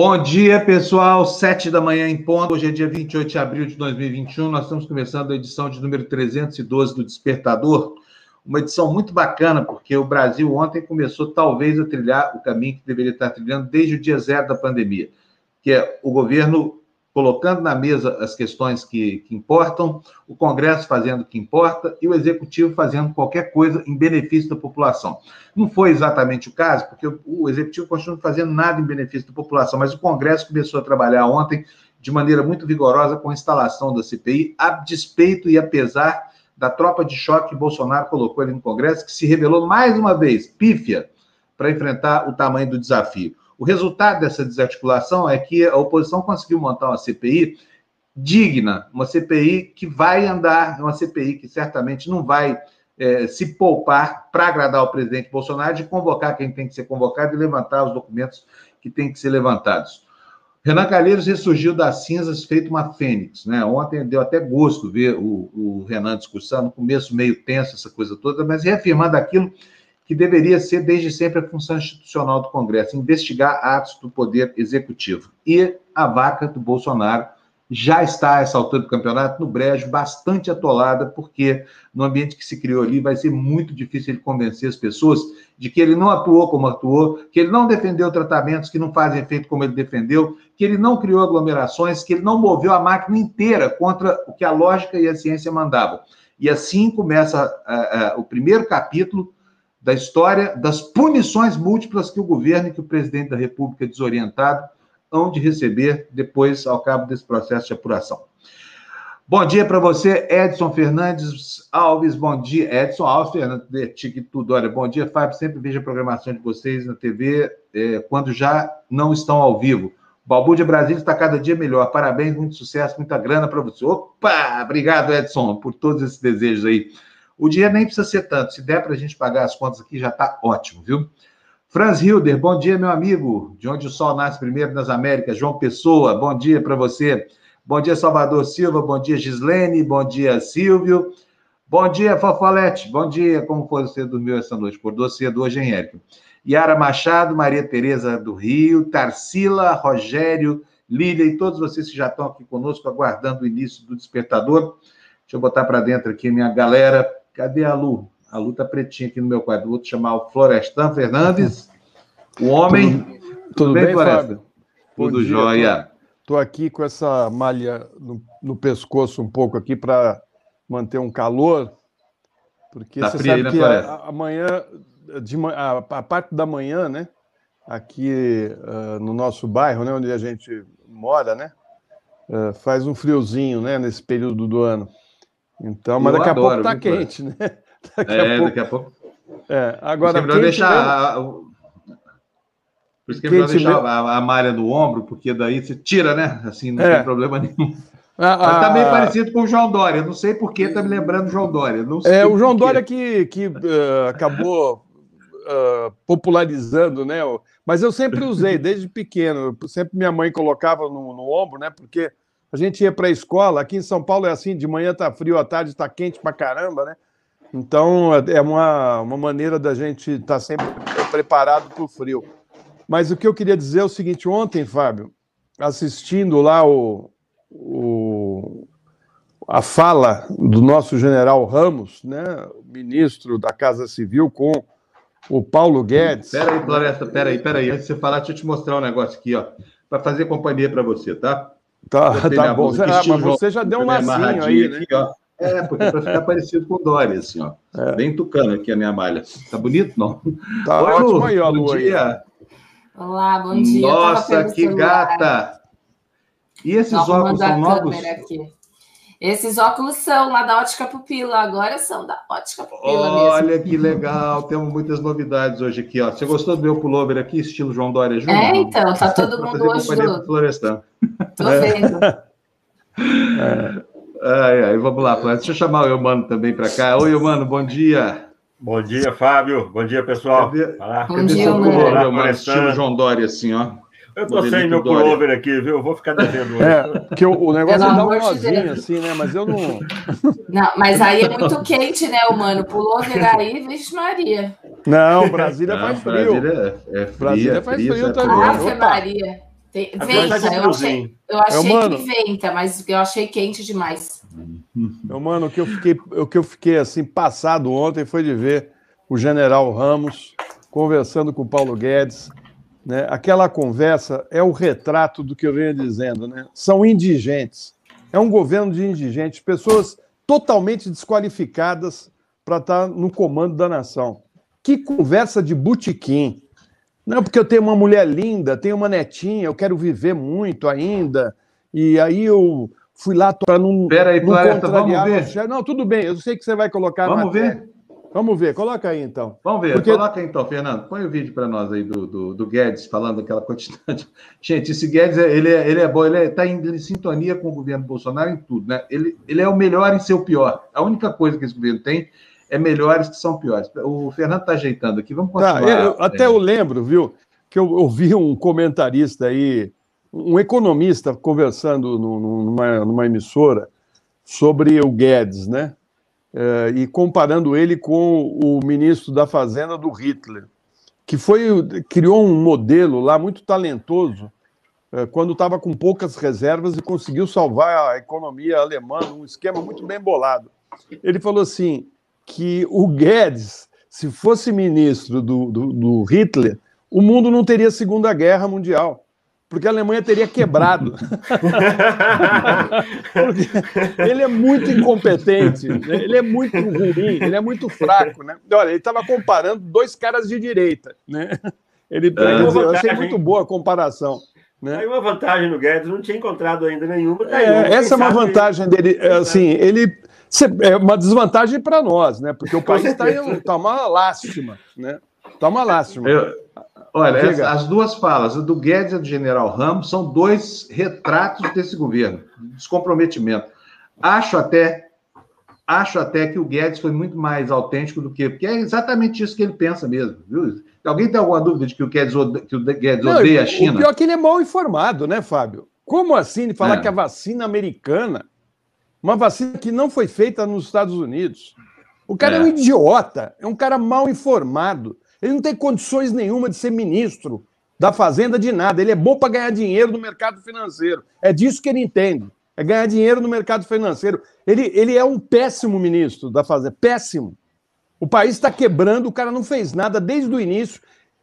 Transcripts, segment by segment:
Bom dia, pessoal. Sete da manhã em ponto. Hoje é dia 28 de abril de 2021. Nós estamos começando a edição de número 312 do Despertador. Uma edição muito bacana, porque o Brasil ontem começou talvez a trilhar o caminho que deveria estar trilhando desde o dia zero da pandemia, que é o governo colocando na mesa as questões que, que, importam, o Congresso fazendo o que importa e o Executivo fazendo qualquer coisa em benefício da população. Não foi exatamente o caso, porque o, o Executivo continua fazendo nada em benefício da população, mas o Congresso começou a trabalhar ontem de maneira muito vigorosa com a instalação da CPI, a despeito e apesar da tropa de choque que Bolsonaro colocou ali no Congresso, que se revelou mais uma vez pífia para enfrentar o tamanho do desafio. O resultado dessa desarticulação é que a oposição conseguiu montar uma CPI digna, uma CPI que vai andar, uma CPI que certamente não vai é, se poupar para agradar o presidente Bolsonaro de convocar quem tem que ser convocado e levantar os documentos que têm que ser levantados. Renan Calheiros ressurgiu das cinzas feito uma fênix, né? Ontem deu até gosto ver o, o Renan discursando, no começo meio tenso, essa coisa toda, mas reafirmando aquilo que deveria ser desde sempre a função institucional do Congresso, investigar atos do Poder Executivo. E a vaca do Bolsonaro já está, a essa altura do campeonato, no brejo, bastante atolada, porque no ambiente que se criou ali vai ser muito difícil ele convencer as pessoas de que ele não atuou como atuou, que ele não defendeu tratamentos que não fazem efeito como ele defendeu, que ele não criou aglomerações, que ele não moveu a máquina inteira contra o que a lógica e a ciência mandavam. E assim começa uh, uh, o primeiro capítulo da história das punições múltiplas que o governo e que o presidente da República desorientado hão de receber depois, ao cabo desse processo de apuração. Bom dia para você, Edson Fernandes Alves. Bom dia, Edson Alves Fernandes de Tique Tudo. Olha, bom dia, Fábio. Sempre vejo a programação de vocês na TV é, quando já não estão ao vivo. Balbu de Brasília está cada dia melhor. Parabéns, muito sucesso, muita grana para você. Opa! Obrigado, Edson, por todos esses desejos aí. O dinheiro nem precisa ser tanto. Se der para a gente pagar as contas aqui, já está ótimo, viu? Franz Hilder, bom dia, meu amigo. De onde o sol nasce primeiro nas Américas. João Pessoa, bom dia para você. Bom dia, Salvador Silva. Bom dia, Gislene. Bom dia, Silvio. Bom dia, Fofolete. Bom dia. Como foi você dormiu essa noite? Acordou cedo hoje, hein, Érico? Yara Machado, Maria Tereza do Rio, Tarsila, Rogério, Lília e todos vocês que já estão aqui conosco aguardando o início do despertador. Deixa eu botar para dentro aqui minha galera. Cadê a Lu? A Lu tá pretinha aqui no meu quadro. Vou chamar o Florestan Fernandes, o homem. Tudo, tudo bem, bem Fábio? Tudo dia, jóia. Estou aqui com essa malha no, no pescoço um pouco aqui para manter um calor, porque tá você frio, sabe né, que a, amanhã, de, a, a, parte da manhã, né, aqui uh, no nosso bairro, né, onde a gente mora, né, uh, faz um friozinho, né, nesse período do ano. Então, mas daqui a pouco tá quente, né? Daqui é, a pouco... daqui a pouco. É, agora. Por deixar. Mesmo... Por isso que é melhor deixar mesmo... a, a malha do ombro, porque daí você tira, né? Assim, não é. tem problema nenhum. Ah, mas tá meio ah, parecido com o João Dória. Não sei por que tá me lembrando o João Dória. Não é, o João Dória que, que uh, acabou uh, popularizando, né? Mas eu sempre usei, desde pequeno. Sempre minha mãe colocava no, no ombro, né? Porque a gente ia para a escola, aqui em São Paulo é assim, de manhã tá frio, à tarde está quente pra caramba, né? Então é uma, uma maneira da gente estar tá sempre preparado para o frio. Mas o que eu queria dizer é o seguinte: ontem, Fábio, assistindo lá o, o, a fala do nosso general Ramos, né, ministro da Casa Civil, com o Paulo Guedes. Peraí, Floresta, peraí, peraí. Antes de você falar, deixa eu te mostrar um negócio aqui, ó, para fazer companhia para você, tá? Tá, tá bom. Ah, mas você já deu um lacinho aí, né? Aqui, ó. É, porque para ficar parecido com o Dória, assim, ó. É. Bem tucano aqui a minha malha. Tá bonito, não? Tá Oi, ótimo Lu, aí, ó, Lu. Bom dia. Olá, bom dia. Nossa, que gata! E esses óculos são novos? Aqui. Esses óculos são lá da Ótica Pupila, agora são da Ótica Pupila Olha mesmo. que legal, temos muitas novidades hoje aqui, ó. Você gostou do meu pullover aqui, estilo João Dória Júnior? É, então, tá todo mundo hoje. Florestan. Tô vendo. É. Ai, ai, vamos lá, deixa eu chamar o Eumano também para cá. Oi, Eumano, bom dia. Bom dia, Fábio. Bom dia, pessoal. Cadê, bom cadê dia, seu pullover, Eumano, estilo João Dória, assim, ó? Eu tô sem meu pullover aqui, viu? Vou ficar devendo hoje. É, porque o, o negócio é dar um nozinho assim, né? Mas eu não. Não, mas aí é muito quente, né, mano? Pullover aí, vixe Maria. Não, Brasília não, faz frio. Brasília é, é fria, Brasília faz frio, frio também. Ave Maria. Tem, venta, eu achei, eu achei mano, que venta, mas eu achei quente demais. Meu mano, o que eu fiquei, o que eu fiquei assim passado ontem foi de ver o general Ramos conversando com o Paulo Guedes. Né? Aquela conversa é o retrato do que eu venho dizendo. Né? São indigentes. É um governo de indigentes, pessoas totalmente desqualificadas para estar no comando da nação. Que conversa de butiquim. Não, porque eu tenho uma mulher linda, tenho uma netinha, eu quero viver muito ainda. E aí eu fui lá para não. Pera aí, vamos ver. Não, tudo bem, eu sei que você vai colocar. Vamos ver? Vamos ver, coloca aí então. Vamos ver, Porque... coloca aí então, Fernando. Põe o vídeo para nós aí do, do, do, Guedes falando aquela quantidade. Gente, esse Guedes, ele é, ele é bom, ele está em, em, sintonia com o governo Bolsonaro em tudo, né? Ele, ele é o melhor em ser o pior. A única coisa que esse governo tem é melhores que são piores. O Fernando está ajeitando aqui, vamos tá, continuar. Tá, eu, até eu lembro, viu, que eu ouvi um comentarista aí, um economista conversando numa, numa emissora sobre o Guedes, né? Eh, e comparando ele com o ministro da Fazenda do Hitler, que foi criou um modelo lá muito talentoso eh, quando estava com poucas reservas e conseguiu salvar a economia alemã num esquema muito bem bolado. Ele falou assim que o Guedes, se fosse ministro do, do, do Hitler, o mundo não teria Segunda Guerra Mundial porque a Alemanha teria quebrado. ele é muito incompetente, né? ele é muito ruim, ele é muito fraco. Né? Olha, ele estava comparando dois caras de direita. Né? Ele, é, dizer, eu achei muito boa a comparação. Né? Aí uma vantagem no Guedes, não tinha encontrado ainda nenhuma. Tá é, essa é uma vantagem dele. É, assim, ele é uma desvantagem para nós, né? Porque o país está tá uma lástima, né? Está uma lástima. Eu, Olha, essa, as duas falas, a do Guedes e a do general Ramos, são dois retratos desse governo, descomprometimento. Acho até, acho até que o Guedes foi muito mais autêntico do que, porque é exatamente isso que ele pensa mesmo, viu? Alguém tem alguma dúvida de que o Guedes, que o Guedes Não, odeia a China? O pior é que ele é mal informado, né, Fábio? Como assim falar é. que a vacina americana, uma vacina que não foi feita nos Estados Unidos, o cara é, é um idiota, é um cara mal informado. Ele não tem condições nenhuma de ser ministro da Fazenda de nada. Ele é bom para ganhar dinheiro no mercado financeiro. É disso que ele entende. É ganhar dinheiro no mercado financeiro. Ele, ele é um péssimo ministro da Fazenda. Péssimo. O país está quebrando, o cara não fez nada desde o início.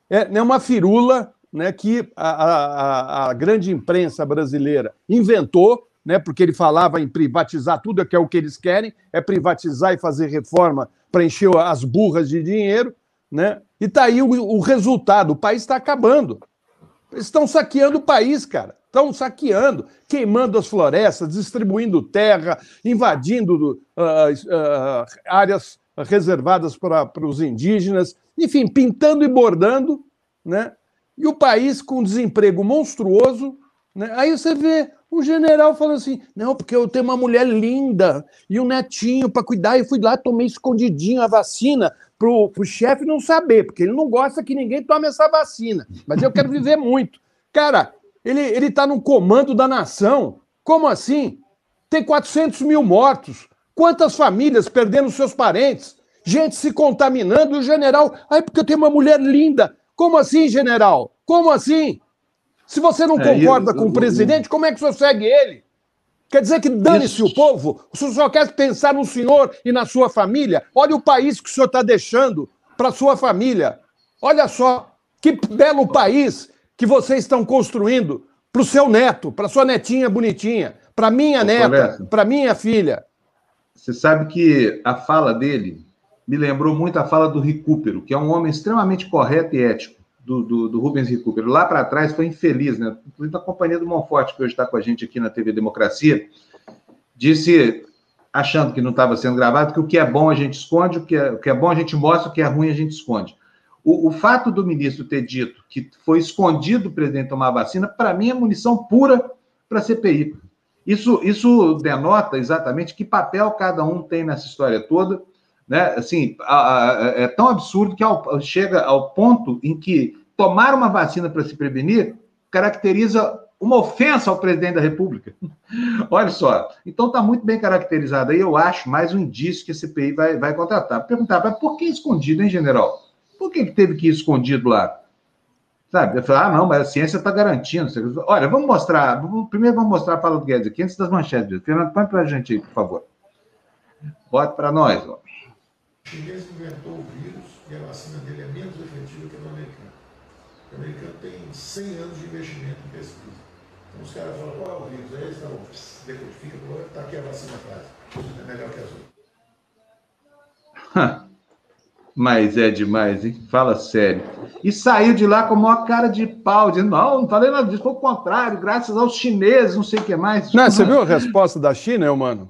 É né, uma firula né, que a, a, a grande imprensa brasileira inventou, né, porque ele falava em privatizar tudo, que é o que eles querem, é privatizar e fazer reforma para encher as burras de dinheiro. Né? E está aí o, o, resultado: o país está acabando. Eles estão saqueando o país, cara. Estão saqueando, queimando as florestas, distribuindo terra, invadindo uh, uh, áreas reservadas para os indígenas, enfim, pintando e bordando, né? E o país com desemprego monstruoso. Né? Aí você vê o general falando assim: não, porque eu tenho uma mulher linda e um netinho para cuidar, e fui lá, tomei escondidinho a vacina para o chefe não saber, porque ele não gosta que ninguém tome essa vacina. Mas eu quero viver muito. Cara, ele está no comando da nação. Como assim? Tem 400 mil mortos. Quantas famílias perdendo seus parentes? Gente se contaminando. E o general, ai, porque eu tenho uma mulher linda. Como assim, general? Como assim? Se você não é, concorda eu, com eu, o presidente, como é que você segue ele? Quer dizer que dane-se o povo? O senhor só quer pensar no senhor e na sua família? Olha o país que o senhor está deixando para sua família. Olha só que belo país que vocês estão construindo para o seu neto, para sua netinha bonitinha, para minha Ô, neta, para minha filha. Você sabe que a fala dele me lembrou muito a fala do Recupero, que é um homem extremamente correto e ético do, do, do Rubens Recupero. Lá para trás foi infeliz, né? Inclusive na companhia do Monforte, que hoje está com a gente aqui na TV Democracia, disse, achando que não estava sendo gravado, que o que é bom a gente esconde, o que é, o que é bom a gente mostra, o que é ruim a gente esconde. O, o fato do ministro ter dito que foi escondido o presidente tomar a vacina, para mim é munição pura para a CPI. Isso, isso denota exatamente que papel cada um tem nessa história toda né? Assim, é tão absurdo que ao, chega ao ponto em que tomar uma vacina para se prevenir caracteriza uma ofensa ao presidente da República. Olha só. Então está muito bem caracterizado aí, eu acho, mais um indício que a CPI vai, vai contratar. Perguntar, mas por que escondido, hein, general? Por que, que teve que ir escondido lá? Sabe? Eu ah, não, mas a ciência está garantindo. Olha, vamos mostrar. Primeiro vamos mostrar a fala do Guedes aqui, antes das manchetes. Fernando, põe para a gente aí, por favor. Bota para nós. Ó. O chinês inventou o vírus e a vacina dele é menos efetiva que a do americano. O americano tem 100 anos de investimento em pesquisa. Então os caras falam, qual é o vírus? Aí eles falam, decodifica, está aqui a vacina atrás. É melhor que as outras. Mas é demais, hein? Fala sério. E saiu de lá com uma cara de pau, dizendo, não, não falei nada disso, foi o contrário, graças aos chineses, não sei o que mais. Não, você viu a resposta da China, mano?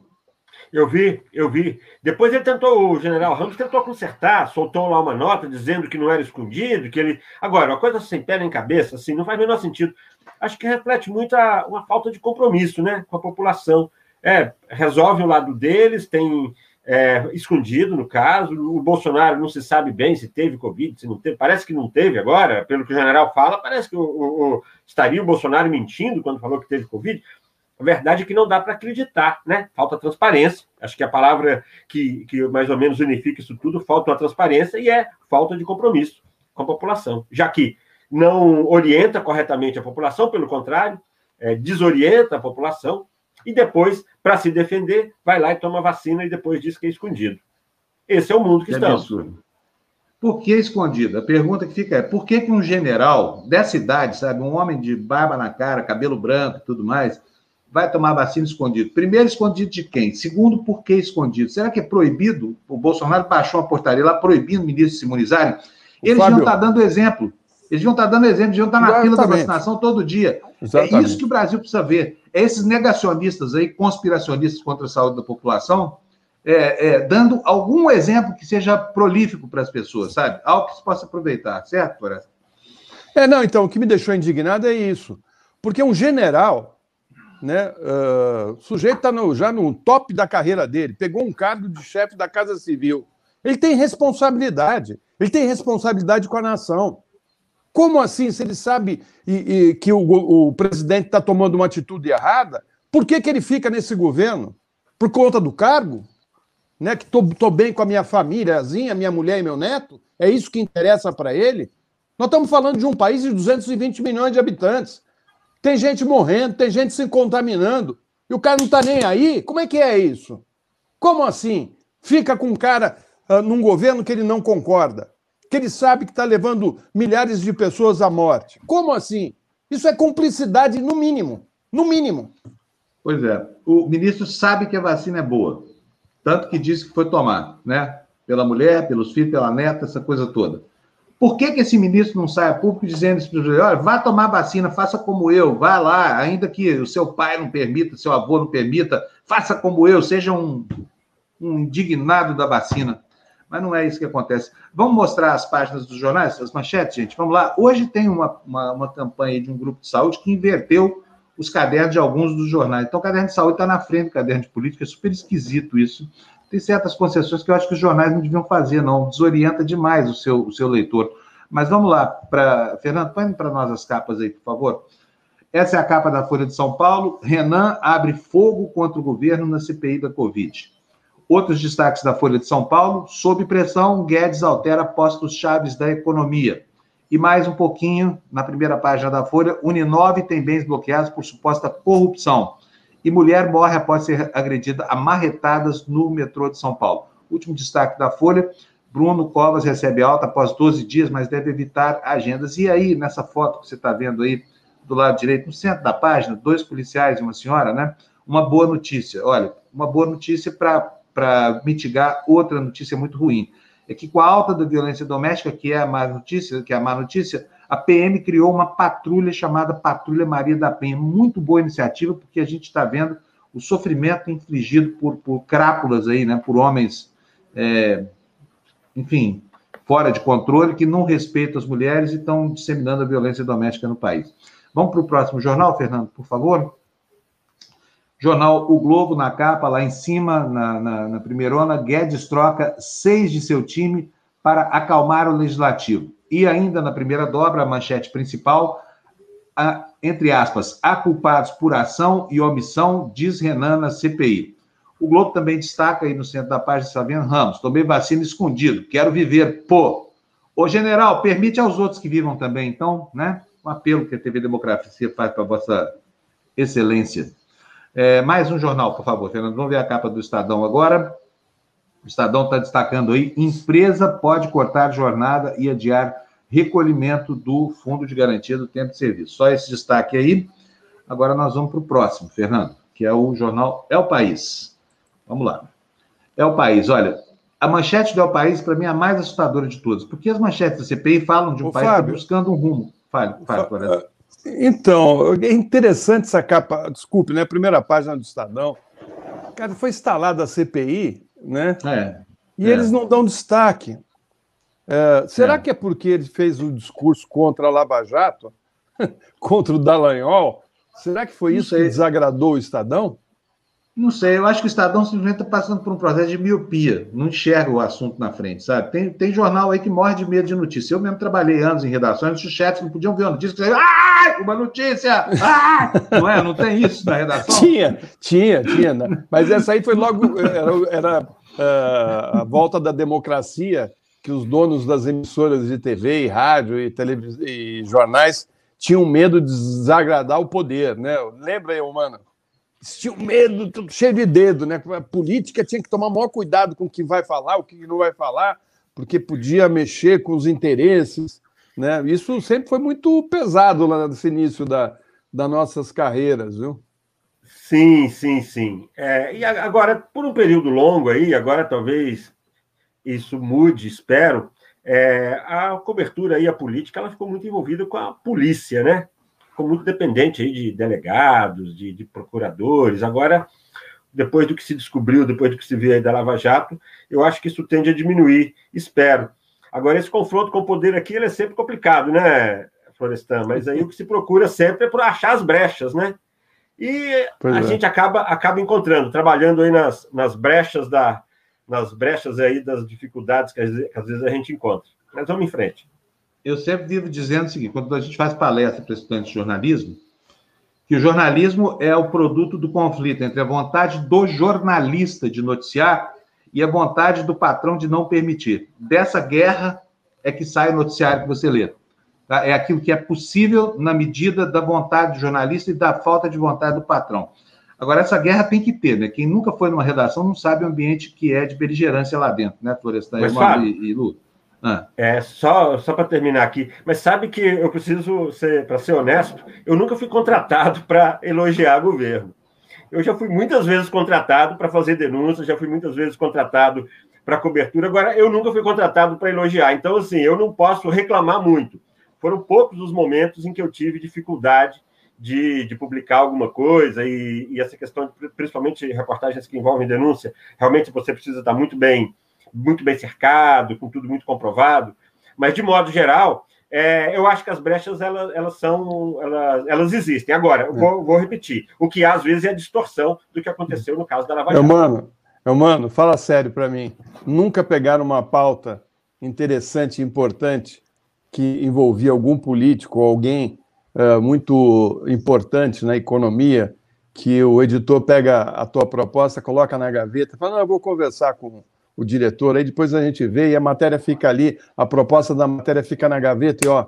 Eu vi, eu vi. Depois ele tentou, o general Ramos tentou consertar, soltou lá uma nota dizendo que não era escondido, que ele. Agora, uma coisa sem pé nem cabeça, assim, não faz o menor sentido. Acho que reflete muito a, uma falta de compromisso né, com a população. É, resolve o lado deles, tem é, escondido, no caso. O Bolsonaro não se sabe bem se teve Covid, se não teve. Parece que não teve agora, pelo que o general fala, parece que o, o, o estaria o Bolsonaro mentindo quando falou que teve Covid. A verdade é que não dá para acreditar, né? Falta transparência. Acho que a palavra que, que mais ou menos unifica isso tudo, falta uma transparência e é falta de compromisso com a população. Já que não orienta corretamente a população, pelo contrário, é, desorienta a população, e depois, para se defender, vai lá e toma vacina e depois diz que é escondido. Esse é o mundo que, que estamos. Absurdo. Por que escondido? A pergunta que fica é: por que, que um general dessa idade, sabe, um homem de barba na cara, cabelo branco e tudo mais, vai tomar vacina escondido? Primeiro, escondido de quem? Segundo, por que escondido? Será que é proibido? O Bolsonaro baixou uma portaria lá proibindo ministros de se imunizarem? Eles Fábio, não estão dando exemplo. Eles deviam estar dando exemplo, deviam estar na Exatamente. fila da vacinação todo dia. Exatamente. É isso que o Brasil precisa ver. É esses negacionistas aí, conspiracionistas contra a saúde da população, é, é, dando algum exemplo que seja prolífico para as pessoas, sabe? Algo que se possa aproveitar, certo, Floresta? É, não, então, o que me deixou indignado é isso. Porque um general, né, uh, o sujeito está já no top da carreira dele, pegou um cargo de chefe da Casa Civil. Ele tem responsabilidade, ele tem responsabilidade com a nação. Como assim, se ele sabe e, e, que o, o presidente está tomando uma atitude errada, por que, que ele fica nesse governo? Por conta do cargo? Né, que estou bem com a minha famíliazinha, minha mulher e meu neto? É isso que interessa para ele? Nós estamos falando de um país de 220 milhões de habitantes. Tem gente morrendo, tem gente se contaminando. E o cara não está nem aí? Como é que é isso? Como assim? Fica com um cara uh, num governo que ele não concorda que ele sabe que está levando milhares de pessoas à morte. Como assim? Isso é cumplicidade, no mínimo. No mínimo. Pois é. O ministro sabe que a vacina é boa. Tanto que disse que foi tomar, né? Pela mulher, pelos filhos, pela neta, essa coisa toda. Por que, que esse ministro não sai a público dizendo isso para os olha, vá tomar vacina, faça como eu, vá lá, ainda que o seu pai não permita, seu avô não permita, faça como eu, seja um, um indignado da vacina. Mas não é isso que acontece. Vamos mostrar as páginas dos jornais, as manchetes, gente? Vamos lá. Hoje tem uma, uma, uma campanha de um grupo de saúde que inverteu os cadernos de alguns dos jornais. Então, o caderno de saúde está na frente do caderno de política, é super esquisito isso. Tem certas concessões que eu acho que os jornais não deviam fazer, não. Desorienta demais o seu, o seu leitor. Mas vamos lá, para. Fernando, põe para nós as capas aí, por favor. Essa é a capa da Folha de São Paulo. Renan abre fogo contra o governo na CPI da Covid. Outros destaques da Folha de São Paulo: sob pressão, Guedes altera postos chaves da economia. E mais um pouquinho, na primeira página da Folha, Uninove tem bens bloqueados por suposta corrupção. E mulher morre após ser agredida a marretadas no metrô de São Paulo. Último destaque da Folha: Bruno Covas recebe alta após 12 dias, mas deve evitar agendas. E aí, nessa foto que você está vendo aí do lado direito, no centro da página, dois policiais e uma senhora, né? Uma boa notícia. Olha, uma boa notícia para mitigar outra notícia muito ruim. É que com a alta da violência doméstica, que é a má notícia, que é a má notícia, a PM criou uma patrulha chamada Patrulha Maria da Penha. Muito boa iniciativa, porque a gente está vendo o sofrimento infligido por, por crápulas aí, né? Por homens, é, enfim, fora de controle, que não respeitam as mulheres e estão disseminando a violência doméstica no país. Vamos para o próximo jornal, Fernando, por favor? Jornal O Globo na capa, lá em cima, na, na, na Guedes troca seis de seu time para acalmar o legislativo. E ainda na primeira dobra, a manchete principal, a, entre aspas, há culpados por ação e omissão, diz Renan na CPI. O Globo também destaca aí no centro da página, Sabiano Ramos, tomei vacina escondido, quero viver, pô. Ô, general, permite aos outros que vivam também, então, né? Um apelo que a TV Democracia faz para Vossa Excelência. É, mais um jornal, por favor, Fernando. Vamos ver a capa do Estadão agora. O Estadão está destacando aí: empresa pode cortar jornada e adiar recolhimento do Fundo de Garantia do Tempo de Serviço. Só esse destaque aí. Agora nós vamos para o próximo, Fernando, que é o jornal É o País. Vamos lá. É o País. Olha, a manchete do El País, para mim, é a mais assustadora de todas, porque as manchetes da CPI falam de um Ô, país tá Fábio, buscando um rumo. Fale, fale, por exemplo. Então, é interessante essa capa, desculpe, né? Primeira página do Estadão. Cara, foi instalada a CPI, né? É, e é. eles não dão destaque. É, será é. que é porque ele fez o um discurso contra a Lava Jato, contra o Dallagnol? Será que foi isso que desagradou o Estadão? Não sei, eu acho que o Estadão simplesmente está passando por um processo de miopia, não enxerga o assunto na frente, sabe? Tem, tem jornal aí que morre de medo de notícia. Eu mesmo trabalhei anos em redações, os chefes não podiam ver uma notícia, que ah, uma notícia! Não é? Não tem isso na redação? Tinha, tinha, tinha. Né? Mas essa aí foi logo, era, era uh, a volta da democracia, que os donos das emissoras de TV e rádio e, televis... e jornais tinham medo de desagradar o poder, né? Lembra aí, mano? Tinham medo, cheio de dedo, né? A política tinha que tomar maior cuidado com o que vai falar, o que não vai falar, porque podia mexer com os interesses, né? Isso sempre foi muito pesado lá nesse início da, das nossas carreiras, viu? Sim, sim, sim. É, e agora, por um período longo aí, agora talvez isso mude, espero, é, a cobertura aí, a política, ela ficou muito envolvida com a polícia, né? Ficou muito dependente aí de delegados, de, de, procuradores. Agora, depois do que se descobriu, depois do que se vê aí da Lava Jato, eu acho que isso tende a diminuir, espero. Agora, esse confronto com o poder aqui ele é sempre complicado, né, Florestan? Mas aí o que se procura sempre é por achar as brechas, né? E pois a é. gente acaba, acaba encontrando, trabalhando aí nas, nas brechas da nas brechas aí das dificuldades que que às vezes a gente encontra. Mas vamos em frente eu sempre vivo dizendo o seguinte: quando a gente faz palestra para estudantes de jornalismo, que o jornalismo é o produto do conflito entre a vontade do jornalista de noticiar e a vontade do patrão de não permitir. Dessa guerra é que sai o noticiário que você lê. Tá? É aquilo que é possível na medida da vontade do jornalista e da falta de vontade do patrão. Agora, essa guerra tem que ter, né? Quem nunca foi numa redação não sabe o ambiente que é de beligerância lá dentro, né, Florestan e, e Lu? Ah. É, só, só para terminar aqui, mas sabe que eu preciso ser, para ser honesto, eu nunca fui contratado para elogiar governo. Eu já fui muitas vezes contratado para fazer denúncias, já fui muitas vezes contratado para cobertura, agora eu nunca fui contratado para elogiar. Então, assim, eu não posso reclamar muito. Foram poucos os momentos em que eu tive dificuldade de, de publicar alguma coisa, e, e essa questão, principalmente reportagens que envolvem denúncia, realmente você precisa estar muito bem muito bem cercado, com tudo muito comprovado, mas de modo geral, é, eu acho que as brechas elas, elas são elas, elas existem. Agora, é. vou, vou, repetir, o que às vezes é a distorção do que aconteceu no caso da Lava Jato. Mano, mano, fala sério para mim. Nunca pegaram uma pauta interessante, importante que envolvia algum político ou alguém uh, muito importante na economia que o editor pega a tua proposta, coloca na gaveta, fala, não, eu vou conversar com o diretor, aí depois a gente vê e a matéria fica ali, a proposta da matéria fica na gaveta e ó,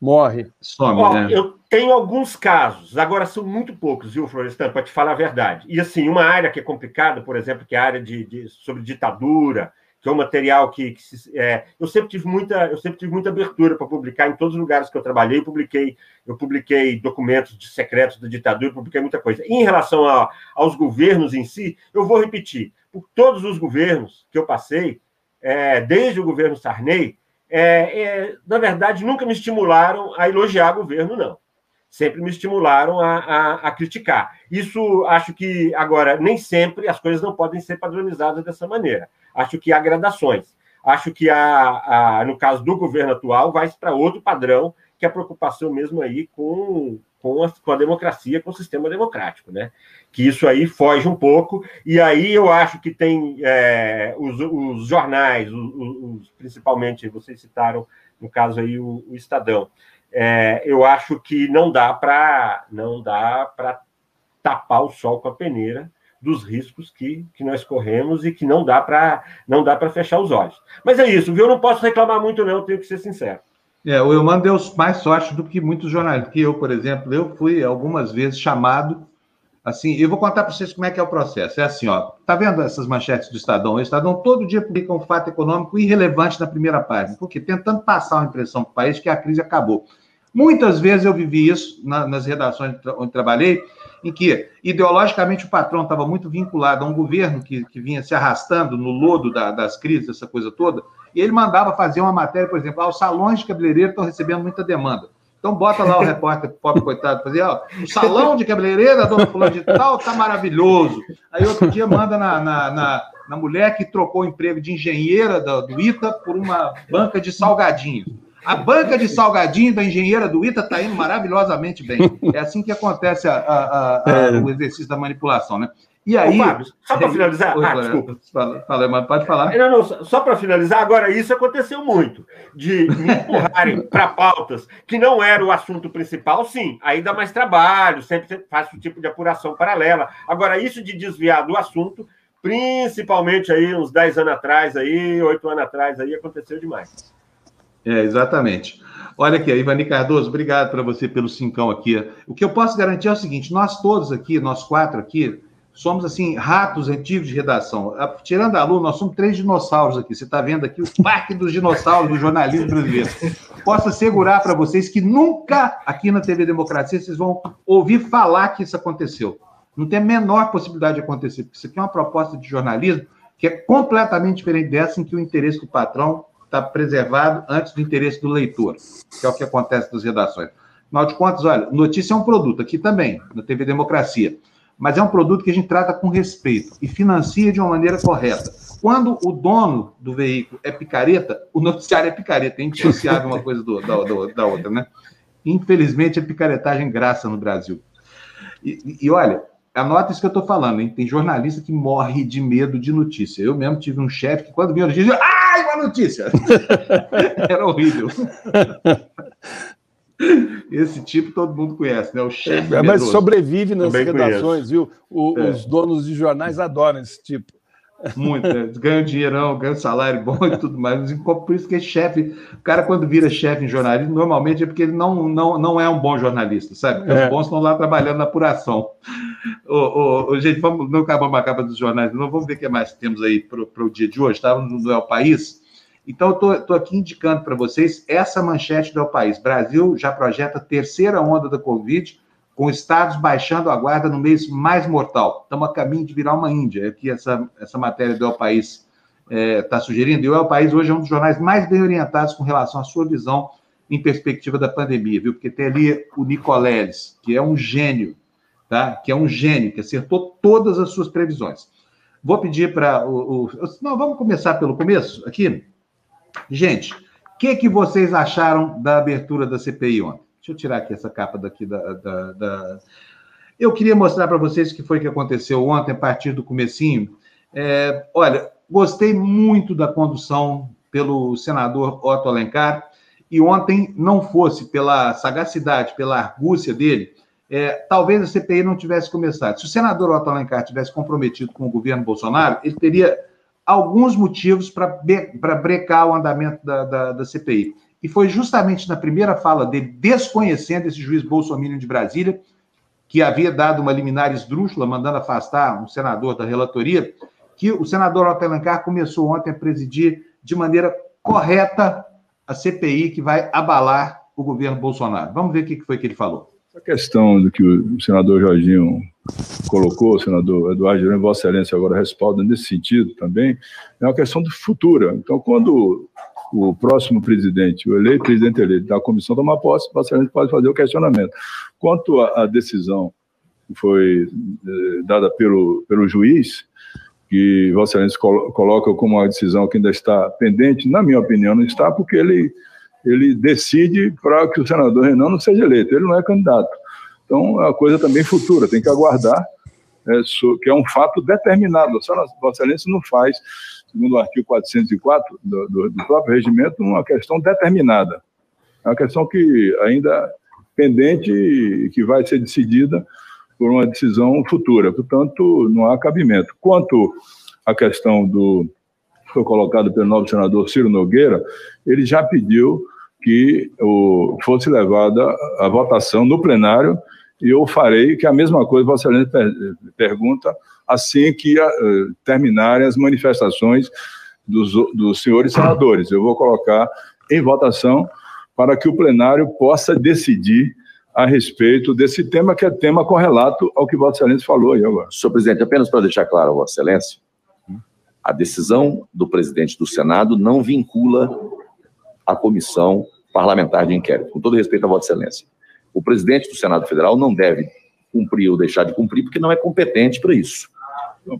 morre. Some, ó, né? Eu tenho alguns casos, agora são muito poucos, viu, Florestan, para te falar a verdade. E assim, uma área que é complicada, por exemplo, que é a área de, de sobre ditadura, que é um material que, que se, é, eu sempre tive muita eu sempre tive muita abertura para publicar em todos os lugares que eu trabalhei. Eu publiquei eu publiquei documentos de secretos da ditadura publiquei muita coisa. Em relação a, aos governos em si eu vou repetir. Por todos os governos que eu passei é, desde o governo Sarney é, é, na verdade nunca me estimularam a elogiar governo não sempre me estimularam a, a, a, criticar. Isso acho que, agora, nem sempre as coisas não podem ser padronizadas dessa maneira. Acho que há gradações. Acho que, há, há no caso do governo atual, vai para outro padrão, que é a preocupação mesmo aí com, com, a, com a democracia, com o sistema democrático, né? Que isso aí foge um pouco, e aí eu acho que tem é, os, os, jornais, os, os, principalmente, vocês citaram, no caso aí, o, o Estadão, é, eu acho que não dá para não dá para tapar o sol com a peneira dos riscos que, que nós corremos e que não dá para não dá para fechar os olhos. Mas é isso, viu? Eu não posso reclamar muito, não, tenho que ser sincero. É, o Eumano deu mais sorte do que muitos jornalistas. Que eu, por exemplo, eu fui algumas vezes chamado assim. Eu vou contar para vocês como é que é o processo. É assim, ó. Tá vendo essas manchetes do Estadão? O Estadão todo dia publica um fato econômico irrelevante na primeira página, porque tentando passar uma impressão para o país que a crise acabou. Muitas vezes eu vivi isso na, nas redações onde trabalhei em que ideologicamente o patrão estava muito vinculado a um governo que, que vinha se arrastando no lodo da, das crises, essa coisa toda, e ele mandava fazer uma matéria, por exemplo, ah, os salões de cabeleireiro estão recebendo muita demanda. Então bota lá o repórter, pobre coitado, fazer, ó, o salão de cabeleireiro da dona fulano de tal tá maravilhoso. Aí outro dia manda na, na, na, na mulher que trocou o emprego de engenheira do, do ITA por uma banca de salgadinhos. A banca de salgadinho da engenheira do ITA está indo maravilhosamente bem. É assim que acontece a, a, a, é. o exercício da manipulação, né? E aí. Ô, Fábio, só para finalizar. Oi, ah, desculpa. Fala, fala, mas pode falar. Não, não, só para finalizar, agora, isso aconteceu muito. De me empurrarem para pautas que não era o assunto principal, sim. Aí dá mais trabalho, sempre faço um tipo de apuração paralela. Agora, isso de desviar do assunto, principalmente aí uns 10 anos atrás, aí, 8 anos atrás, aí aconteceu demais. É, exatamente. Olha aqui, Ivani Cardoso, obrigado para você pelo cincão aqui. O que eu posso garantir é o seguinte: nós todos aqui, nós quatro aqui, somos assim, ratos antigos de redação. Tirando a Lu, nós somos três dinossauros aqui. Você está vendo aqui o parque dos dinossauros do jornalismo brasileiro. Posso assegurar para vocês que nunca aqui na TV Democracia vocês vão ouvir falar que isso aconteceu. Não tem a menor possibilidade de acontecer, porque isso aqui é uma proposta de jornalismo que é completamente diferente dessa em que o interesse do patrão está preservado antes do interesse do leitor, que é o que acontece nas redações. Afinal de contas, olha, notícia é um produto, aqui também, na TV Democracia, mas é um produto que a gente trata com respeito e financia de uma maneira correta. Quando o dono do veículo é picareta, o noticiário é picareta, é indissociável uma coisa do, da, do, da outra, né? Infelizmente, a picaretagem graça no Brasil. E, e olha, Anota isso que eu estou falando, hein? Tem jornalista que morre de medo de notícia. Eu mesmo tive um chefe que, quando vinha notícia, ai, uma notícia! Era horrível. Esse tipo todo mundo conhece, né? O chefe. É, mas sobrevive nas Também redações, conheço. viu? O, é. Os donos de jornais adoram esse tipo. Muito, né? ganham dinheirão, ganham salário bom e tudo mais. Por isso que é chefe, o cara quando vira chefe em jornalismo, normalmente é porque ele não, não, não é um bom jornalista, sabe? Porque é. os bons estão lá trabalhando na apuração. Ô, ô, gente, vamos, não acabamos a capa dos jornais, não vamos ver o que mais temos aí para o dia de hoje, estávamos tá? no El País. Então, eu estou aqui indicando para vocês essa manchete do País. Brasil já projeta terceira onda da Covid, com estados baixando a guarda no mês mais mortal. Estamos a caminho de virar uma Índia. É que essa, essa matéria do El País está é, tá sugerindo. E o El País hoje é um dos jornais mais bem orientados com relação à sua visão em perspectiva da pandemia, viu? Porque tem ali o Nicoleles, que é um gênio, tá? Que é um gênio, que acertou todas as suas previsões. Vou pedir para o, o, Não, vamos começar pelo começo aqui. Gente, o que, que vocês acharam da abertura da CPI ontem? Deixa eu tirar aqui essa capa daqui da. da, da... Eu queria mostrar para vocês o que foi que aconteceu ontem, a partir do comecinho. É, olha, gostei muito da condução pelo senador Otto Alencar, e ontem não fosse pela sagacidade, pela argúcia dele, é, talvez a CPI não tivesse começado. Se o senador Otto Alencar tivesse comprometido com o governo Bolsonaro, ele teria alguns motivos para brecar o andamento da, da, da CPI. E foi justamente na primeira fala dele, desconhecendo esse juiz Bolsonaro de Brasília, que havia dado uma liminar esdrúxula, mandando afastar um senador da relatoria, que o senador Otto Alencar começou ontem a presidir de maneira correta a CPI que vai abalar o governo Bolsonaro. Vamos ver o que foi que ele falou. A questão do que o senador Jorginho colocou, o senador Eduardo Girão, Vossa Excelência agora respalda nesse sentido também, é uma questão do futuro. Então, quando o próximo presidente, o eleito presidente eleito da comissão tomar posse, o Excelência pode fazer o questionamento. Quanto à decisão que foi eh, dada pelo, pelo juiz, que Vossa Excelência coloca como uma decisão que ainda está pendente, na minha opinião, não está, porque ele, ele decide para que o senador Renan não seja eleito, ele não é candidato. Então, é uma coisa também futura, tem que aguardar, é, que é um fato determinado. Vossa Excelência não faz segundo o artigo 404 do, do, do próprio regimento, uma questão determinada. É uma questão que ainda pendente e que vai ser decidida por uma decisão futura. Portanto, não há cabimento. Quanto à questão do foi colocado pelo novo senador Ciro Nogueira, ele já pediu que o, fosse levada a votação no plenário e eu farei que a mesma coisa Vossa Excelência per, pergunta assim que uh, terminarem as manifestações dos, dos senhores senadores. Eu vou colocar em votação para que o plenário possa decidir a respeito desse tema, que é tema correlato ao que Vossa Excelência falou aí agora. Senhor presidente, apenas para deixar claro a Vossa Excelência, a decisão do presidente do Senado não vincula a comissão parlamentar de inquérito, com todo respeito a Vossa Excelência. O presidente do Senado Federal não deve cumprir ou deixar de cumprir, porque não é competente para isso.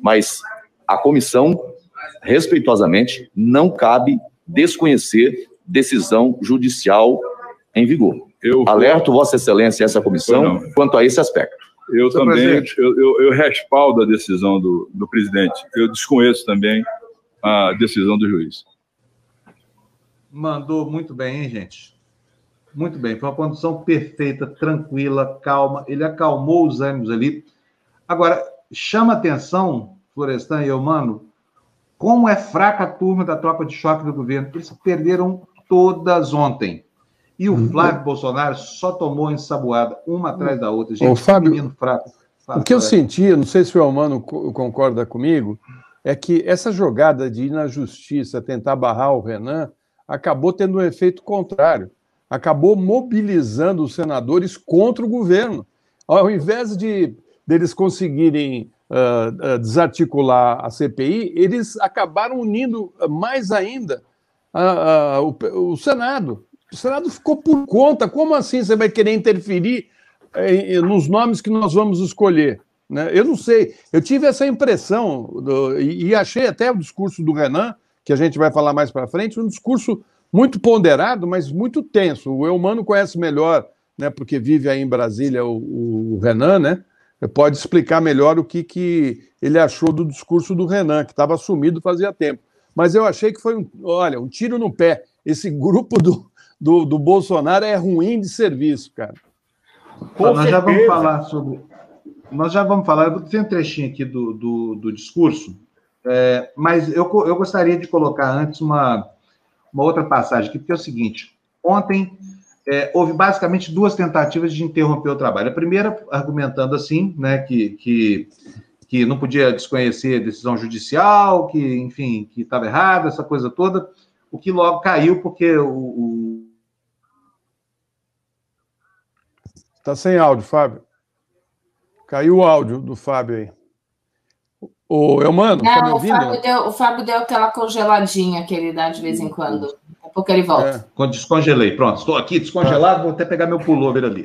Mas a comissão, respeitosamente, não cabe desconhecer decisão judicial em vigor. Eu alerto Vossa Excelência e essa comissão quanto a esse aspecto. Eu Senhor também, eu, eu, eu, respaldo a decisão do, do presidente. Eu desconheço também a decisão do juiz. Mandou muito bem, hein, gente? Muito bem. Foi uma condução perfeita, tranquila, calma. Ele acalmou os ânimos ali. Agora, chama atenção, Florestan e eu, mano, como é fraca a turma da tropa de choque do governo. Eles perderam todas ontem. E o uhum. Flávio Bolsonaro só tomou ensaboada, uma atrás da outra. Gente, Ô, Fábio, menino fraco. Fala, o que eu senti, não sei se o Elmano concorda comigo, é que essa jogada de ir na justiça tentar barrar o Renan acabou tendo um efeito contrário. Acabou mobilizando os senadores contra o governo. Ao invés de deles conseguirem uh, uh, desarticular a CPI, eles acabaram unindo mais ainda o, o Senado. O Senado ficou por conta. Como assim você vai querer interferir eh, nos nomes que nós vamos escolher? Né? Eu não sei. Eu tive essa impressão do, e, achei até o discurso do Renan, que a gente vai falar mais para frente, um discurso muito ponderado, mas muito tenso. O Eumano conhece melhor, né, porque vive aí em Brasília o, o Renan, né? Pode explicar melhor o que, que ele achou do discurso do Renan, que estava sumido fazia tempo. Mas eu achei que foi um, olha, um tiro no pé. Esse grupo do, do, do Bolsonaro é ruim de serviço, cara. Com nós certeza. já vamos falar sobre. Nós já vamos falar, eu tenho um trechinho aqui do, do, do discurso, é, mas eu, eu gostaria de colocar antes uma, uma outra passagem aqui, porque é o seguinte: ontem é, houve basicamente duas tentativas de interromper o trabalho. A primeira, argumentando assim, né, que, que, que não podia desconhecer a decisão judicial, que, enfim, que estava errado, essa coisa toda, o que logo caiu, porque o Está sem áudio, Fábio. Caiu o áudio do Fábio aí. Ô, Elmano, Não, tá me ouvindo? O Fábio, deu, o Fábio deu aquela congeladinha que ele dá de vez em quando. Daqui a pouco ele volta. É. Descongelei. Pronto, estou aqui descongelado, vou até pegar meu pullover ali.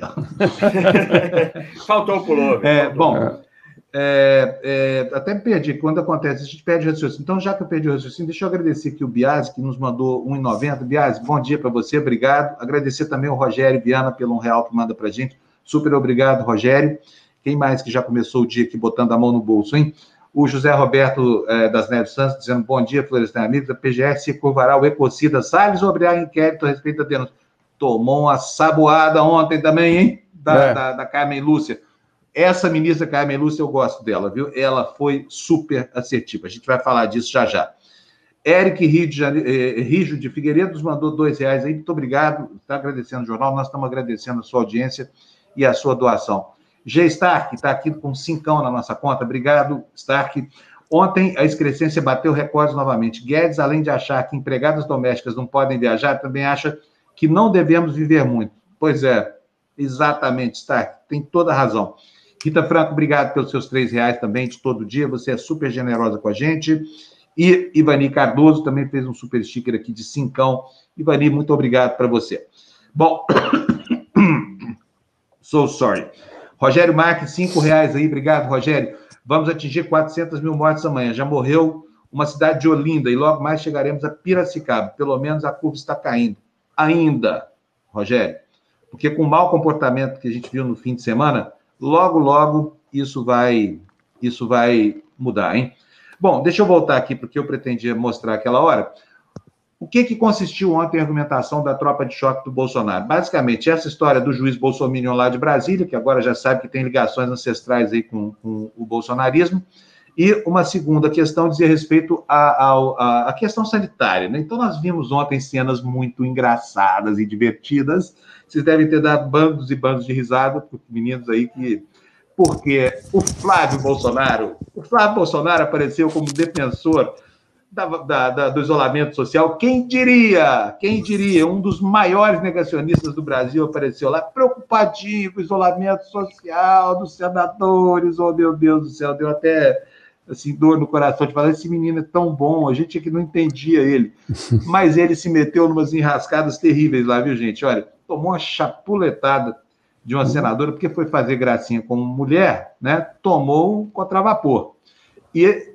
Faltou o pullover. É, faltou. Bom, é. É, é, até me perdi, quando acontece, a gente perde o raciocínio. Então, já que eu perdi o raciocínio, deixa eu agradecer aqui o Biase, que nos mandou 1,90. Biase, bom dia para você, obrigado. Agradecer também o Rogério Viana pelo um real que manda para gente. Super obrigado, Rogério. Quem mais que já começou o dia aqui botando a mão no bolso, hein? O José Roberto é, das Neves Santos dizendo bom dia, Florestan Amigos. A PGR se curvará o Ecocida Salles abrirá inquérito a respeito da denúncia. Tomou uma saboada ontem também, hein? Da, é. da, da Carmen Lúcia. Essa ministra Carmen Lúcia, eu gosto dela, viu? Ela foi super assertiva. A gente vai falar disso já já. Eric Rio de. Eh, Rijo de Figueiredo nos mandou dois reais aí. Muito obrigado. Está agradecendo o jornal. Nós estamos agradecendo a sua audiência e a sua doação. G. Stark está aqui com cincão na nossa conta. Obrigado, Stark. Ontem a excrescência bateu recordes novamente. Guedes, além de achar que empregadas domésticas não podem viajar, também acha que não devemos viver muito. Pois é, exatamente, Stark, tem toda a razão. Rita Franco, obrigado pelos seus três reais também de todo dia. Você é super generosa com a gente. E Ivani Cardoso também fez um super sticker aqui de cincão. Ivani, muito obrigado para você. Bom, So sorry. Rogério Marques, cinco reais aí. Obrigado, Rogério. Vamos atingir 400 mil mortes amanhã. Já morreu uma cidade de Olinda e logo mais chegaremos a Piracicaba. Pelo menos a curva está caindo. Ainda, Rogério. Porque com o mau comportamento que a gente viu no fim de semana, logo, logo isso vai, isso vai mudar, hein? Bom, deixa eu voltar aqui porque eu pretendia mostrar aquela hora. O que, que consistiu ontem a argumentação da tropa de choque do Bolsonaro? Basicamente, essa história do juiz Bolsonaro lá de Brasília, que agora já sabe que tem ligações ancestrais aí com, com o bolsonarismo, e uma segunda questão dizia respeito à, questão sanitária. Né? Então, nós vimos ontem cenas muito engraçadas e divertidas. Vocês devem ter dado bandos e bandos de risada, meninos aí que. Porque o Flávio Bolsonaro, o Flávio Bolsonaro apareceu como defensor da, da, da, do isolamento social. Quem diria? Quem diria? Um dos maiores negacionistas do Brasil apareceu lá, preocupadinho com o isolamento social dos senadores. Oh, meu Deus do céu, deu até assim, dor no coração de falar: esse menino é tão bom, a gente aqui não entendia ele. Mas ele se meteu em umas enrascadas terríveis lá, viu, gente? Olha, tomou uma chapuletada de uma senadora, porque foi fazer gracinha com mulher, né? Tomou um contravapor. E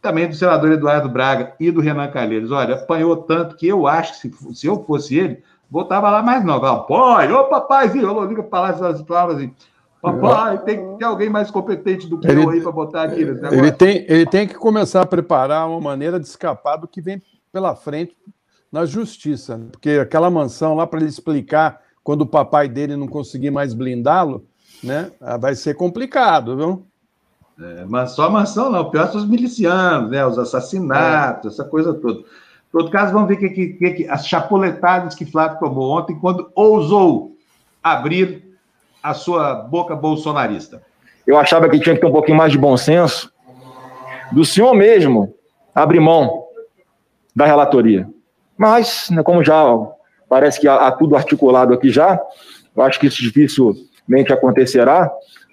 também do senador Eduardo Braga e do Renan Calheiros. Olha, apanhou tanto que eu acho que se, se eu fosse ele, voltava lá mais não. Pai, ô papaizinho, eu liga para as palavras assim. Papai, tem que ter alguém mais competente do que ele, eu aí para botar aqui negócio. Ele tem, ele tem que começar a preparar uma maneira de escapar do que vem pela frente na justiça. Né? Porque aquela mansão lá para ele explicar quando o papai dele não conseguir mais blindá-lo, né? Ah, vai ser complicado, viu? É, mas só a mansão não, pior são os milicianos, né? Os assassinatos, é. essa coisa toda. Em todo caso, vamos ver que, que, que, as chapoletadas que Flávio tomou ontem, quando ousou abrir a sua boca bolsonarista? Eu achava que tinha que ter um pouquinho mais de bom senso do senhor mesmo abrir mão da relatoria. Mas, né, como já parece que há, há tudo articulado aqui já, eu acho que isso dificilmente acontecerá,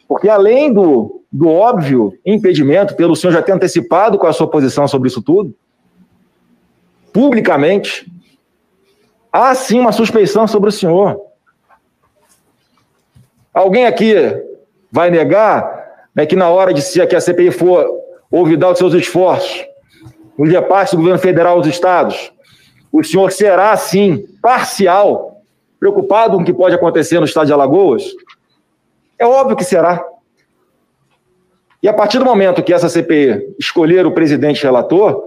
porque além do, do óbvio impedimento, pelo senhor já ter antecipado com a sua posição sobre isso tudo, publicamente, há sim uma suspeição sobre o senhor. Alguém aqui vai negar né, que na hora de se que a CPI for olvidar os seus esforços, dia parte do governo federal aos estados, o senhor será, sim, parcial, preocupado com o que pode acontecer no estado de Alagoas? É óbvio que será. E a partir do momento que essa CPI escolher o presidente relator,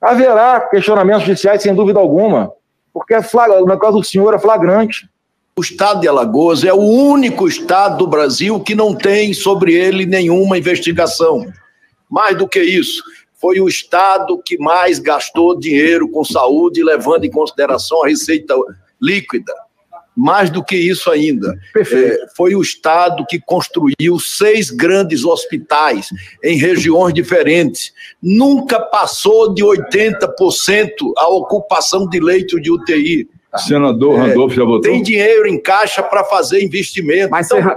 haverá questionamentos judiciais sem dúvida alguma, porque é flag... no caso do senhor é flagrante. O estado de Alagoas é o único estado do Brasil que não tem sobre ele nenhuma investigação. Mais do que isso, foi o estado que mais gastou dinheiro com saúde, levando em consideração a receita líquida. Mais do que isso ainda, é, foi o estado que construiu seis grandes hospitais em regiões diferentes. Nunca passou de 80% a ocupação de leito de UTI. Senador é, Randolfo já votou? Tem dinheiro em caixa para fazer investimento. Mas então,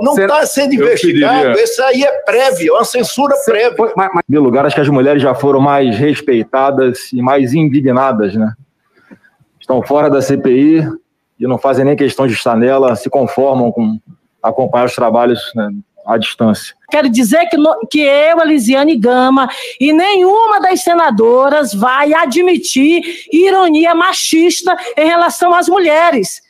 não está sendo investigado. Esse aí é prévio, é uma censura prévia. Mas, mas, em lugar, acho que as mulheres já foram mais respeitadas e mais indignadas, né? Estão fora da CPI e não fazem nem questão de estar nela, se conformam com acompanhar os trabalhos né, à distância. Quero dizer que, no, que eu, Elisiane Gama, e nenhuma das senadoras vai admitir ironia machista em relação às mulheres.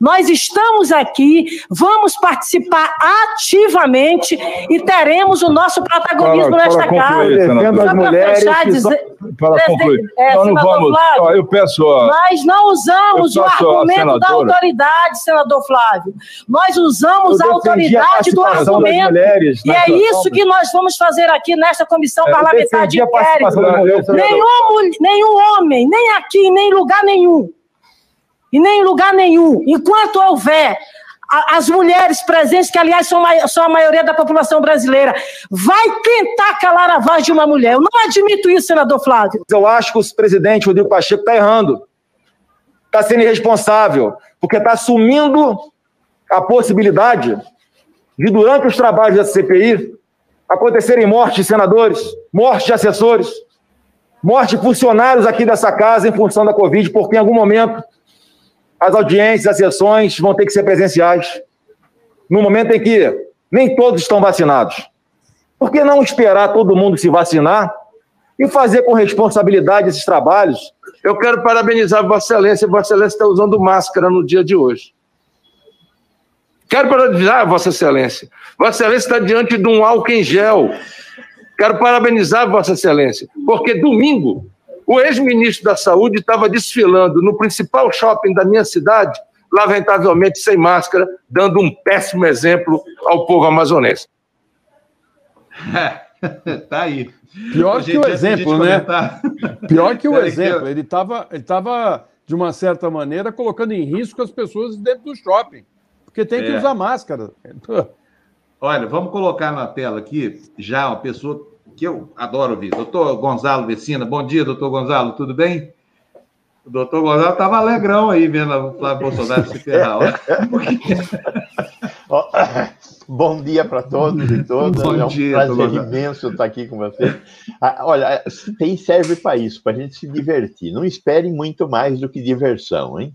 Nós estamos aqui, vamos participar ativamente e teremos o nosso protagonismo para, nesta para casa. Defendo as mulheres dizer, para concluir. É, não vamos, Flávio, eu peço Nós não usamos o argumento da autoridade, senador Flávio. Nós usamos a autoridade a do argumento. Mulheres, e é isso que nós vamos fazer aqui nesta comissão é, parlamentar de inquérito. Nenhum, nenhum homem, nem aqui, nem em lugar nenhum e nem em lugar nenhum. Enquanto houver as mulheres presentes, que aliás são, a maioria da população brasileira, vai tentar calar a voz de uma mulher. Eu não admito isso, senador Flávio. Eu acho que o presidente Rodrigo Pacheco está errando. Está sendo irresponsável, porque está assumindo a possibilidade de, durante os trabalhos da CPI, acontecerem mortes de senadores, mortes de assessores, morte de funcionários aqui dessa casa em função da Covid, porque em algum momento as audiências, as sessões vão ter que ser presenciais. No momento em que nem todos estão vacinados. Por que não esperar todo mundo se vacinar e fazer com responsabilidade esses trabalhos? Eu quero parabenizar Vossa Excelência. Vossa Excelência está usando máscara no dia de hoje. Quero parabenizar Vossa Excelência. Vossa Excelência está diante de um álcool em gel. Quero parabenizar Vossa Excelência, porque domingo O ex-ministro da Saúde estava desfilando no principal shopping da minha cidade, lamentavelmente sem máscara, dando um péssimo exemplo ao povo amazonense. tá aí. Pior que o exemplo, né? Comentar. Pior que o exemplo. Ele estava, ele tava, de uma certa maneira, colocando em risco as pessoas dentro do shopping, porque tem que é. usar máscara. Olha, vamos colocar na tela aqui já uma pessoa que eu adoro ouvir. Doutor Gonzalo Vecina. Bom dia, doutor Gonzalo, tudo bem? O doutor Gonzalo estava alegrão aí vendo o Flávio Bolsonaro se ferrar. Bom dia para todos e todas. Bom é um dia, prazer imenso estar aqui com vocês. Ah, olha, tem serve para isso, para a gente se divertir. Não espere muito mais do que diversão, hein?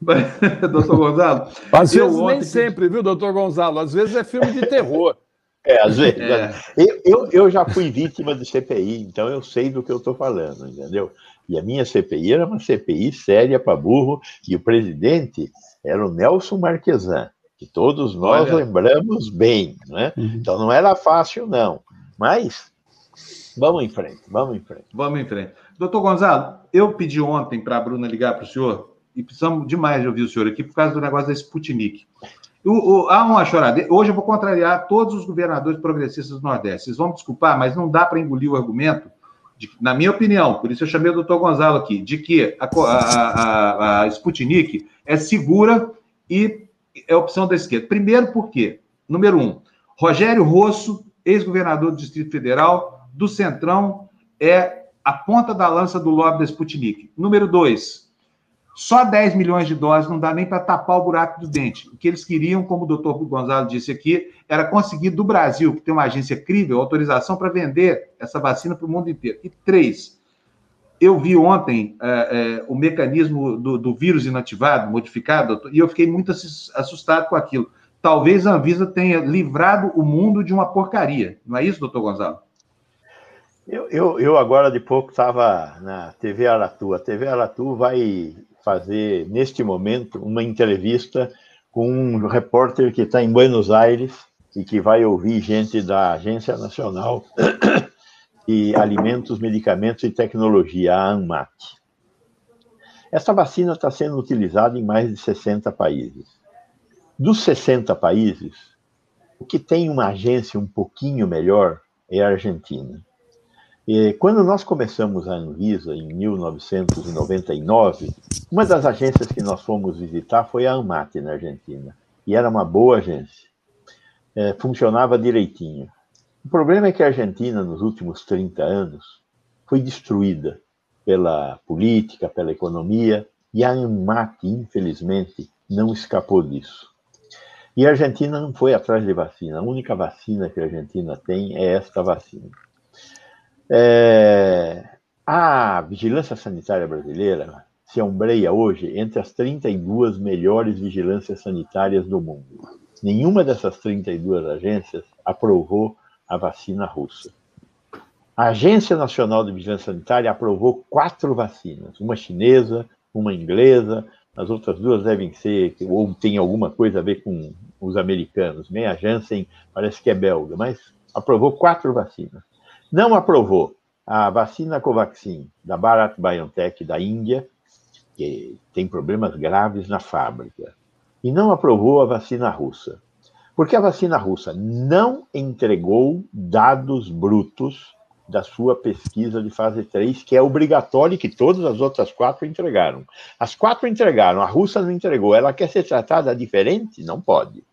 doutor Gonzalo. Às vezes nem sempre, viu, doutor Gonzalo? Às vezes é filme de terror. É, às vezes. É. Eu, eu, eu, já fui vítima de CPI, então eu sei do que eu estou falando, entendeu? E a minha CPI era uma CPI séria para burro, e o presidente era o Nelson Marquesan que todos nós Olha. lembramos bem, né? Uhum. Então não era fácil, não. Mas vamos em frente, vamos em frente. Vamos em frente. Doutor Gonzalo, eu pedi ontem para a Bruna ligar para o senhor, e precisamos demais de ouvir o senhor aqui por causa do negócio da Sputnik. O, o, há uma chorada. Hoje eu vou contrariar todos os governadores progressistas do Nordeste. Vocês vão me desculpar, mas não dá para engolir o argumento, de, na minha opinião, por isso eu chamei o doutor Gonzalo aqui, de que a, a, a, a Sputnik é segura e é opção da esquerda. Primeiro, por quê? Número um, Rogério Rosso, ex-governador do Distrito Federal, do Centrão, é a ponta da lança do lobby da Sputnik. Número dois, só 10 milhões de doses não dá nem para tapar o buraco do dente. O que eles queriam, como o doutor Gonzalo disse aqui, era conseguir do Brasil, que tem uma agência crível, autorização para vender essa vacina para o mundo inteiro. E três, eu vi ontem é, é, o mecanismo do, do, vírus inativado, modificado, e eu fiquei muito assustado com aquilo. Talvez a Anvisa tenha livrado o mundo de uma porcaria. Não é isso, doutor Gonzalo? Eu, eu, eu agora de pouco estava na TV Aratu. A TV Aratu vai fazer, neste momento, uma entrevista com um repórter que está em Buenos Aires e que vai ouvir gente da Agência Nacional e Alimentos, Medicamentos e Tecnologia, a ANMAT. Essa vacina está sendo utilizada em mais de 60 países. Dos 60 países, o que tem uma agência um pouquinho melhor é a Argentina. Quando nós começamos a Anvisa, em 1999, uma das agências que nós fomos visitar foi a ANMAT, na Argentina. E era uma boa agência. É, funcionava direitinho. O problema é que a Argentina, nos últimos 30 anos, foi destruída pela política, pela economia, e a ANMAT, infelizmente, não escapou disso. E a Argentina não foi atrás de vacina. A única vacina que a Argentina tem é esta vacina. É... A vigilância sanitária brasileira se ombreia hoje entre as 32 melhores vigilâncias sanitárias do mundo. Nenhuma dessas 32 agências aprovou a vacina russa. A Agência Nacional de Vigilância Sanitária aprovou quatro vacinas, uma chinesa, uma inglesa, as outras duas devem ser, ou tem alguma coisa a ver com os americanos. Nem a Janssen parece que é belga, mas aprovou quatro vacinas. Não aprovou a vacina Covaxin da Bharat BioNTech da Índia, que tem problemas graves na fábrica. E não aprovou a vacina russa. Porque a vacina russa não entregou dados brutos da sua pesquisa de fase 3, que é obrigatório que todas as outras quatro entregaram. As quatro entregaram, a russa não entregou. Ela quer ser tratada diferente? Não pode.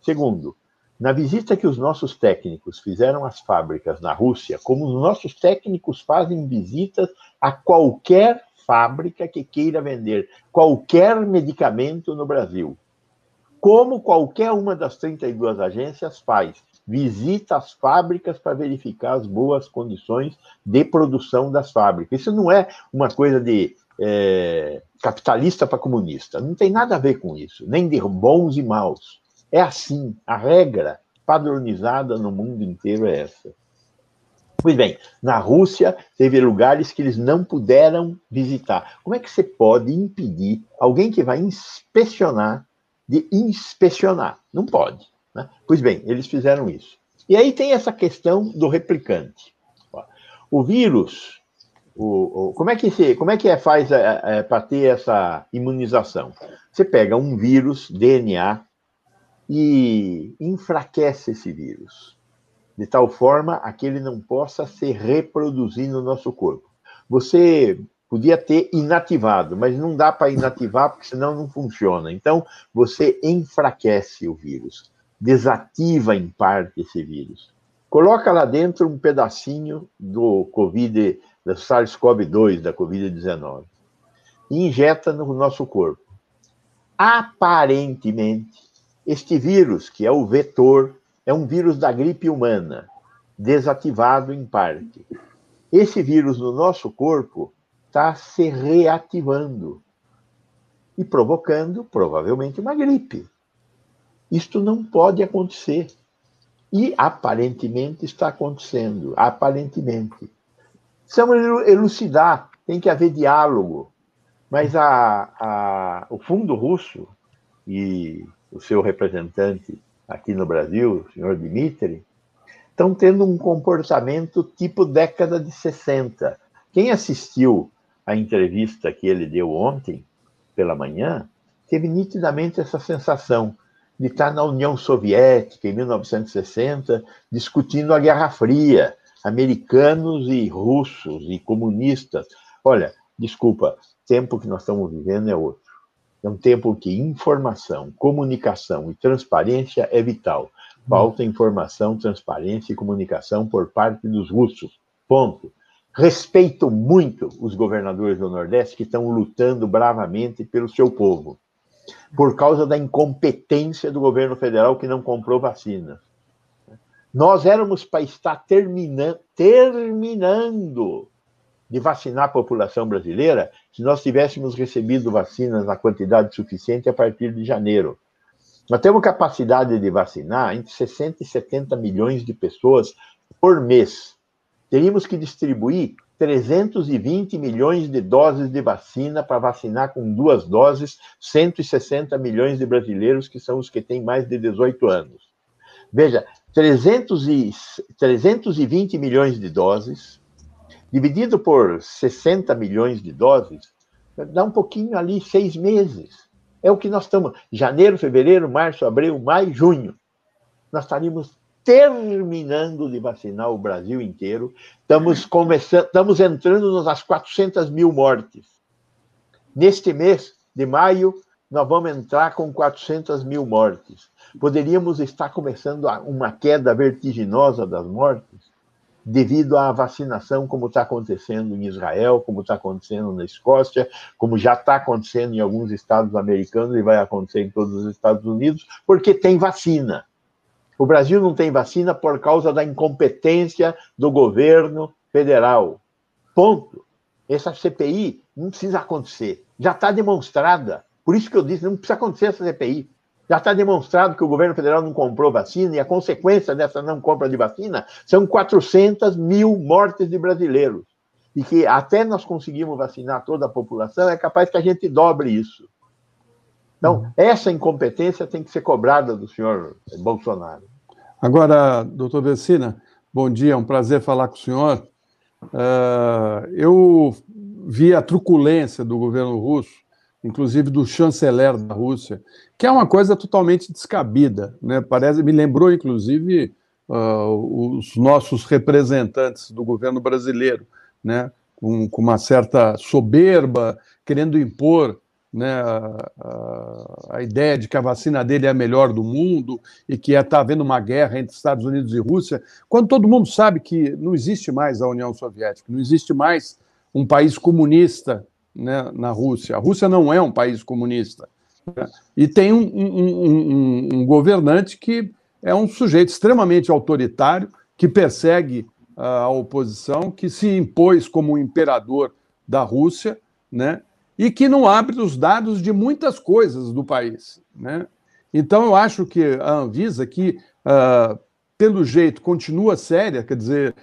Segundo, na visita que os nossos técnicos fizeram às fábricas na Rússia, como os nossos técnicos fazem visitas a qualquer fábrica que queira vender qualquer medicamento no Brasil como qualquer uma das 32 agências faz. Visita as fábricas para verificar as boas condições de produção das fábricas. Isso não é uma coisa de é, capitalista para comunista. Não tem nada a ver com isso, nem de bons e maus. É assim. A regra padronizada no mundo inteiro é essa. Pois bem, na Rússia teve lugares que eles não puderam visitar. Como é que você pode impedir alguém que vai inspecionar de inspecionar. Não pode. Né? Pois bem, eles fizeram isso. E aí tem essa questão do replicante. O vírus o, o, como é que se, como é que é, faz é, é, para ter essa imunização? Você pega um vírus, DNA, e enfraquece esse vírus, de tal forma a que ele não possa se reproduzir no nosso corpo. Você podia ter inativado, mas não dá para inativar, porque senão não funciona. Então, você enfraquece o vírus, desativa em parte esse vírus. Coloca lá dentro um pedacinho do Covid, da SARS-CoV-2, da Covid-19, e injeta no nosso corpo. Aparentemente, este vírus, que é o vetor, é um vírus da gripe humana, desativado em parte. Esse vírus no nosso corpo está se reativando e provocando, provavelmente, uma gripe. Isto não pode acontecer. E aparentemente está acontecendo. Aparentemente. Precisamos elucidar, tem que haver diálogo. Mas a, a, o fundo russo e o seu representante aqui no Brasil, o senhor Dmitry, estão tendo um comportamento tipo década de 60. Quem assistiu a entrevista que ele deu ontem, pela manhã, teve nitidamente essa sensação de estar na União Soviética, em 1960, discutindo a Guerra Fria, americanos e russos e comunistas. Olha, desculpa, tempo que nós estamos vivendo é outro. É um tempo que informação, comunicação e transparência é vital. Falta informação, transparência e comunicação por parte dos russos. Ponto. Respeito muito os governadores do Nordeste que estão lutando bravamente pelo seu povo, por causa da incompetência do governo federal que não comprou vacina. Nós éramos para estar termina, terminando de vacinar a população brasileira se nós tivéssemos recebido vacinas na quantidade suficiente a partir de janeiro. Nós temos capacidade de vacinar entre 60 e 70 milhões de pessoas por mês. Teríamos que distribuir 320 milhões de doses de vacina para vacinar com duas doses 160 milhões de brasileiros, que são os que têm mais de 18 anos. Veja, 300 e, 320 milhões de doses, dividido por 60 milhões de doses, dá um pouquinho ali, seis meses. É o que nós estamos. Janeiro, fevereiro, março, abril, maio, junho. Nós estaríamos terminando de vacinar o Brasil inteiro. Estamos começando, estamos entrando nas 400 mil mortes. Neste mês de maio, nós vamos entrar com 400 mil mortes. Poderíamos estar começando uma queda vertiginosa das mortes devido à vacinação, como está acontecendo em Israel, como está acontecendo na Escócia, como já está acontecendo em alguns estados americanos e vai acontecer em todos os Estados Unidos, porque tem vacina. O Brasil não tem vacina por causa da incompetência do governo federal. Ponto. Essa CPI não precisa acontecer. Já está demonstrada. Por isso que eu disse, não precisa acontecer essa CPI. Já está demonstrado que o governo federal não comprou vacina e a consequência dessa não compra de vacina são 400 mil mortes de brasileiros. E que até nós conseguirmos vacinar toda a população, é capaz que a gente dobre isso. Então, uhum. essa incompetência tem que ser cobrada do senhor Bolsonaro. Agora, doutor Vecina, bom dia, é um prazer falar com o senhor. Uh, eu vi a truculência do governo russo inclusive do chanceler da Rússia, que é uma coisa totalmente descabida. Né? Parece, me lembrou, inclusive, uh, os nossos representantes do governo brasileiro, né? com, com uma certa soberba, querendo impor né, a, a, a, ideia de que a vacina dele é a melhor do mundo e que está havendo uma guerra entre Estados Unidos e Rússia, quando todo mundo sabe que não existe mais a União Soviética, não existe mais um país comunista né, na Rússia. A Rússia não é um país comunista. Né? E tem um, um, um, um, governante que é um sujeito extremamente autoritário, que persegue a oposição, que se impôs como imperador da Rússia, né? e que não abre os dados de muitas coisas do país. Né? Então, eu acho que a Anvisa, que uh, pelo jeito continua séria, quer dizer,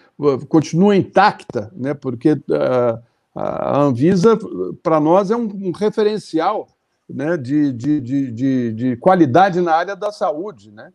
continua intacta, né? porque uh, a Anvisa, para nós, é um, um referencial né, de, de, de, de, qualidade na área da saúde. Né?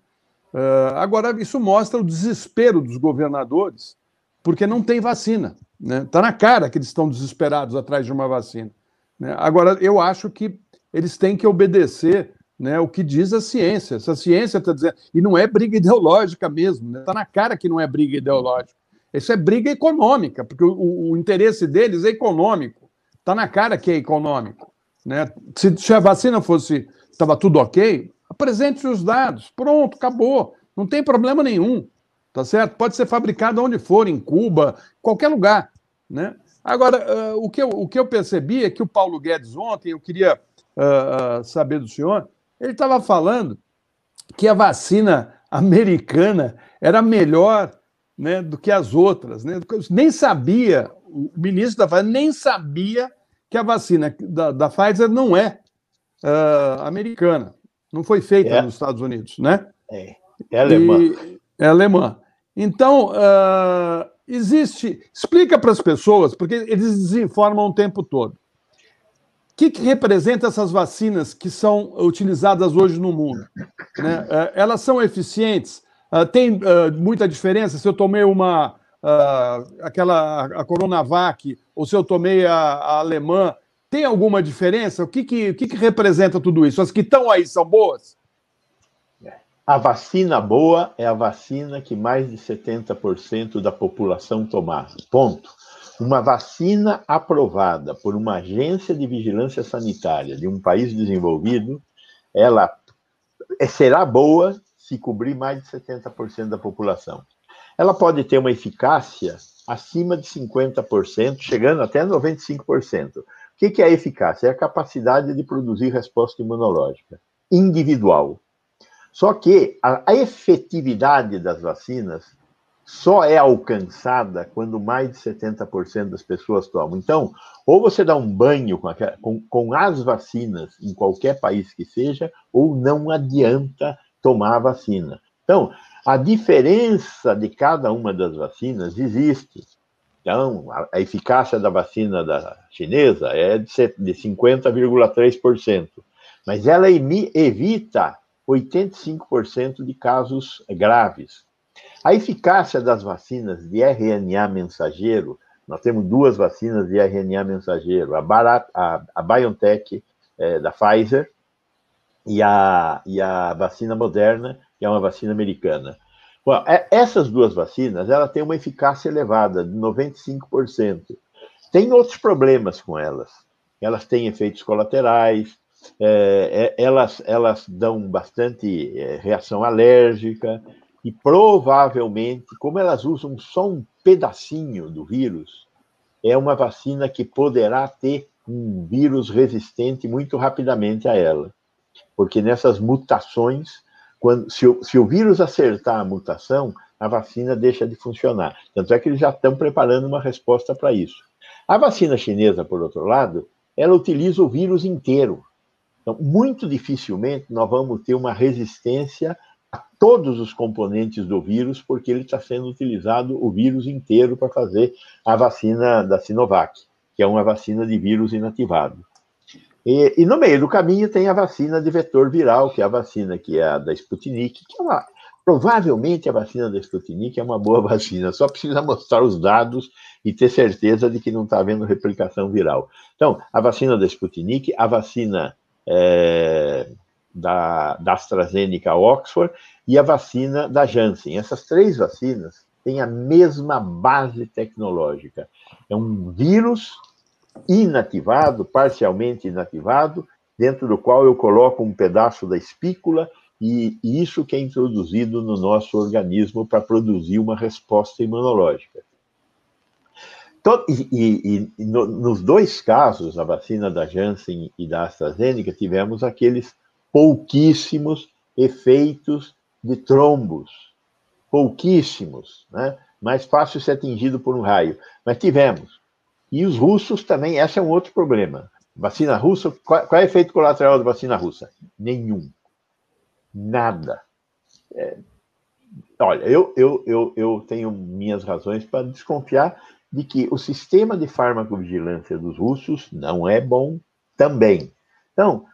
Uh, agora, isso mostra o desespero dos governadores, porque não tem vacina. Né? Tá na cara que eles estão desesperados atrás de uma vacina. Né? Agora, eu acho que eles têm que obedecer né, o que diz a ciência. Essa ciência está dizendo. E não é briga ideológica mesmo, está né? Na cara que não é briga ideológica. Isso é briga econômica, porque o, o interesse deles é econômico. Está na cara que é econômico. Né? Se, se a vacina fosse. estava tudo ok, apresente os dados. Pronto, acabou. Não tem problema nenhum. Tá certo? Pode ser fabricado onde for, em Cuba, qualquer lugar. Né? Agora, uh, o, que eu, o que eu percebi é que o Paulo Guedes ontem, eu queria uh, uh, saber do senhor, ele estava falando que a vacina americana era melhor né, do que as outras. Né? Nem sabia, o ministro da Pfizer nem sabia que a vacina da, da Pfizer não é uh, americana. Não foi feita é. nos Estados Unidos, né? É, é alemã. E, é alemã. Então, uh, existe. Explica para as pessoas, porque eles desinformam o tempo todo que, que representa essas vacinas que são utilizadas hoje no mundo? Né? É, elas são eficientes? Uh, tem uh, muita diferença se eu tomei uma uh, aquela a Coronavac ou se eu tomei a, a alemã? Tem alguma diferença? O que, que, o que, que representa tudo isso? As que estão aí são boas? A vacina boa é a vacina que mais de 70% da população tomar. Ponto. Uma vacina aprovada por uma agência de vigilância sanitária de um país desenvolvido, ela será boa se cobrir mais de 70% da população. Ela pode ter uma eficácia acima de 50%, chegando até 95%. O que é a eficácia? É a capacidade de produzir resposta imunológica individual. Só que a efetividade das vacinas só é alcançada quando mais de 70% das pessoas tomam. Então, ou você dá um banho com, com, com, as vacinas em qualquer país que seja, ou não adianta tomar a vacina. Então, a diferença de cada uma das vacinas existe. Então, a, eficácia da vacina da chinesa é de, de 50,3%, mas ela evita 85% de casos graves. A eficácia das vacinas de RNA mensageiro, nós temos duas vacinas de RNA mensageiro, a, Barat, a, a BioNTech é, da Pfizer e a, e a vacina Moderna, que é uma vacina americana. Bom, é, essas duas vacinas, ela tem uma eficácia elevada, de 95%. Tem outros problemas com elas. Elas têm efeitos colaterais, é, é, elas, elas dão bastante é, reação alérgica, e provavelmente, como elas usam só um pedacinho do vírus, é uma vacina que poderá ter um vírus resistente muito rapidamente a ela. Porque nessas mutações, quando, se, o, se o vírus acertar a mutação, a vacina deixa de funcionar. Tanto é que eles já estão preparando uma resposta para isso. A vacina chinesa, por outro lado, ela utiliza o vírus inteiro. Então, muito dificilmente nós vamos ter uma resistência a todos os componentes do vírus, porque ele está sendo utilizado o vírus inteiro para fazer a vacina da Sinovac, que é uma vacina de vírus inativado. E, e, no meio do caminho tem a vacina de vetor viral, que é a vacina que é a da Sputnik, que é uma, provavelmente a vacina da Sputnik é uma boa vacina, só precisa mostrar os dados e ter certeza de que não está havendo replicação viral. Então, a vacina da Sputnik, a vacina é, da, da AstraZeneca Oxford e a vacina da Janssen. Essas três vacinas têm a mesma base tecnológica. É um vírus inativado, parcialmente inativado, dentro do qual eu coloco um pedaço da espícula e isso que é introduzido no nosso organismo para produzir uma resposta imunológica. Então, e, e, e no, nos dois casos, a vacina da Janssen e da AstraZeneca, tivemos aqueles pouquíssimos efeitos de trombos, pouquíssimos, né? mais fácil ser atingido por um raio, mas tivemos. E os russos também, esse é um outro problema. Vacina russa, qual, qual é o efeito colateral da vacina russa? Nenhum. Nada. É, olha, eu, eu, eu, eu tenho minhas razões para desconfiar de que o sistema de farmacovigilância dos russos não é bom também. Então,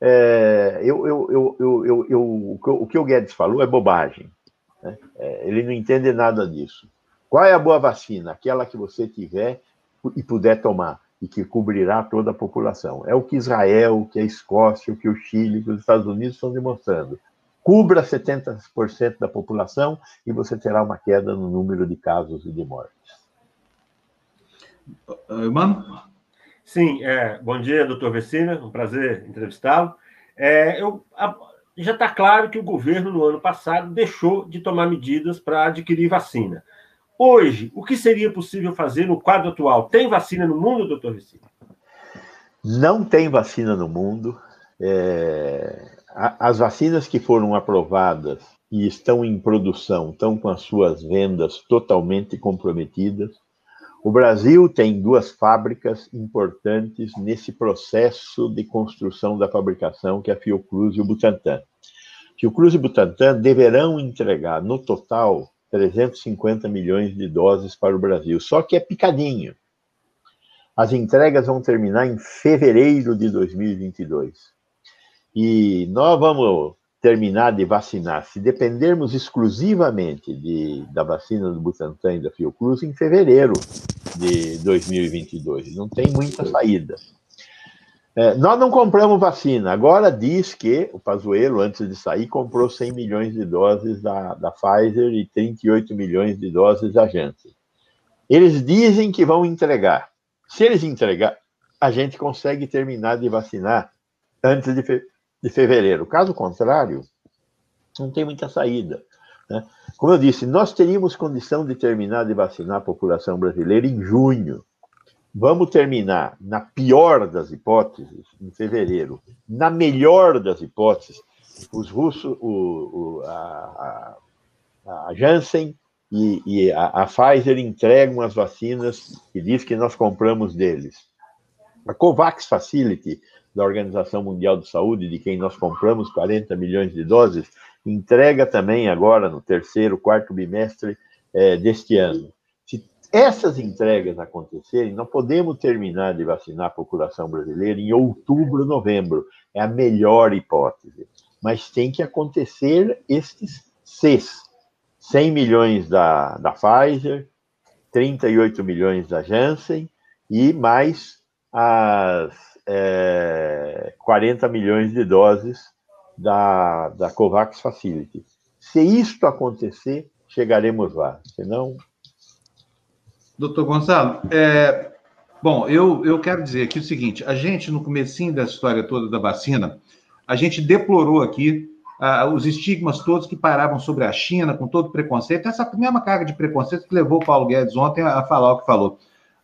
é, eu, eu, eu, o que o Guedes falou é bobagem. Né? É, ele não entende nada disso. Qual é a boa vacina? Aquela que você tiver e puder tomar e que cobrirá toda a população. É o que Israel, que a Escócia, o que o Chile, que os Estados Unidos estão demonstrando. Cubra 70% da população e você terá uma queda no número de casos e de mortes. Mano? Sim, é, bom dia, doutor Vecina, um prazer entrevistá-lo. É, eu, a, já está claro que o governo, no ano passado, deixou de tomar medidas para adquirir vacina. Hoje, o que seria possível fazer no quadro atual? Tem vacina no mundo, doutor Vecina? Não tem vacina no mundo. É... As vacinas que foram aprovadas e estão em produção estão com as suas vendas totalmente comprometidas. O Brasil tem duas fábricas importantes nesse processo de construção da fabricação, que é a Fiocruz e o Butantan. Fiocruz e Butantan deverão entregar, no total, 350 milhões de doses para o Brasil, só que é picadinho. As entregas vão terminar em fevereiro de 2022. E nós vamos terminar de vacinar, se dependermos exclusivamente de, da vacina do Butantan e da Fiocruz, em fevereiro de 2022. Não tem muita saída. É, nós não compramos vacina. Agora diz que o Pazuello, antes de sair, comprou 100 milhões de doses da, da Pfizer e 38 milhões de doses da Janssen. Eles dizem que vão entregar. Se eles entregar, a gente consegue terminar de vacinar antes de, fe de fevereiro. Caso contrário, não tem muita saída. Né? Como eu disse, nós teríamos condição de terminar de vacinar a população brasileira em junho. Vamos terminar, na pior das hipóteses, em fevereiro. Na melhor das hipóteses, os russos, o, o, a, a, Janssen e, e a, a, Pfizer entregam as vacinas e diz que nós compramos deles. A COVAX Facility, da Organização Mundial de Saúde, de quem nós compramos 40 milhões de doses, entrega também agora no terceiro, quarto bimestre é, deste ano essas entregas acontecerem, nós podemos terminar de vacinar a população brasileira em outubro, novembro. É a melhor hipótese. Mas tem que acontecer estes seis. 100 milhões da, da Pfizer, 38 milhões da Janssen e mais as é, 40 milhões de doses da, da COVAX Facility. Se isto acontecer, chegaremos lá. Senão, Doutor Gonçalo, é, bom, eu, eu quero dizer aqui o seguinte, a gente, no comecinho dessa história toda da vacina, a gente deplorou aqui ah, os estigmas todos que paravam sobre a China, com todo preconceito, essa mesma carga de preconceito que levou o Paulo Guedes ontem a falar o que falou.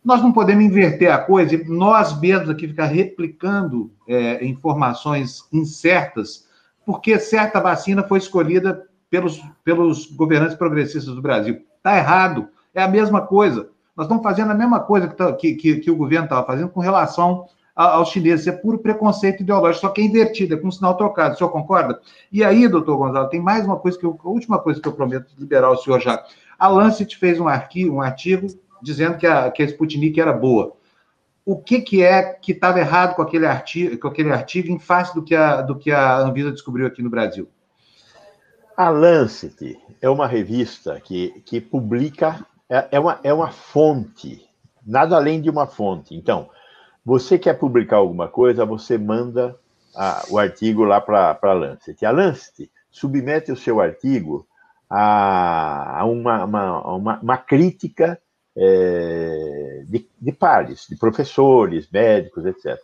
Nós não podemos inverter a coisa e nós mesmos aqui ficar replicando é, informações incertas, porque certa vacina foi escolhida pelos, pelos governantes progressistas do Brasil. Está errado, é a mesma coisa. Nós estamos fazendo a mesma coisa que, tá, que, que, o governo estava fazendo com relação aos chineses. É puro preconceito ideológico, só que é invertido, é com um sinal trocado. O senhor concorda? E aí, doutor Gonzalo, tem mais uma coisa que eu, a última coisa que eu prometo liberar o senhor já. A Lancet fez um, um artigo dizendo que a, que a Sputnik era boa. O que, que é que estava errado com aquele, artigo, com aquele artigo em face do que, a, do que a Anvisa descobriu aqui no Brasil? A Lancet é uma revista que, que publica é, é, uma, é uma fonte, nada além de uma fonte. Então, você quer publicar alguma coisa, você manda a, o artigo lá para a Lancet. A Lancet submete o seu artigo a, a uma, uma, uma, uma, crítica é, de, de pares, de professores, médicos, etc.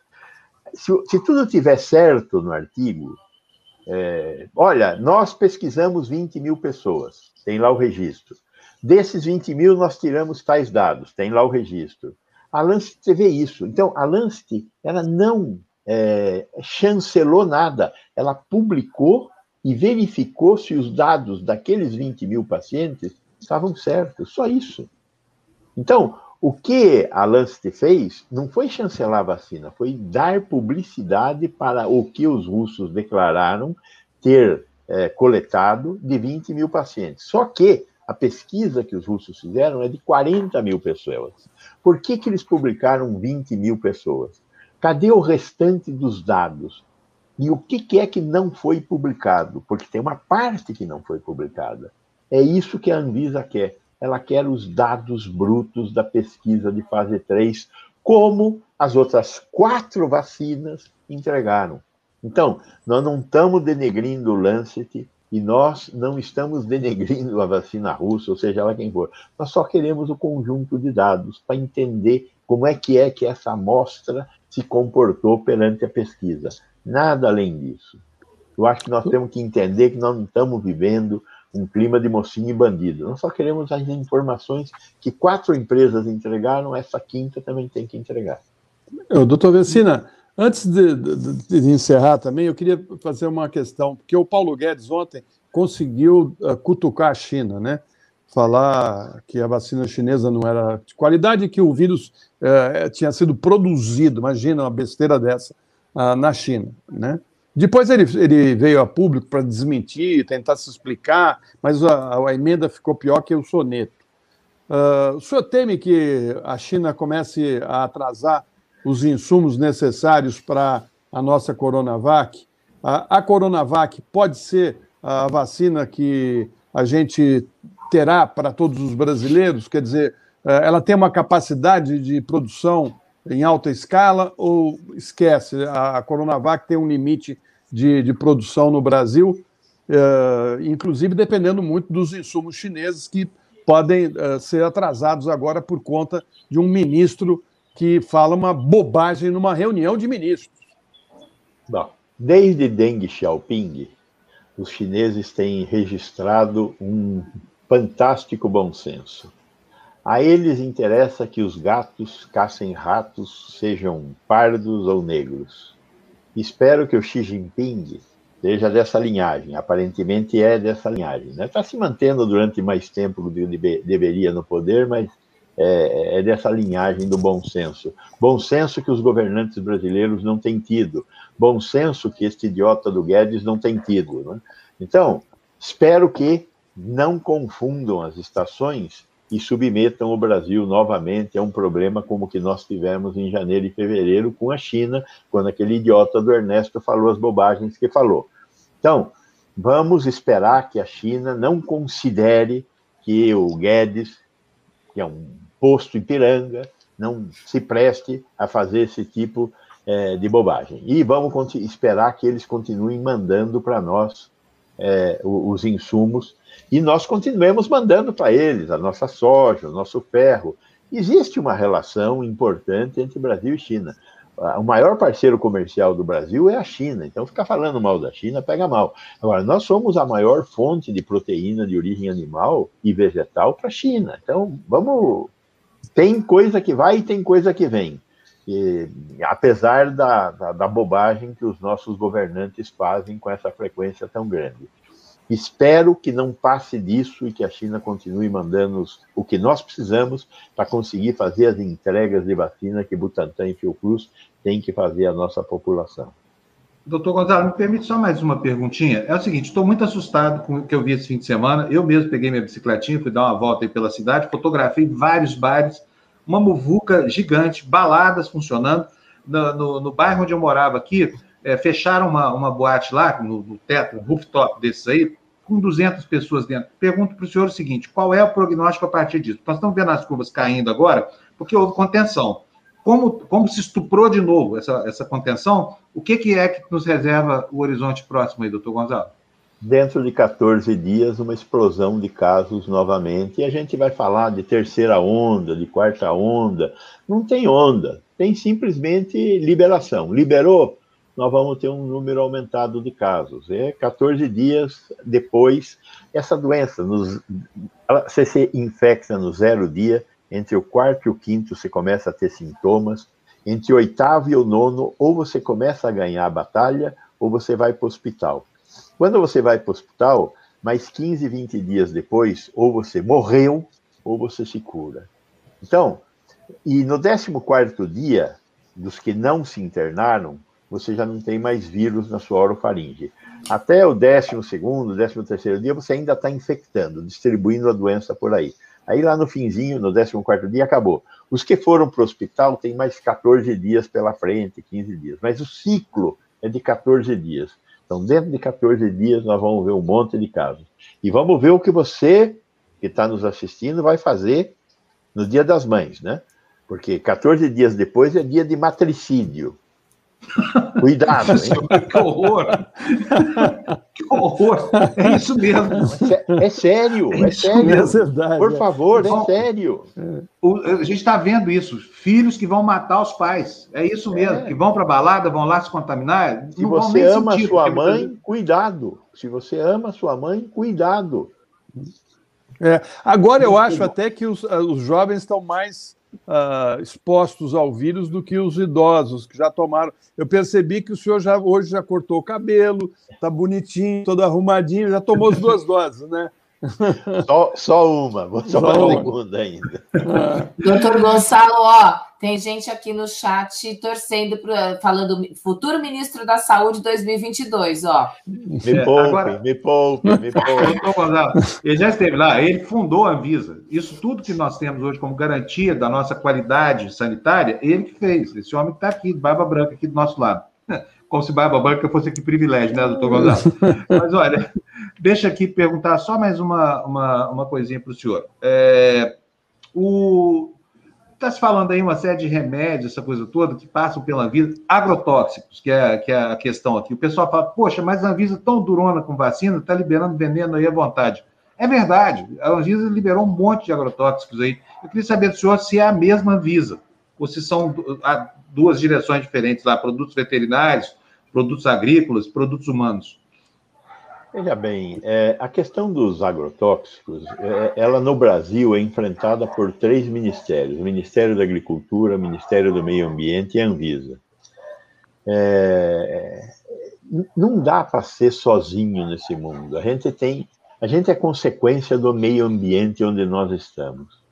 Se, se tudo estiver certo no artigo, é, olha, nós pesquisamos 20 mil pessoas, tem lá o registro. Desses 20 mil, nós tiramos tais dados, tem lá o registro. A Lancet vê isso. Então, a Lancet, ela não é, chancelou nada, ela publicou e verificou se os dados daqueles 20 mil pacientes estavam certos, só isso. Então, o que a Lancet fez não foi chancelar a vacina, foi dar publicidade para o que os russos declararam ter é, coletado de 20 mil pacientes. Só que a pesquisa que os russos fizeram é de 40 mil pessoas. Por que, que eles publicaram 20 mil pessoas? Cadê o restante dos dados? E o que, que é que não foi publicado? Porque tem uma parte que não foi publicada. É isso que a Anvisa quer. ela quer os dados brutos da pesquisa de fase 3, como as outras quatro vacinas entregaram. Então, nós não estamos denegrindo o Lancet e nós não estamos denegrindo a vacina russa, ou seja lá quem for. Nós só queremos o conjunto de dados para entender como é que é que essa amostra se comportou perante a pesquisa. Nada além disso. Eu acho que nós temos que entender que nós não estamos vivendo um clima de mocinho e bandido. Nós só queremos as informações que quatro empresas entregaram, essa quinta também tem que entregar. doutor Vecina, Antes de, de, de, encerrar também, eu queria fazer uma questão, porque o Paulo Guedes ontem conseguiu uh, cutucar a China, né? Falar que a vacina chinesa não era de qualidade, que o vírus uh, tinha sido produzido, imagina uma besteira dessa, uh, na China, né? Depois ele, ele veio a público para desmentir, tentar se explicar, mas a, a, emenda ficou pior que o soneto. Uh, o senhor teme que a China comece a atrasar os insumos necessários para a nossa Coronavac. A, a Coronavac pode ser a vacina que a gente terá para todos os brasileiros? Quer dizer, eh, ela tem uma capacidade de produção em alta escala ou esquece? A Coronavac tem um limite de, de produção no Brasil, eh, inclusive dependendo muito dos insumos chineses que podem eh, ser atrasados agora por conta de um ministro que fala uma bobagem numa reunião de ministros. Bom, desde Deng Xiaoping, os chineses têm registrado um fantástico bom senso. A eles interessa que os gatos caçem ratos, sejam pardos ou negros. Espero que o Xi Jinping seja dessa linhagem, aparentemente é dessa linhagem. Está né? Tá se mantendo durante mais tempo do que deveria no poder, mas é, é, dessa linhagem do bom senso. Bom senso que os governantes brasileiros não têm tido. Bom senso que este idiota do Guedes não tem tido. Né? Então, espero que não confundam as estações e submetam o Brasil novamente a um problema como o que nós tivemos em janeiro e fevereiro com a China, quando aquele idiota do Ernesto falou as bobagens que falou. Então, vamos esperar que a China não considere que o Guedes, que é um posto Ipiranga não se preste a fazer esse tipo é, de bobagem. E vamos esperar que eles continuem mandando para nós é, os insumos e nós continuemos mandando para eles a nossa soja, o nosso ferro. Existe uma relação importante entre Brasil e China. O maior parceiro comercial do Brasil é a China, então ficar falando mal da China pega mal. Agora, nós somos a maior fonte de proteína de origem animal e vegetal para a China, então vamos tem coisa que vai e tem coisa que vem. E, apesar da, da, da, bobagem que os nossos governantes fazem com essa frequência tão grande. Espero que não passe disso e que a China continue mandando o que nós precisamos para conseguir fazer as entregas de vacina que Butantan e Fiocruz têm que fazer à nossa população. Doutor Gonzalo, me permite só mais uma perguntinha. É o seguinte, estou muito assustado com o que eu vi esse fim de semana. Eu mesmo peguei minha bicicletinha, fui dar uma volta aí pela cidade, fotografei vários bares, uma muvuca gigante, baladas funcionando. No, no, no bairro onde eu morava aqui, é, fecharam uma, uma boate lá, no, no teto, um rooftop desses aí, com 200 pessoas dentro. Pergunto para o senhor o seguinte, qual é o prognóstico a partir disso? Nós estamos vendo as curvas caindo agora, porque houve contenção. Como, como se estuprou de novo essa, essa contenção, o que, que é que nos reserva o horizonte próximo aí, doutor Gonzalo? Dentro de 14 dias, uma explosão de casos novamente, e a gente vai falar de terceira onda, de quarta onda. Não tem onda, tem simplesmente liberação. Liberou, nós vamos ter um número aumentado de casos. É 14 dias depois, essa doença, nos, você se infecta no zero dia, entre o quarto e o quinto você começa a ter sintomas, entre o oitavo e o nono, ou você começa a ganhar a batalha, ou você vai para o hospital. Quando você vai para o hospital, mais 15, 20 dias depois, ou você morreu, ou você se cura. Então, e no 14 dia, dos que não se internaram, você já não tem mais vírus na sua orofaringe. Até o 12 segundo, 13 terceiro dia, você ainda está infectando, distribuindo a doença por aí. Aí lá no finzinho, no 14 dia, acabou. Os que foram para o hospital têm mais 14 dias pela frente, 15 dias. Mas o ciclo é de 14 dias. Então, dentro de 14 dias, nós vamos ver um monte de casos. E vamos ver o que você que está nos assistindo vai fazer no Dia das Mães, né? Porque 14 dias depois é dia de matricídio. Cuidado, hein? que horror! que horror! É isso mesmo. É, sério, é, é sério. É verdade, Por favor, é, é sério. O, a gente está vendo isso. Filhos que vão matar os pais. É isso mesmo. É. Que vão para balada, vão lá se contaminar. Se você ama sentir, sua mãe, cuidado. Se você ama sua mãe, cuidado. É, agora eu acho até que os, os jovens estão mais uh, expostos ao vírus do que os idosos que já tomaram. Eu percebi que o senhor já hoje já cortou o cabelo, está bonitinho, todo arrumadinho, já tomou as duas doses, né? Só, só uma, vou só uma segunda ainda. Doutor Gonçalo, ó, tem gente aqui no chat torcendo, pro, falando futuro ministro da Saúde 2022, ó. Me poupe, Agora, me poupe, me poupe. ele já esteve lá, ele fundou a Anvisa. Isso tudo que nós temos hoje como garantia da nossa qualidade sanitária, ele que fez. Esse homem que está aqui, barba branca, aqui do nosso lado. Como se barba branca fosse aqui privilégio, né, doutor Gonçalo? Mas olha, deixa aqui perguntar só mais uma, uma, uma coisinha para o senhor. É, o Está se falando aí uma série de remédios, essa coisa toda, que passam pela vida, agrotóxicos, que é, que é a questão aqui. O pessoal fala, poxa, mas a Anvisa tão durona com vacina, está liberando veneno aí à vontade. É verdade, a Anvisa liberou um monte de agrotóxicos aí. Eu queria saber do senhor se é a mesma Anvisa, ou se são duas direções diferentes lá, produtos veterinários, produtos agrícolas, produtos humanos. Veja bem, é, a questão dos agrotóxicos, é, ela no Brasil é enfrentada por três ministérios: o Ministério da Agricultura, o Ministério do Meio Ambiente e a Anvisa. É, não dá para ser sozinho nesse mundo. A gente tem, a gente é consequência do meio ambiente onde nós estamos.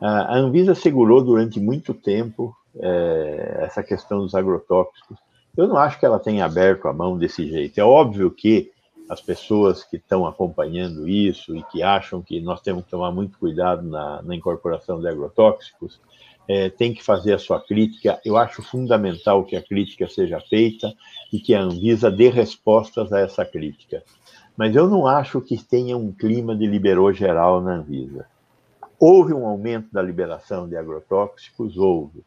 A, a Anvisa segurou durante muito tempo é, essa questão dos agrotóxicos. Eu não acho que ela tenha aberto a mão desse jeito. É óbvio que as pessoas que estão acompanhando isso e que acham que nós temos que tomar muito cuidado na, na incorporação de agrotóxicos, é, tem que fazer a sua crítica. Eu acho fundamental que a crítica seja feita e que a Anvisa dê respostas a essa crítica. Mas eu não acho que tenha um clima de liberou geral na Anvisa. Houve um aumento da liberação de agrotóxicos? Houve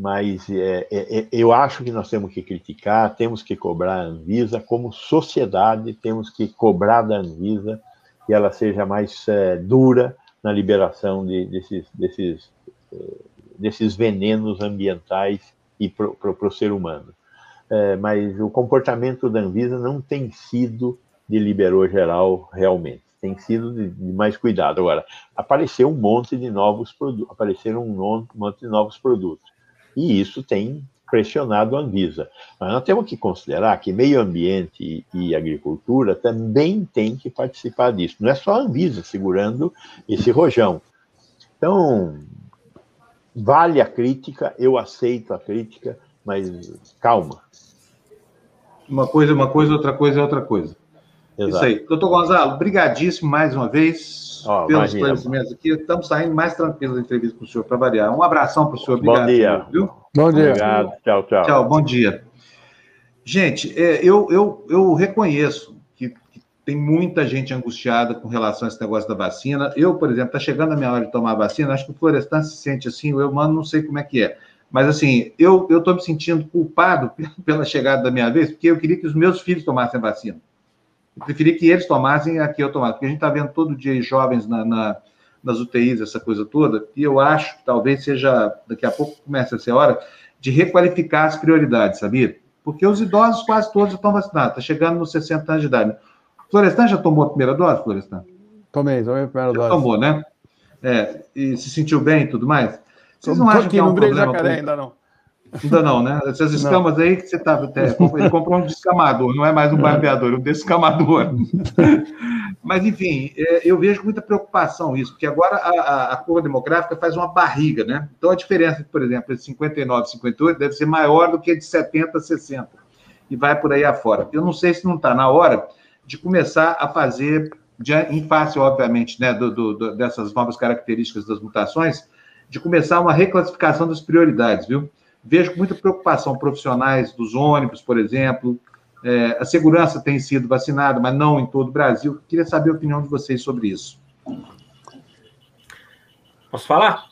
mas é, é, é, eu acho que nós temos que criticar, temos que cobrar a Anvisa, como sociedade, temos que cobrar da Anvisa que ela seja mais é, dura na liberação de, desses, desses, é, desses venenos ambientais e para o ser humano. É, mas o comportamento da Anvisa não tem sido de liberou geral realmente, tem sido de, de mais cuidado. Agora, apareceu um monte de novos produtos, apareceram um monte de novos produtos e isso tem pressionado a Anvisa. Mas nós temos que considerar que meio ambiente e agricultura também tem que participar disso. Não é só a Anvisa segurando esse rojão. Então, vale a crítica, eu aceito a crítica, mas calma. Uma coisa é uma coisa, outra coisa é outra coisa. Exato. Isso aí. Doutor Gonzalo, brigadíssimo mais uma vez oh, pelos esclarecimentos aqui. Estamos saindo mais tranquilos da entrevista com o senhor, para variar. Um abração para o senhor. Obrigado, bom dia. Viu? Bom dia. Obrigado. Tchau, tchau. Tchau, bom dia. Gente, é, eu, eu, eu reconheço que, que, tem muita gente angustiada com relação a esse negócio da vacina. Eu, por exemplo, está chegando a minha hora de tomar a vacina, acho que o Florestan se sente assim, eu, mano, não sei como é que é. Mas, assim, eu estou me sentindo culpado pela chegada da minha vez, porque eu queria que os meus filhos tomassem a vacina. Eu preferi que eles tomassem a que eu tomasse, porque a gente está vendo todo dia jovens na, na, nas UTIs, essa coisa toda, e eu acho que talvez seja, daqui a pouco começa a ser hora, de requalificar as prioridades, sabia? Porque os idosos quase todos estão vacinados, está chegando nos 60 anos de idade. Florestan já tomou a primeira dose, Florestan? Tomei, tomei a primeira dose. Tomou, né? É, e se sentiu bem e tudo mais? Vocês não acham que é um problema... Jacaré ainda não. Ainda não, né? Essas escamas não. aí que você tá. Até, ele comprou um descamador, não é mais um barbeador, é um descamador. Mas, enfim, é, eu vejo muita preocupação isso, porque agora a, a, curva demográfica faz uma barriga, né? Então a diferença, por exemplo, de 59 e 58 deve ser maior do que de 70 a 60. E vai por aí afora. Eu não sei se não está na hora de começar a fazer, de, em face, obviamente, né, do, do, dessas novas características das mutações, de começar uma reclassificação das prioridades, viu? Vejo com muita preocupação profissionais dos ônibus, por exemplo. É, a segurança tem sido vacinada, mas não em todo o Brasil. Queria saber a opinião de vocês sobre isso. Posso falar?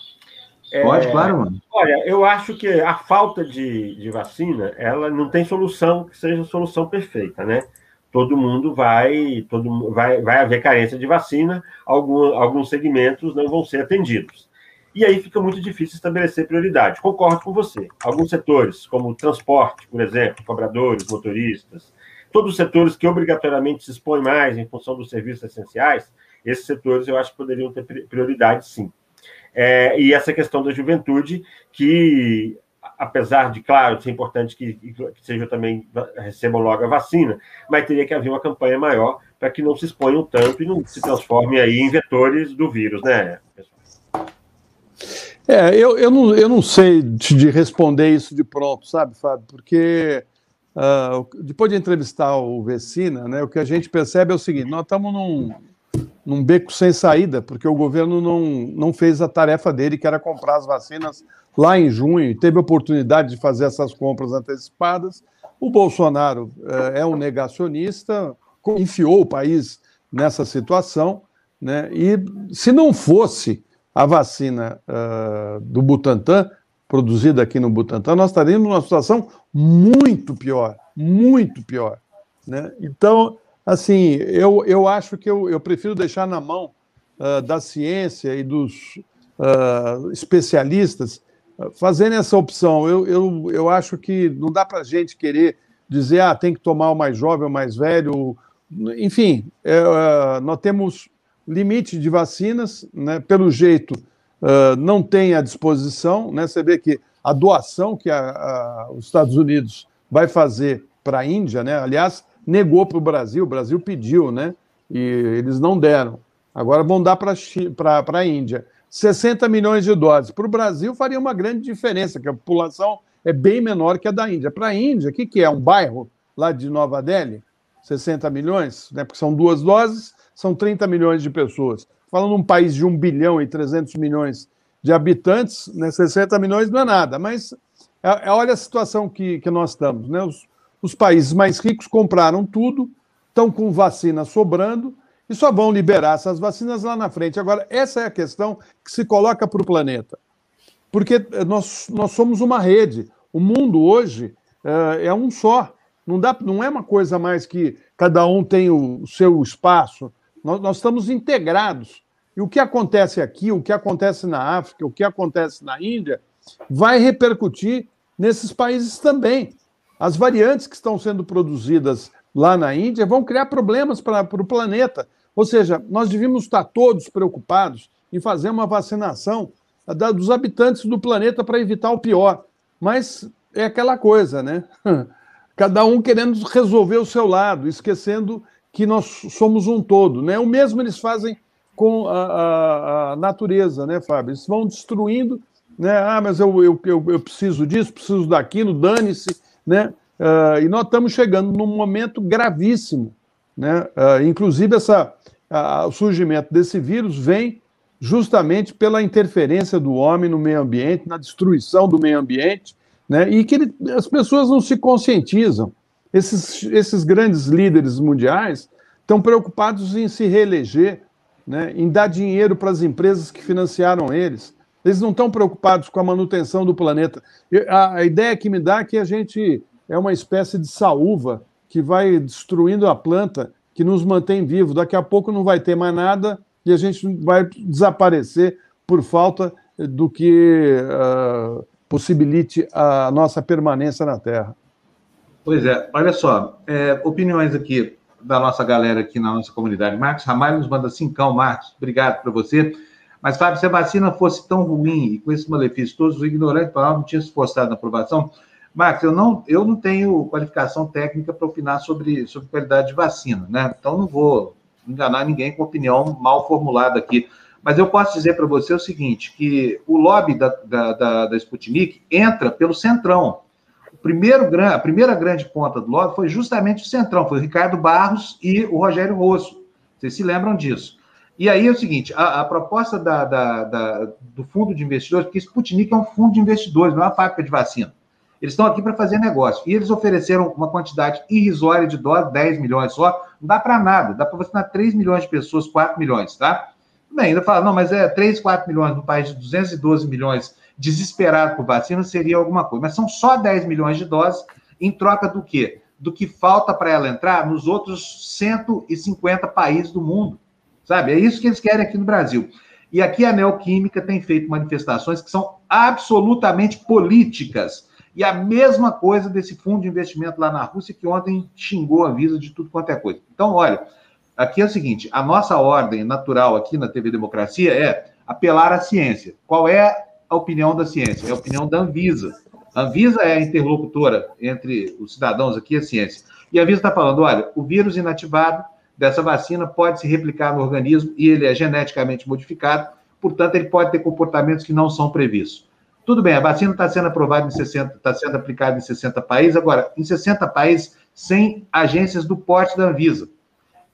Pode, é, claro, mano. Olha, eu acho que a falta de, de vacina, ela não tem solução que seja a solução perfeita, né? Todo mundo vai, todo vai, vai haver carência de vacina, algum, alguns segmentos não vão ser atendidos. E aí fica muito difícil estabelecer prioridade. Concordo com você. Alguns setores, como transporte, por exemplo, cobradores, motoristas, todos os setores que obrigatoriamente se expõem mais em função dos serviços essenciais, esses setores eu acho que poderiam ter prioridade, sim. É, e essa questão da juventude, que, apesar de, claro, ser importante que, que seja também recebam logo a vacina, mas teria que haver uma campanha maior para que não se exponham tanto e não se transformem aí em vetores do vírus, né, pessoal? É, eu, eu, não, eu não sei de responder isso de pronto, sabe, Fábio? Porque uh, depois de entrevistar o Vecina, né, o que a gente percebe é o seguinte: nós estamos num, num beco sem saída, porque o governo não, não fez a tarefa dele, que era comprar as vacinas lá em junho, teve a oportunidade de fazer essas compras antecipadas. O Bolsonaro é um negacionista, enfiou o país nessa situação, né? e se não fosse a vacina uh, do Butantan, produzida aqui no Butantan, nós estaríamos numa situação muito pior, muito pior. Né? Então, assim, eu, eu acho que eu, eu prefiro deixar na mão uh, da ciência e dos uh, especialistas fazendo essa opção. Eu, eu, eu acho que não dá para a gente querer dizer, ah, tem que tomar o mais jovem, o mais velho. Enfim, é, nós temos limite de vacinas, né? pelo jeito, não tem à disposição. Né? Você vê que a doação que a, a, os Estados Unidos vai fazer para a Índia, né? aliás, negou para o Brasil, o Brasil pediu, né? E eles não deram. Agora vão dar para a Índia. 60 milhões de doses. Para o Brasil faria uma grande diferença, que a população é bem menor que a da Índia. Para a Índia, o que, que é? Um bairro lá de Nova Delhi? 60 milhões, né? porque são duas doses, são 30 milhões de pessoas. Falando num país de 1 bilhão e 300 milhões de habitantes, né? 60 milhões não é nada, mas é, é, olha a situação que, que nós estamos. Né? Os, os países mais ricos compraram tudo, estão com vacina sobrando e só vão liberar essas vacinas lá na frente. Agora, essa é a questão que se coloca para o planeta. Porque nós, nós somos uma rede. O mundo hoje é, é um só. Não, dá, não é uma coisa mais que cada um tem o, o seu espaço. Nós, nós estamos integrados. E o que acontece aqui, o que acontece na África, o que acontece na Índia, vai repercutir nesses países também. As variantes que estão sendo produzidas lá na Índia vão criar problemas para o planeta. Ou seja, nós devíamos estar todos preocupados em fazer uma vacinação dos habitantes do planeta para evitar o pior. Mas é aquela coisa, né? Cada um querendo resolver o seu lado, esquecendo que nós somos um todo. Né? O mesmo eles fazem com a, a, a natureza, né, Fábio? Eles vão destruindo, né? Ah, mas eu, eu, eu, eu preciso disso, preciso daquilo, dane-se né? Uh, e nós estamos chegando num momento gravíssimo, né? Uh, inclusive essa, uh, o surgimento desse vírus vem justamente pela interferência do homem no meio ambiente, na destruição do meio ambiente, né? E que ele, as pessoas não se conscientizam. Esses, esses grandes líderes mundiais estão preocupados em se reeleger, né? Em dar dinheiro para as empresas que financiaram eles. Eles não estão preocupados com a manutenção do planeta. A, a ideia que me dá é que a gente é uma espécie de saúva que vai destruindo a planta, que nos mantém vivos. Daqui a pouco não vai ter mais nada e a gente vai desaparecer por falta do que uh, possibilite a nossa permanência na Terra. Pois é, olha só, é, opiniões aqui da nossa galera aqui na nossa comunidade. Marcos Ramalho nos manda cincão, Marcos, obrigado para você. Mas, Fábio, se a vacina fosse tão ruim e com esse malefício todos, os ignorantes não tinham se forçado na aprovação. Marcos, eu não, eu não tenho qualificação técnica para opinar sobre, sobre qualidade de vacina, né? Então não vou enganar ninguém com opinião mal formulada aqui. Mas eu posso dizer para você o seguinte, que o lobby da, da, da, da Sputnik entra pelo Centrão. Primeiro, a primeira grande ponta do lobby foi justamente o Centrão, foi o Ricardo Barros e o Rogério Rosso. Vocês se lembram disso. E aí é o seguinte: a, a proposta da, da, da, do fundo de investidores, porque Sputnik é um fundo de investidores, não é uma fábrica de vacina. Eles estão aqui para fazer negócio. E eles ofereceram uma quantidade irrisória de doses, 10 milhões só. Não dá para nada. Dá para vacinar 3 milhões de pessoas, 4 milhões, tá? Bem, ainda fala, não, mas é 3, 4 milhões no país de 212 milhões desesperado por vacina seria alguma coisa. Mas são só 10 milhões de doses em troca do quê? Do que falta para ela entrar nos outros 150 países do mundo. Sabe? É isso que eles querem aqui no Brasil. E aqui a Neoquímica tem feito manifestações que são absolutamente políticas. E a mesma coisa desse fundo de investimento lá na Rússia, que ontem xingou a Visa de tudo quanto é coisa. Então, olha, aqui é o seguinte: a nossa ordem natural aqui na TV Democracia é apelar à ciência. Qual é a opinião da ciência? É a opinião da Anvisa. A Anvisa é a interlocutora entre os cidadãos aqui e a ciência. E a Anvisa está falando: olha, o vírus inativado dessa vacina pode se replicar no organismo e ele é geneticamente modificado, portanto, ele pode ter comportamentos que não são previstos. Tudo bem, a vacina está sendo aprovada em 60, está sendo aplicada em 60 países, agora, em 60 países, sem agências do porte da Anvisa.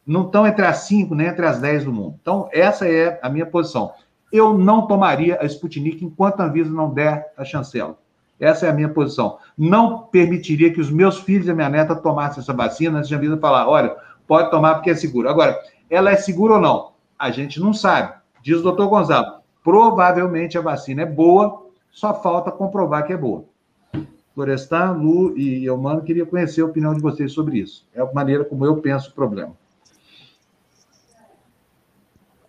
Não estão entre as 5 nem entre as 10 do mundo. Então, essa é a minha posição. Eu não tomaria a Sputnik enquanto a Anvisa não der a chancela. Essa é a minha posição. Não permitiria que os meus filhos e a minha neta tomassem essa vacina antes de a Anvisa falar, olha, pode tomar porque é seguro. Agora, ela é segura ou não? A gente não sabe. Diz o doutor Gonzalo, provavelmente a vacina é boa, só falta comprovar que é boa. Florestan, Lu e eu, mano, queria conhecer a opinião de vocês sobre isso. É a maneira como eu penso o problema.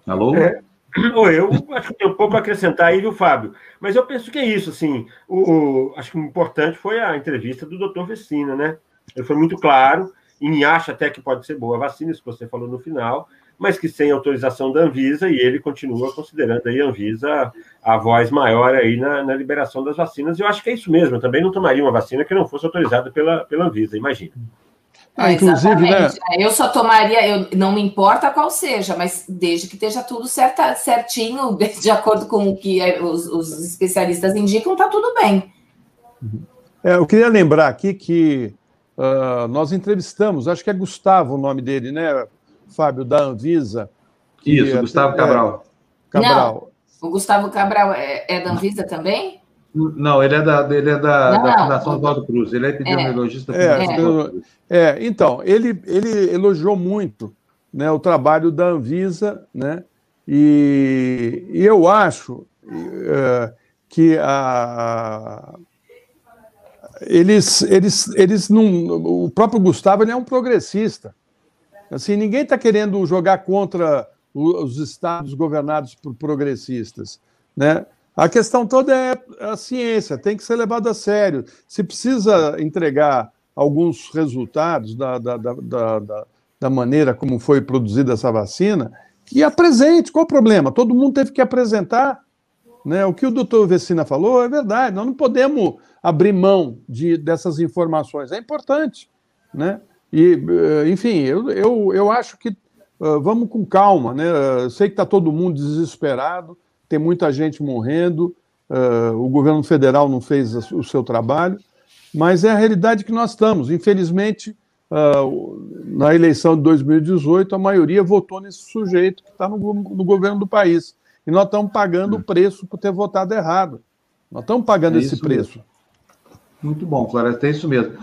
Alô? É, eu acho que tem um pouco a acrescentar aí, viu, Fábio? Mas eu penso que é isso, assim, o, o acho que o importante foi a entrevista do doutor Vecina, né? Ele foi muito claro, e acha até que pode ser boa a vacina, isso que você falou no final, mas que sem autorização da Anvisa, e ele continua considerando aí a Anvisa a voz maior aí na, na liberação das vacinas. E eu acho que é isso mesmo, eu também não tomaria uma vacina que não fosse autorizada pela, pela Anvisa, imagina. Ah, inclusive, né? Eu só tomaria, eu não me importa qual seja, mas desde que esteja tudo certa, certinho, de acordo com o que é, os, os especialistas indicam, tá tudo bem. É, eu queria lembrar aqui que uh, nós entrevistamos, acho que é Gustavo o nome dele, né, Fábio, da Anvisa. Isso, Gustavo é, Cabral. Cabral. Não, o Gustavo Cabral é, é da Anvisa também? Não, ele é da, ele é da, não, da Fundação Oswaldo Cruz, ele é epidemiologista é, da Fundação é, é, então, ele, ele elogiou muito né, o trabalho da Anvisa, né, e, e eu acho uh, que a, eles, eles, eles não. O próprio Gustavo ele é um progressista. Assim, ninguém está querendo jogar contra os estados governados por progressistas, né? A questão toda é a ciência, tem que ser levado a sério. Se precisa entregar alguns resultados da, da, da, da, da maneira como foi produzida essa vacina, que apresente. Qual o problema? Todo mundo teve que apresentar. Né? O que o doutor Vecina falou é verdade. Nós não podemos abrir mão de, dessas informações. É importante. Né? E, eh, enfim, eu, eu, eu acho que uh, vamos com calma. Né? Eu sei que está todo mundo desesperado tem muita gente morrendo, uh, o governo federal não fez o seu trabalho, mas é a realidade que nós estamos. Infelizmente, uh, na eleição de 2018, a maioria votou nesse sujeito que está no, no, governo do país. E nós estamos pagando o preço por ter votado errado. Nós estamos pagando é esse preço. Mesmo. Muito bom, Floresta, é isso mesmo.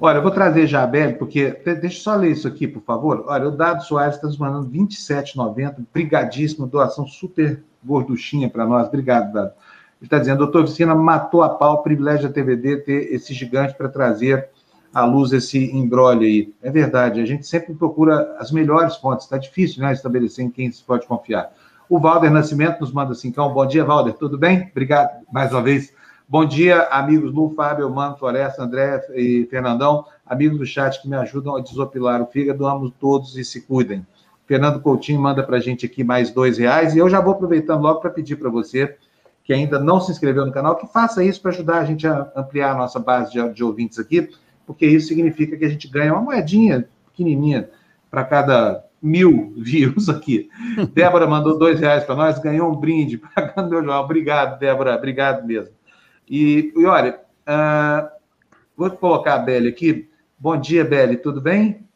Olha, eu vou trazer já a Beli, porque. Deixa eu só ler isso aqui, por favor. Olha, o Dado Soares está nos mandando 27,90, brigadíssimo, doação super gorduchinha para nós. Obrigado, Dado. Ele está dizendo, doutor Vicina matou a pau, privilégio da TVD ter esse gigante para trazer à luz esse embrólio aí. É verdade, a gente sempre procura as melhores fontes, está difícil, né, estabelecer em quem se pode confiar. O Valder Nascimento nos manda assim, bom dia, Valder, tudo bem? Obrigado mais uma vez. Bom dia, amigos Lu, Fábio, Mano, Floresta, André e Fernandão, amigos do chat que me ajudam a desopilar o fígado, amo todos e se cuidem. Fernando Coutinho manda para a gente aqui mais dois reais. E eu já vou aproveitando logo para pedir para você que ainda não se inscreveu no canal, que faça isso para ajudar a gente a ampliar a nossa base de, de ouvintes aqui, porque isso significa que a gente ganha uma moedinha pequenininha para cada mil views aqui. Débora mandou dois reais para nós, ganhou um brinde, pagando meu jornal. Obrigado, Débora, obrigado mesmo. E, e olha, uh, vou colocar a Belle aqui. Bom dia, Belle, tudo bem?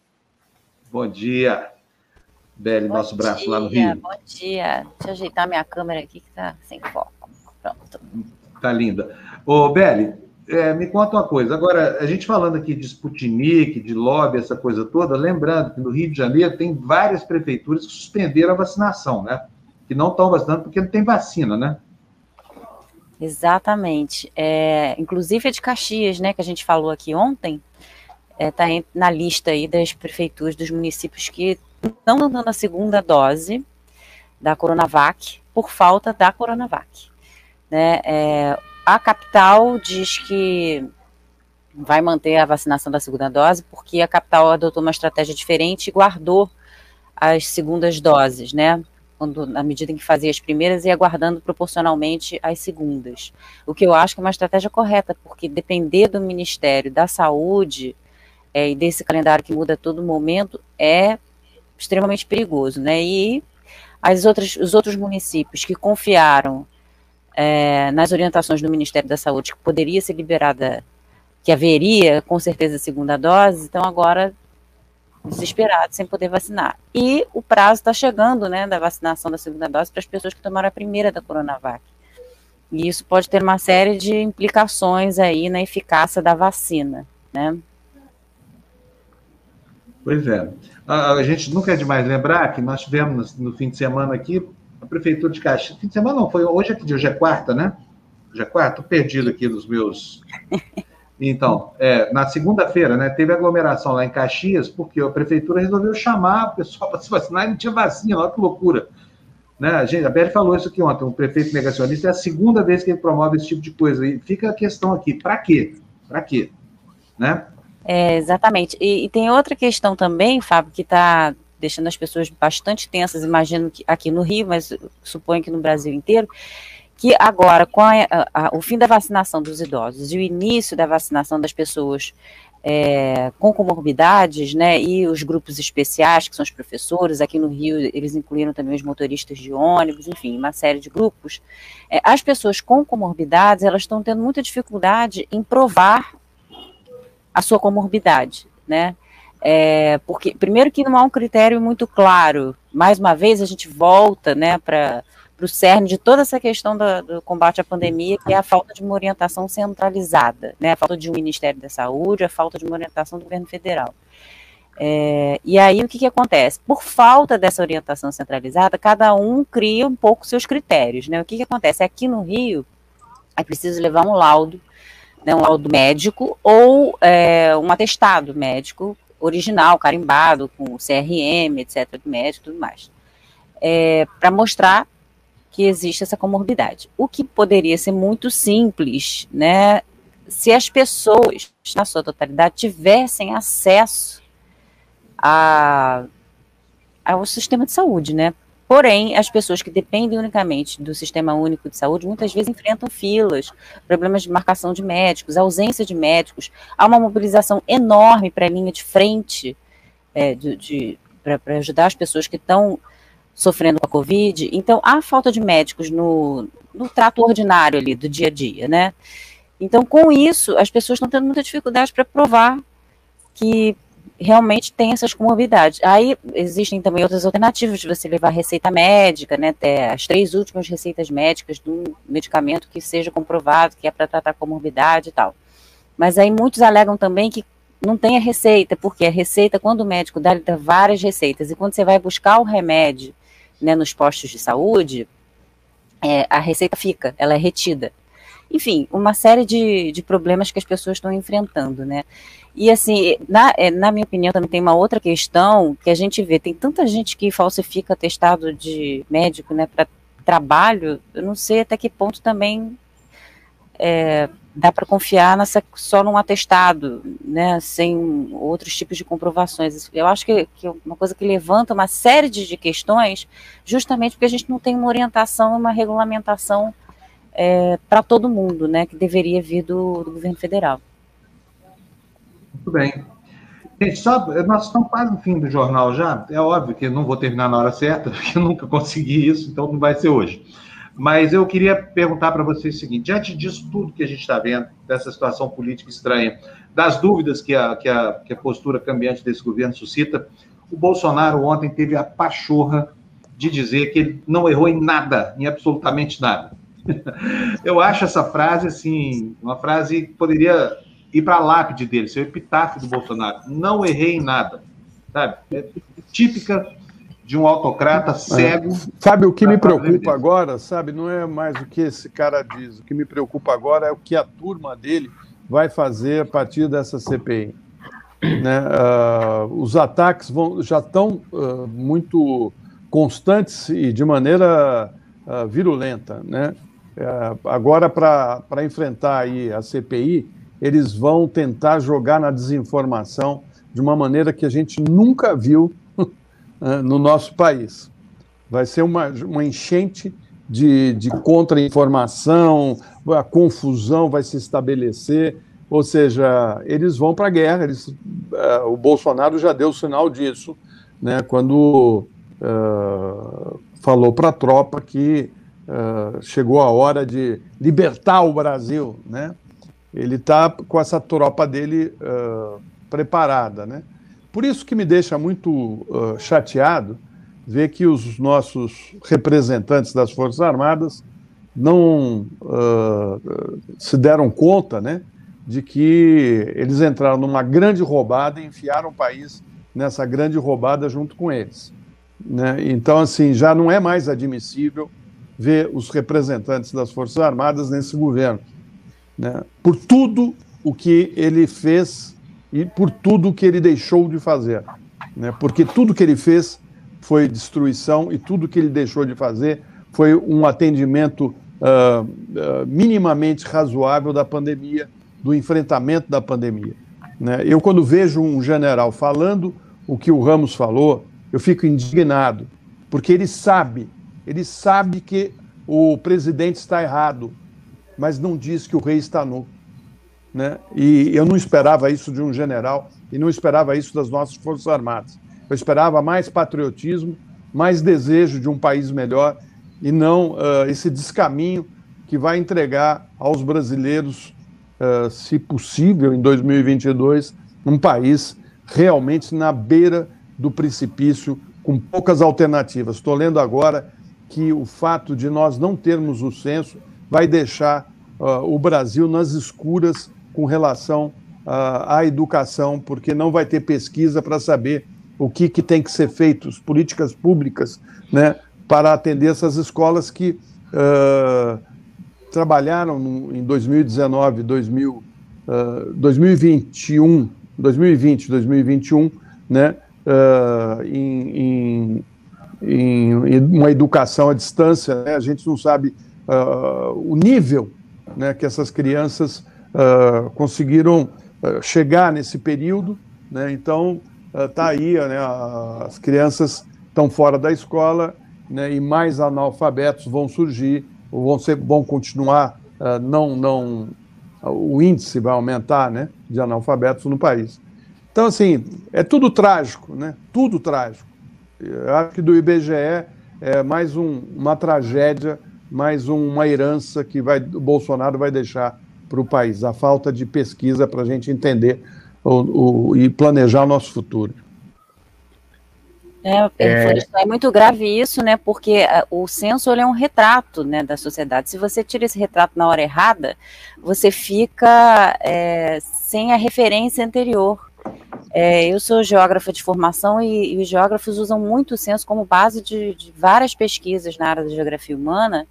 Bom dia. Beli, bom nosso braço dia, lá no Rio. Bom dia. Deixa eu ajeitar minha câmera aqui que tá sem foco. Pronto. Tá linda. Ô, Beli, é, me conta uma coisa. Agora, a gente falando aqui de Sputnik, de lobby, essa coisa toda, lembrando que no Rio de Janeiro tem várias prefeituras que suspenderam a vacinação, né? que não estão vacinando porque não tem vacina, né? Exatamente. É, inclusive a de Caxias, né, que a gente falou aqui ontem, está é, na lista aí das prefeituras dos municípios que não estão dando a segunda dose da Coronavac por falta da Coronavac. Né? É, a capital diz que vai manter a vacinação da segunda dose porque a capital adotou uma estratégia diferente e guardou as segundas doses, né? Quando, na medida em que fazia as primeiras e aguardando proporcionalmente as segundas. O que eu acho que é uma estratégia correta, porque depender do Ministério da Saúde é, e desse calendário que muda a todo momento é extremamente perigoso, né? E as outras, os outros municípios que confiaram é, nas orientações do Ministério da Saúde que poderia ser liberada, que haveria com certeza a segunda dose, então agora desesperados sem poder vacinar. E o prazo está chegando, né, da vacinação da segunda dose para as pessoas que tomaram a primeira da Coronavac. E isso pode ter uma série de implicações aí na eficácia da vacina, né? Pois é. A, a gente nunca é demais lembrar que nós tivemos no, fim de semana aqui a prefeitura de Caxias. Fim de semana não, foi hoje é dia? Hoje é quarta, né? Hoje é quarta? Estou perdido aqui nos meus. Então, é, na segunda-feira, né, teve aglomeração lá em Caxias, porque a prefeitura resolveu chamar o pessoal para se vacinar e não tinha vacina, olha que loucura. Né? A, gente, a Beli falou isso aqui ontem, um prefeito negacionista, é a segunda vez que ele promove esse tipo de coisa. E fica a questão aqui, para quê? Para quê? Né? É, exatamente. E, e, tem outra questão também, Fábio, que está deixando as pessoas bastante tensas, imagino que aqui no Rio, mas suponho que no Brasil inteiro, que agora, com a, a, o fim da vacinação dos idosos e o início da vacinação das pessoas é, com comorbidades, né, e os grupos especiais, que são os professores, aqui no Rio eles incluíram também os motoristas de ônibus, enfim, uma série de grupos, é, as pessoas com comorbidades, elas estão tendo muita dificuldade em provar a sua comorbidade, né? É, porque, primeiro, que não há um critério muito claro. Mais uma vez, a gente volta né, para o cerne de toda essa questão do, do, combate à pandemia, que é a falta de uma orientação centralizada, né, a falta de um Ministério da Saúde, a falta de uma orientação do governo federal. É, e aí, o que, que acontece? Por falta dessa orientação centralizada, cada um cria um pouco seus critérios. Né? O que, que acontece? Aqui no Rio, é preciso levar um laudo né, um laudo médico ou é, um atestado médico original, carimbado, com CRM, etc., do médico e tudo mais, é, para mostrar que existe essa comorbidade. O que poderia ser muito simples, né, se as pessoas, na sua totalidade, tivessem acesso a, ao sistema de saúde, né? Porém, as pessoas que dependem unicamente do Sistema Único de Saúde muitas vezes enfrentam filas, problemas de marcação de médicos, ausência de médicos. Há uma mobilização enorme para a linha de frente é, para ajudar as pessoas que estão sofrendo com a Covid. Então, há falta de médicos no, no trato ordinário ali do dia a dia, né? Então, com isso, as pessoas estão tendo muita dificuldade para provar que realmente tem essas comorbidades. Aí existem também outras alternativas de você levar receita médica, né, até as três últimas receitas médicas de um medicamento que seja comprovado que é para tratar comorbidade e tal. Mas aí muitos alegam também que não tem a receita, porque a receita, quando o médico dá, ele dá várias receitas, e quando você vai buscar o remédio né, nos postos de saúde, é, a receita fica, ela é retida. Enfim, uma série de, de problemas que as pessoas estão enfrentando, né? E assim, na, é, na minha opinião, também tem uma outra questão que a gente vê, tem tanta gente que falsifica atestado de médico, né, para trabalho, eu não sei até que ponto também é, dá para confiar nessa, só num atestado, né, sem outros tipos de comprovações. Eu acho que, que é uma coisa que levanta uma série de, de, questões, justamente porque a gente não tem uma orientação, uma regulamentação é, para todo mundo, né, que deveria vir do, do governo federal. Muito bem. Gente, só, nós estamos quase no fim do jornal já. É óbvio que não vou terminar na hora certa, porque eu nunca consegui isso, então não vai ser hoje. Mas eu queria perguntar para vocês o seguinte: diante disso tudo que a gente está vendo, dessa situação política estranha, das dúvidas que a, que, a, que a postura cambiante desse governo suscita, o Bolsonaro ontem teve a pachorra de dizer que ele não errou em nada, em absolutamente nada. Eu acho essa frase, assim, uma frase que poderia ir para a lápide dele, ser o epitáfio do Bolsonaro. Não errei em nada, sabe? É típica de um autocrata é. cego. Sabe o que me preocupa agora, sabe? Não é mais o que esse cara diz. O que me preocupa agora é o que a turma dele vai fazer a partir dessa CPI. Né? Uh, os ataques vão, já estão uh, muito constantes e de maneira uh, virulenta. Né? agora, para enfrentar aí a CPI, eles vão tentar jogar na desinformação de uma maneira que a gente nunca viu no nosso país. Vai ser uma, uma enchente de, de contra-informação, a confusão vai se estabelecer, ou seja, eles vão para a guerra. Eles, uh, o Bolsonaro já deu sinal disso, né, quando uh, falou para a tropa que uh, chegou a hora de libertar o Brasil. Né? Ele está com essa tropa dele preparada. Né? Por isso que me deixa muito chateado ver que os nossos representantes das Forças Armadas não se deram conta, né? de que eles entraram numa grande roubada e enfiaram o país nessa grande roubada junto com eles. Né? Então, assim, já não é mais admissível ver os representantes das Forças Armadas nesse governo. Né? Por tudo o que ele fez e por tudo o que ele deixou de fazer. Né? Porque tudo que ele fez foi destruição e tudo que ele deixou de fazer foi um atendimento uh, uh, minimamente razoável da pandemia do enfrentamento da pandemia. Né? Eu, quando vejo um general falando o que o Ramos falou, eu fico indignado, porque ele sabe, ele sabe que o presidente está errado, mas não diz que o rei está nu. Né? E eu não esperava isso de um general e não esperava isso das nossas Forças Armadas. Eu esperava mais patriotismo, mais desejo de um país melhor e não uh, esse descaminho que vai entregar aos brasileiros uh, se possível, em 2022, um país realmente na beira do precipício, com poucas alternativas. Estou lendo agora que o fato de nós não termos o censo vai deixar uh, o Brasil nas escuras com relação uh, à educação, porque não vai ter pesquisa para saber o que, que tem que ser feito, as políticas públicas, né, para atender essas escolas que uh, trabalharam no, em 2019, 2000, uh, 2021, 2020, 2021, né, uh, em, em, em, uma educação à distância, né, a gente não sabe uh, o nível né, que essas crianças uh, conseguiram chegar nesse período, né, então está aí, né, as crianças estão fora da escola né, e mais analfabetos vão surgir vão, ser, vão continuar, uh, não, não, o índice vai aumentar né, de analfabetos no país. Então, assim, é tudo trágico, né? Tudo trágico. Eu acho que do IBGE é mais um, uma tragédia, mais uma herança que vai, o Bolsonaro vai deixar para o país. A falta de pesquisa para a gente entender o, o, e planejar o nosso futuro. É, é... é muito grave isso, né? Porque ah, o censo é um retrato né, da sociedade. Se você tira esse retrato na hora errada, você fica é, sem a referência anterior. É, eu sou geógrafa de formação e, e, os geógrafos usam muito o censo como base de, de várias pesquisas na área da geografia humana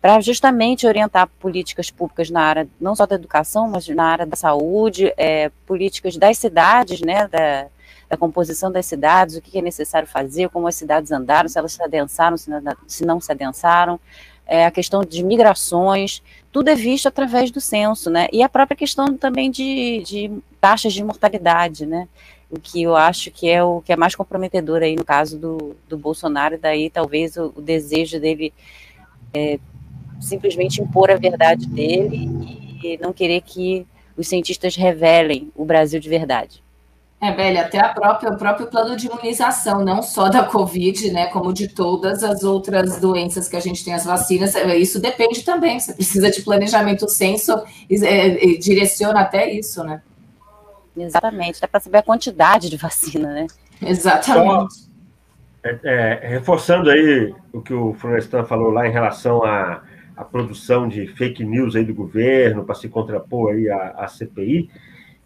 para justamente orientar políticas públicas na área não só da educação, mas na área da saúde, é, políticas das cidades, né, da, da composição das cidades, o que é necessário fazer, como as cidades andaram, se elas se adensaram, se não se, não se adensaram, é, a questão de migrações, tudo é visto através do censo, né? E a própria questão também de, de taxas de mortalidade, né? O que eu acho que é o que é mais comprometedor aí no caso do, do Bolsonaro, e daí talvez o, o desejo dele é, simplesmente impor a verdade dele e não querer que os cientistas revelem o Brasil de verdade. É, velho, até a própria, o próprio plano de imunização, não só da Covid, né, como de todas as outras doenças que a gente tem, as vacinas, é, isso depende também. Você precisa de planejamento, o censo é, direciona até isso, né? Exatamente, dá para saber a quantidade de vacina, né? Exatamente. é, é, reforçando aí o que o Florestan falou lá em relação à, à produção de fake news aí do governo para se contrapor aí à, à CPI,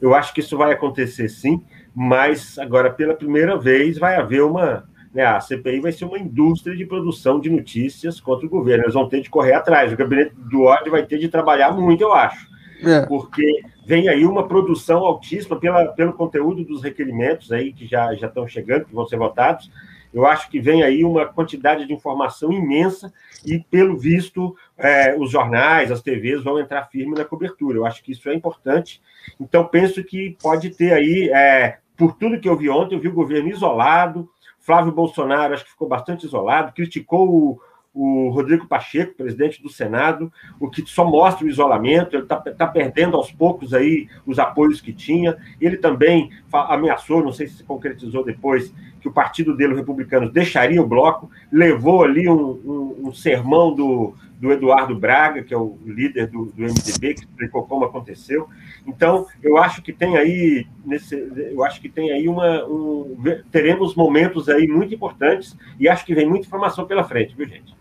eu acho que isso vai acontecer sim mas agora pela primeira vez vai haver uma né, a CPI vai ser uma indústria de produção de notícias contra o governo. Eles vão ter de correr atrás. O gabinete do ódio vai ter de trabalhar muito, eu acho. É. Porque vem aí uma produção altíssima pela, pelo conteúdo dos requerimentos aí que já, já estão chegando, que vão ser votados. Eu acho que vem aí uma quantidade de informação imensa e, pelo visto, é, os jornais, as TVs vão entrar firme na cobertura. Eu acho que isso é importante. Então, penso que pode ter aí, é, por tudo que eu vi ontem, eu vi o governo isolado. Flávio Bolsonaro, acho que ficou bastante isolado, criticou o, o Rodrigo Pacheco, presidente do Senado, o que só mostra o isolamento, ele está tá perdendo aos poucos aí os apoios que tinha. Ele também ameaçou, não sei se se concretizou depois, que o partido dele, o republicano, deixaria o bloco, levou ali um, um, um sermão do, do Eduardo Braga, que é o líder do, do MDB, que explicou como aconteceu. Então, eu acho que tem aí, nesse, eu acho que tem aí uma, um, teremos momentos aí muito importantes e acho que vem muita informação pela frente, viu, gente?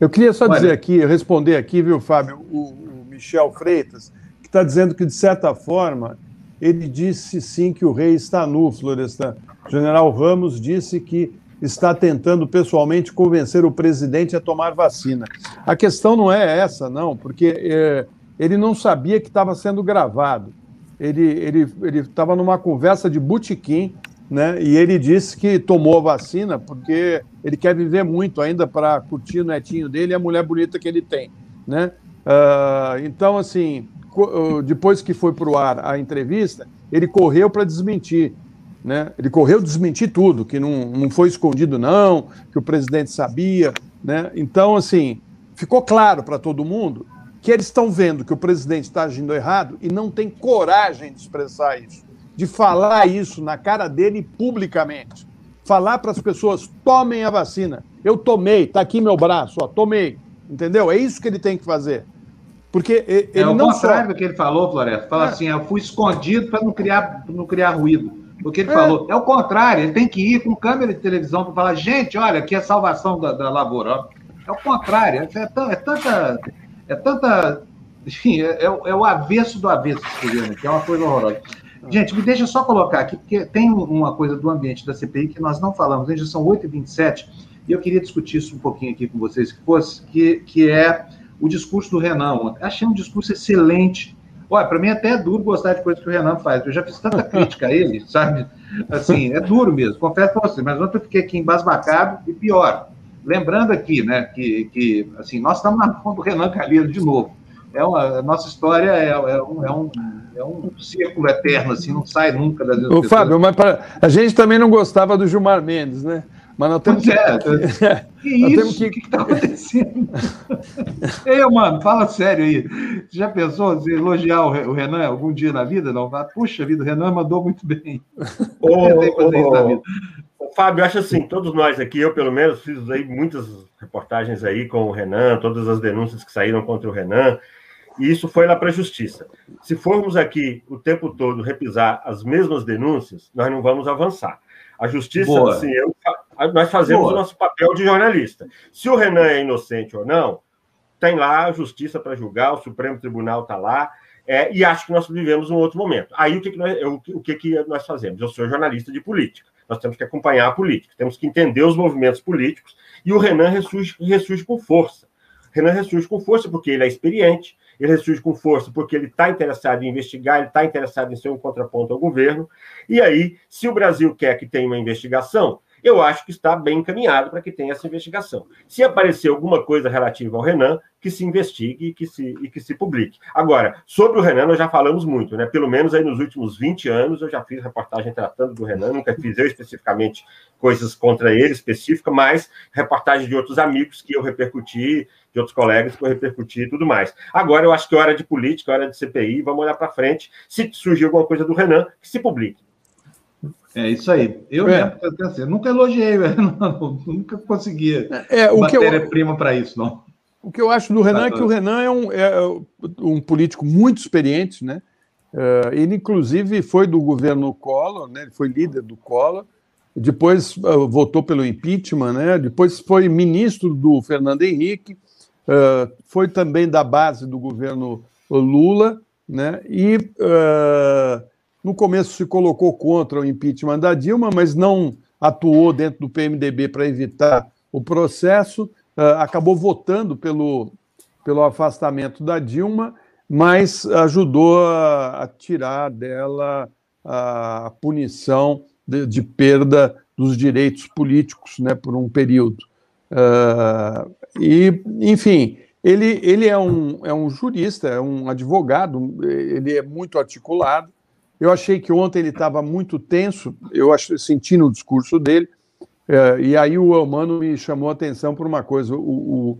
Eu queria só dizer aqui, responder aqui, viu, Fábio, o, o Michel Freitas, que está dizendo que, de certa forma, ele disse sim que o rei está nu, Florestan. O general Ramos disse que está tentando pessoalmente convencer o presidente a tomar vacina. A questão não é essa, não, porque é, ele não sabia que estava sendo gravado. Ele estava numa conversa de botequim né? E ele disse que tomou a vacina porque ele quer viver muito ainda para curtir o netinho dele e a mulher bonita que ele tem, né? Uh, então, assim, ah, depois que foi para o ar a entrevista, ele correu para desmentir, né? Ele correu desmentir tudo, que não, não foi escondido não, que o presidente sabia, né? Então, assim, ficou claro para todo mundo que eles estão vendo que o presidente está agindo errado e não tem coragem de expressar isso de falar isso na cara dele publicamente. Falar para as pessoas: tomem a vacina. Eu tomei, está aqui meu braço, ó, tomei. Entendeu? É isso que ele tem que fazer. Porque ele é o não contrário só... do que ele falou, Floresta. Fala é. assim: eu fui escondido para não criar, não criar ruído. O que ele é. falou. É o contrário, ele tem que ir com câmera de televisão para falar: gente, olha, aqui é a salvação da, da lavoura. É o contrário. É, é, tanta. É tanta. Enfim, é, é, o avesso do avesso que é uma coisa horrorosa. Gente, me deixa só colocar aqui, porque tem uma coisa do ambiente da CPI que nós não falamos, já são 8h27, e eu queria discutir isso um pouquinho aqui com vocês, que, fosse, que, que é o discurso do Renan Achei um discurso excelente. Olha, para mim até é duro gostar de coisas que o Renan faz. Eu já fiz tanta crítica a ele, sabe? Assim, é duro mesmo, confesso para vocês, mas ontem eu fiquei aqui embasbacado e pior. Lembrando aqui, né, que, que assim, nós estamos na mão do Renan Calheiro de novo é uma, a nossa história é, é, um, é, um, é um círculo eterno, assim, não sai nunca das Ô, Fábio, mas para, a gente também não gostava do Gilmar Mendes, né? Mas nós temos que. É, que isso? O que... que está acontecendo? Ei, mano, fala sério aí. Já pensou você elogiar o Renan algum dia na vida? Não, puxa vida, o Renan mandou muito bem. Ô, ô, ô, Fábio, acho assim, todos nós aqui, eu pelo menos fiz aí muitas reportagens aí com o Renan, todas as denúncias que saíram contra o Renan e isso foi lá para a justiça. Se formos aqui o tempo todo repisar as mesmas denúncias, nós não vamos avançar. A justiça, assim, eu, nós fazemos Boa. o nosso papel de jornalista. Se o Renan é inocente ou não, tem lá a justiça para julgar, o Supremo Tribunal está lá, é, e acho que nós vivemos um outro momento. Aí o que, que, nós, o que, que nós fazemos? Eu sou jornalista de política, nós temos que acompanhar a política, temos que entender os movimentos políticos, e o Renan ressurge, ressurge com força. Renan ressurge com força porque ele é experiente, ele ressurge com força porque ele está interessado em investigar, ele está interessado em ser um contraponto ao governo. E aí, se o Brasil quer que tenha uma investigação, eu acho que está bem encaminhado para que tenha essa investigação. Se aparecer alguma coisa relativa ao Renan, que se investigue e que se, e que se publique. Agora, sobre o Renan, nós já falamos muito, né? Pelo menos aí nos últimos 20 anos eu já fiz reportagem tratando do Renan, nunca fiz eu especificamente coisas contra ele específica, mas reportagem de outros amigos que eu repercuti, de outros colegas que eu repercuti e tudo mais. Agora eu acho que é hora de política, é hora de CPI, vamos olhar para frente. Se surgir alguma coisa do Renan, que se publique. É isso aí. Eu é. mesmo, assim, nunca elogiei, não, nunca consegui é, matéria-prima para isso, não. O que eu acho do Renan é que o Renan é um, é um político muito experiente, né? Uh, ele, inclusive, foi do governo Collor, né? ele foi líder do Collor, depois uh, votou pelo impeachment, né? depois foi ministro do Fernando Henrique, uh, foi também da base do governo Lula, né? e no começo se colocou contra o impeachment da Dilma, mas não, atuou dentro do PMDB para evitar o processo, uh, acabou votando pelo, pelo afastamento da Dilma, mas ajudou a, a tirar dela a punição de, de, perda dos direitos políticos né, por um período. Uh, e, enfim, ele, ele é, um, é um jurista, é um advogado, ele é muito articulado. Eu achei que ontem ele estava muito tenso, eu acho, senti no discurso dele, uh, e aí o Elmano me chamou a atenção por uma coisa. O, o,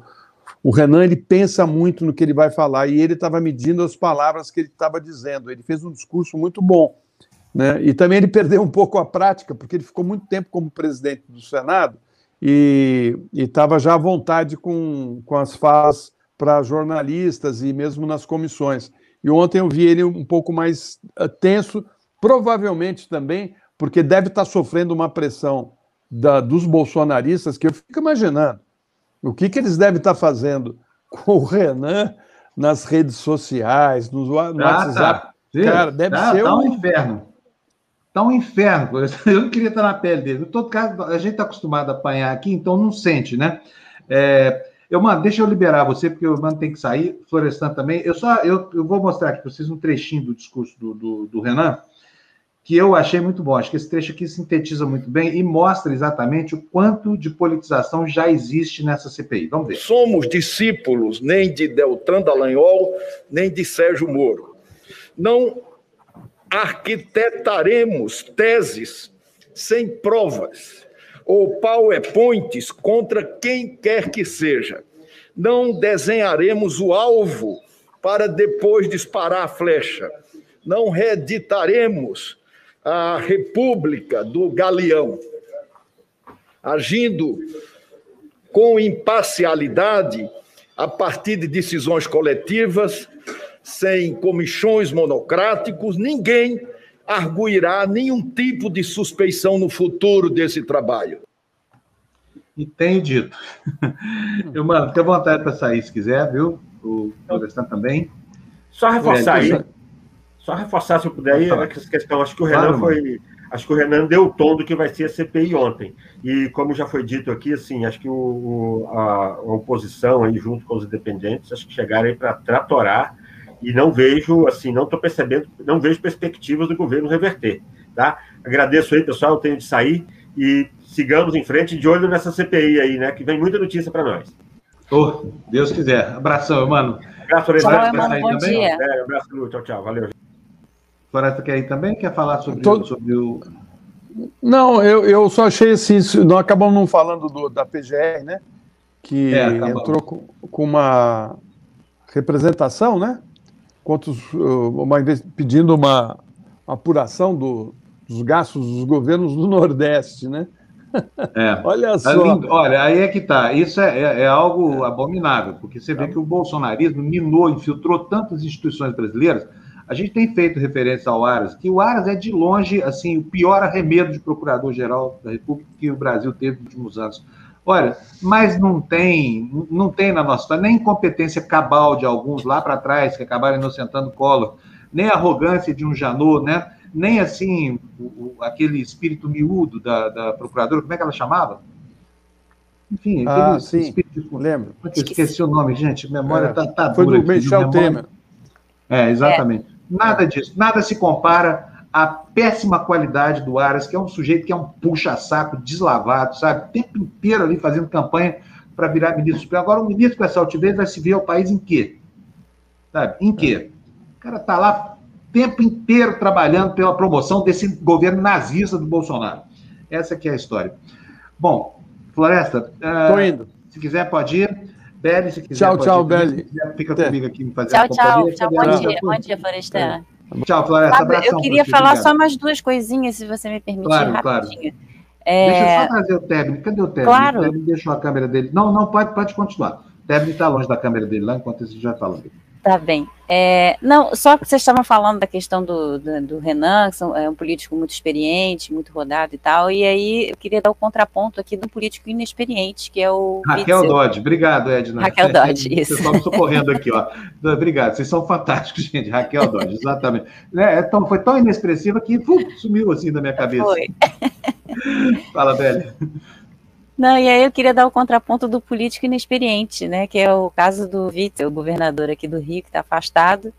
o Renan ele pensa muito no que ele vai falar e ele estava medindo as palavras que ele estava dizendo. Ele fez um discurso muito bom. Né? E também ele perdeu um pouco a prática, porque ele ficou muito tempo como presidente do Senado e estava já à vontade com, com as falas para jornalistas e mesmo nas comissões. E ontem eu vi ele um pouco mais uh, tenso, provavelmente também porque deve estar tá sofrendo uma pressão da, dos bolsonaristas que eu fico imaginando. O que, que eles devem estar tá fazendo com o Renan nas redes sociais, no, no ah, WhatsApp? Tá. Cara, deve tá, ser tá um... um inferno. Tá um inferno. Eu não queria estar na pele dele. Em todo caso, a gente está acostumado a apanhar aqui, então não sente, né? É, eu, deixa eu liberar você, porque o mano tem que sair, Florestan também. Eu só eu, eu vou mostrar aqui para vocês um trechinho do discurso do, do, do, Renan, que eu achei muito bom. Acho que esse trecho aqui sintetiza muito bem e mostra exatamente o quanto de politização já existe nessa CPI. Vamos ver. Somos discípulos nem de Deltan Dallagnol, nem de Sérgio Moro. Não arquitetaremos teses sem provas ou PowerPoints contra quem quer que seja. Não desenharemos o alvo para depois disparar a flecha. Não reeditaremos a República do Galeão. Agindo com imparcialidade a partir de decisões coletivas sem comissões monocráticos, ninguém arguirá nenhum tipo de suspeição no futuro desse trabalho. E tenho dito. Eu, mano, fica à vontade para sair se quiser, viu? O Florestan também. Só reforçar aí. Só reforçar, se eu puder, aí, essa questão. Acho que o Renan claro, foi. Mano. Acho que o Renan deu o tom do que vai ser a CPI ontem. E como já foi dito aqui, assim, acho que o, a, a oposição aí, junto com os independentes, acho que chegaram aí para tratorar e não vejo, assim, não estou percebendo, não vejo perspectivas do governo reverter, tá? Agradeço aí, pessoal, eu tenho de sair e sigamos em frente de olho nessa CPI aí, né? Que vem muita notícia para nós. Oh, Deus quiser. Abração, mano. Abraço, Floresta. Tchau, bom também? dia. É, abraço, Lu. Tchau, tchau. Valeu. Floresta quer ir também? Quer falar sobre, Tô... sobre o... Não, eu, eu só achei assim, nós acabamos não falando do, da PGR, né? Que é, entrou com, com uma representação, né? Quantos, uma vez pedindo uma apuração do, dos gastos dos governos do Nordeste, né? É. olha só. Olha, aí é que tá. Isso é, é, é, algo abominável, porque você vê que o bolsonarismo minou, infiltrou tantas instituições brasileiras. A gente tem feito referência ao Aras, que o Aras é de longe assim o pior arremedo de procurador-geral da República que o Brasil teve nos últimos anos. Olha, mas não tem, não tem na nossa história nem incompetência cabal de alguns lá para trás que acabaram inocentando Collor, nem arrogância de um Janot, né? nem assim o, o, aquele espírito miúdo da, da procuradora, como é que ela chamava? Enfim, aquele ah, sim, espírito. Lembro. esqueci o nome, gente. Memória está tá, tá Foi do Michel Temer. É, exatamente. É. Nada disso. Nada se compara a péssima qualidade do Aras, que é um sujeito que é um puxa-saco deslavado, sabe? O tempo inteiro ali fazendo campanha para virar ministro supremo. Agora, o ministro com essa altivez vai se ver ao país em quê? Sabe? Em quê? O cara está lá o tempo inteiro trabalhando pela promoção desse governo nazista do Bolsonaro. Essa que é a história. Bom, Floresta, uh, indo. se quiser pode ir. Beli, se quiser Tchau, pode tchau, ir. Beli. Fica comigo aqui me fazer tchau, tchau, tchau. Bom dia, bom dia, Floresta. É. Tchau, Floresta. Fábio, eu queria falar obrigado. só mais duas coisinhas, se você me permitir, claro, rapidinho. Claro. É... Deixa eu só trazer o técnico. Cadê o técnico? Claro. Ele deixou a câmera dele. Não, não, pode, pode continuar. O técnico está longe da câmera dele lá, enquanto isso já falando. Tá bem. É, não, só que vocês estavam falando da questão do, do, do, Renan, que é um político muito experiente, muito rodado e tal, e aí eu queria dar o contraponto aqui do político inexperiente, que é o. Raquel Witzel. Dodge, obrigado, Edna. Raquel Dodge, isso. Vocês estão socorrendo aqui, ó. Obrigado, vocês são fantásticos, gente. Raquel Dodge, exatamente. É, é tão, foi tão inexpressiva que sumiu assim da minha cabeça. Foi. Fala, Bélia. Não, e aí eu queria dar o contraponto do político inexperiente, né? Que é o caso do Witzel, o governador aqui do Rio, que está afastado,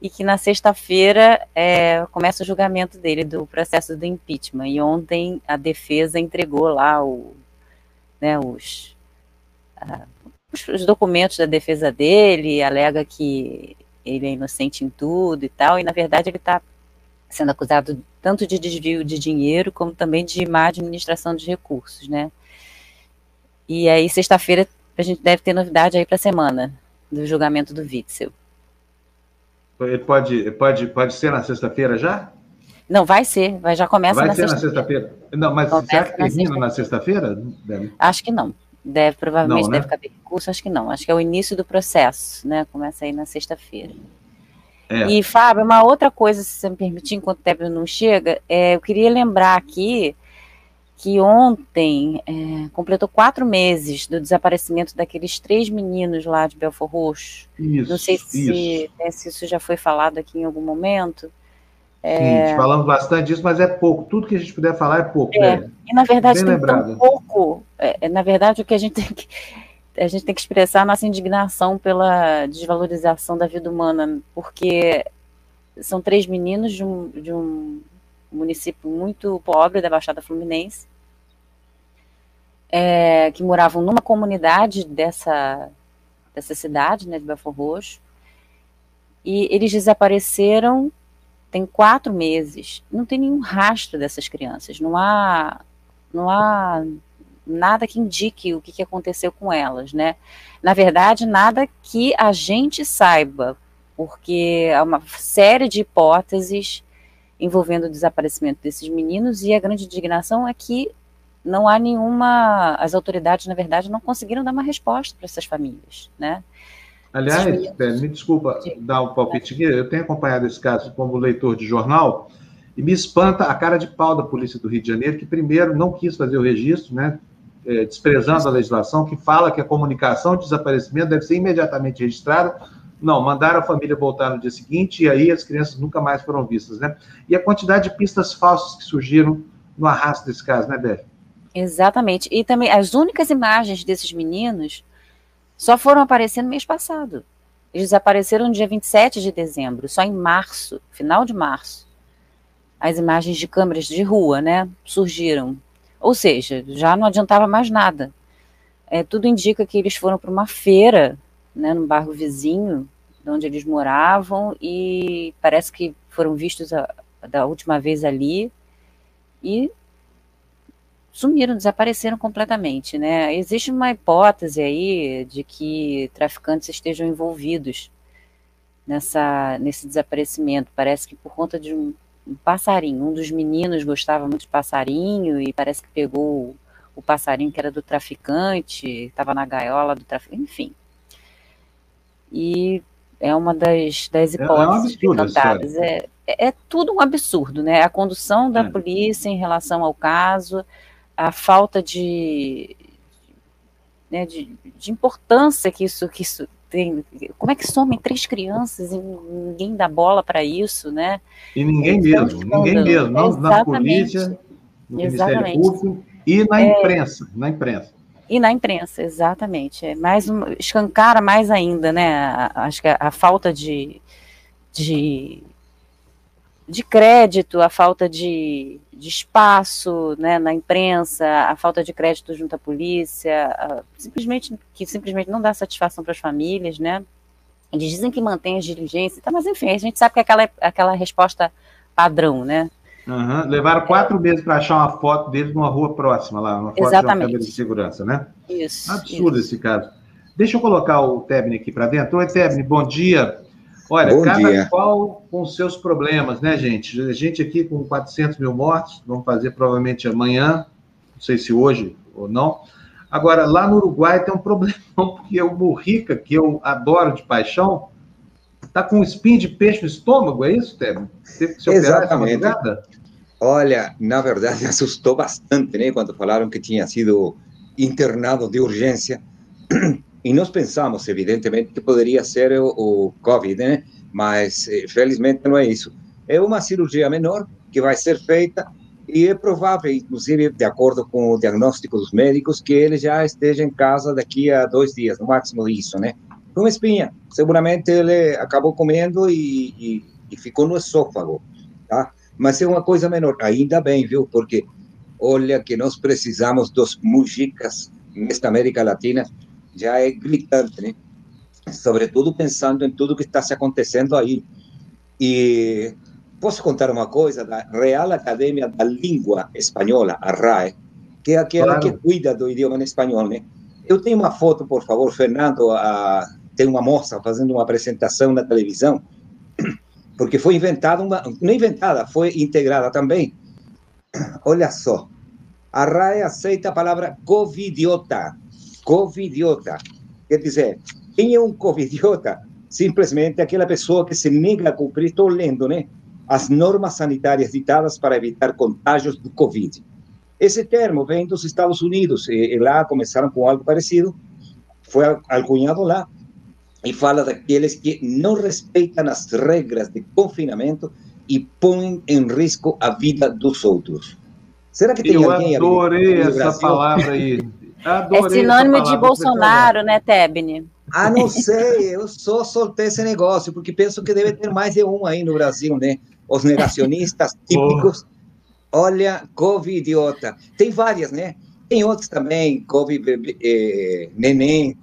e que na sexta-feira é, começa o julgamento dele do processo do impeachment. E ontem a defesa entregou lá o, né, os, os, os documentos da defesa dele, alega que ele é inocente em tudo e tal, e na verdade ele está sendo acusado tanto de desvio de dinheiro como também de má administração de recursos, né? E aí, sexta-feira, a gente deve ter novidade aí para a semana do julgamento do Witzel. Pode, pode, pode ser na sexta-feira já? Não, vai ser, vai, já começa vai na ser sexta na sexta-feira. Não, mas começa será que termina na sexta-feira? Acho que não. Deve, provavelmente não, né? deve caber recurso, acho que não. Acho que é o início do processo, né? Começa aí na sexta-feira. É. E, Fábio, uma outra coisa, se você me permitir, enquanto o Tébio não chega, é, eu queria lembrar aqui que ontem é, completou quatro meses do desaparecimento daqueles três meninos lá de Belfor Roxo. Isso, Não sei se, né, se isso já foi falado aqui em algum momento. É... Sim, falamos bastante disso, mas é pouco. Tudo que a gente puder falar é pouco. É, né? E na verdade Bem tem tão pouco. É, é, na verdade, o que a gente tem que a gente tem que expressar a nossa indignação pela desvalorização da vida humana, porque são três meninos de um, de um município muito pobre da Baixada Fluminense, é, que moravam numa comunidade dessa, dessa cidade, né, de Belfor Roxo, e eles desapareceram tem quatro meses. Não tem nenhum rastro dessas crianças. Não há, não há nada que indique o que, que aconteceu com elas, né? Na verdade, nada que a gente saiba, porque há uma série de hipóteses envolvendo o desaparecimento desses meninos e a grande indignação é que não há nenhuma, as autoridades na verdade não conseguiram dar uma resposta para essas famílias, né? Aliás, me desculpa dar um palpite aqui, eu tenho acompanhado esse caso como leitor de jornal e me espanta a cara de pau da polícia do Rio de Janeiro que primeiro não quis fazer o registro, né? É, desprezando a legislação que fala que a comunicação de desaparecimento deve ser imediatamente registrada não, mandaram a família voltar no dia seguinte e aí as crianças nunca mais foram vistas, né? E a quantidade de pistas falsas que surgiram no arrasto desse caso, né, Beth? Exatamente. E também as únicas imagens desses meninos só foram aparecer no mês passado. Eles apareceram no dia 27 de dezembro, só em março, final de março. As imagens de câmeras de rua, né, surgiram. Ou seja, já não adiantava mais nada. É, tudo indica que eles foram para uma feira né, no bairro vizinho de onde eles moravam e parece que foram vistos a, da última vez ali e sumiram, desapareceram completamente, né? Existe uma hipótese aí de que traficantes estejam envolvidos nessa nesse desaparecimento. Parece que por conta de um, um passarinho, um dos meninos gostava muito de passarinho e parece que pegou o passarinho que era do traficante, estava na gaiola do traficante, enfim. E é uma das, das hipóteses é, é um levantadas. É, é, é, tudo um absurdo, né? A condução da é. polícia em relação ao caso, a falta de, né, de, de, importância que isso, que isso tem. Como é que somem três crianças e ninguém dá bola para isso, né? E ninguém mesmo, ninguém mesmo, não na polícia, no Exatamente. Ministério Público e na é. imprensa, na imprensa. E na imprensa, exatamente. É mais um, escancara mais ainda, né? Acho que a, a falta de, de, de crédito, a falta de, de espaço né, na imprensa, a falta de crédito junto à polícia, a, simplesmente que simplesmente não dá satisfação para as famílias, né? Eles dizem que mantém as diligências, tá, mas enfim, a gente sabe que é aquela, aquela resposta padrão, né? Uhum. Levaram quatro meses para achar uma foto dele numa rua próxima, lá, uma foto Exatamente. de uma câmera de segurança, né? Isso. Absurdo isso. esse caso. Deixa eu colocar o Tebni aqui para dentro. Oi, Tebni, bom dia. Olha, bom cada dia. qual com seus problemas, né, gente? A gente aqui com 400 mil mortos, vamos fazer provavelmente amanhã, não sei se hoje ou não. Agora, lá no Uruguai tem um problema, porque o Murrica, que eu adoro de paixão, está com um espinho de peixe no estômago, é isso, Tebni? Teve que se Exatamente. Olha, na verdade, assustou bastante, né? Quando falaram que tinha sido internado de urgência. E nós pensamos, evidentemente, que poderia ser o, o Covid, né? Mas, eh, felizmente, não é isso. É uma cirurgia menor que vai ser feita E é provável, inclusive, de acordo com o diagnóstico dos médicos, que ele já esteja em casa daqui a dois dias, no máximo isso, né? Com espinha. Seguramente ele acabou comendo e, e, e ficou no esôfago, tá? Mas é uma coisa menor. Ainda bem, viu? Porque olha que nós precisamos dos mujicas nesta América Latina, já é gritante, né? Sobretudo pensando em tudo que está se acontecendo aí. E posso contar uma coisa da Real Academia da Língua Espanhola, a RAE, que é aquela claro. que cuida do idioma espanhol, né? Eu tenho uma foto, por favor, Fernando, a, tem uma moça fazendo uma apresentação na televisão, porque foi inventada uma, não inventada, foi integrada também. Olha só, a RAE aceita a palavra covidiota, covidiota, quer dizer, quem é um covidiota? Simplesmente aquela pessoa que se nega a cumprir, estou lendo, né? as normas sanitárias ditadas para evitar contágios do Covid. Esse termo vem dos Estados Unidos, e, e lá começaram com algo parecido, foi alcunhado lá, e fala daqueles que não respeitam as regras de confinamento e põem em risco a vida dos outros. Será que tem Eu alguém adorei essa palavra aí. Adorei é sinônimo de Bolsonaro, né, Tebni? Ah, não sei, eu só soltei esse negócio, porque penso que deve ter mais de um aí no Brasil, né? os negacionistas típicos. Olha, Covid-idiota. Tem várias, né? Tem outros também, Covid eh, neném.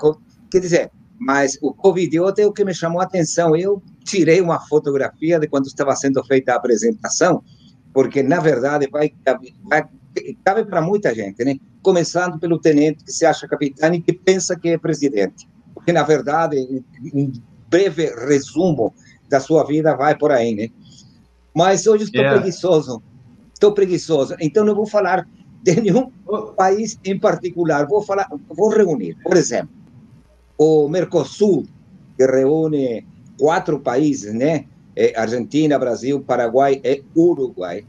quer dizer, mas o Covid-idiota é o que me chamou a atenção. Eu tirei uma fotografia de quando estava sendo feita a apresentação, porque, na verdade, vai, vai cabe para muita gente, né? Começando pelo tenente que se acha capitão e que pensa que é presidente. Porque, na verdade, um breve resumo da sua vida vai por aí, né? Mas hoje estou yeah. preguiçoso. Estou preguiçoso. Então não vou falar de nenhum país em particular. Vou falar, vou reunir, por exemplo, o Mercosul, que reúne quatro países, né? É Argentina, Brasil, Paraguai e Uruguai,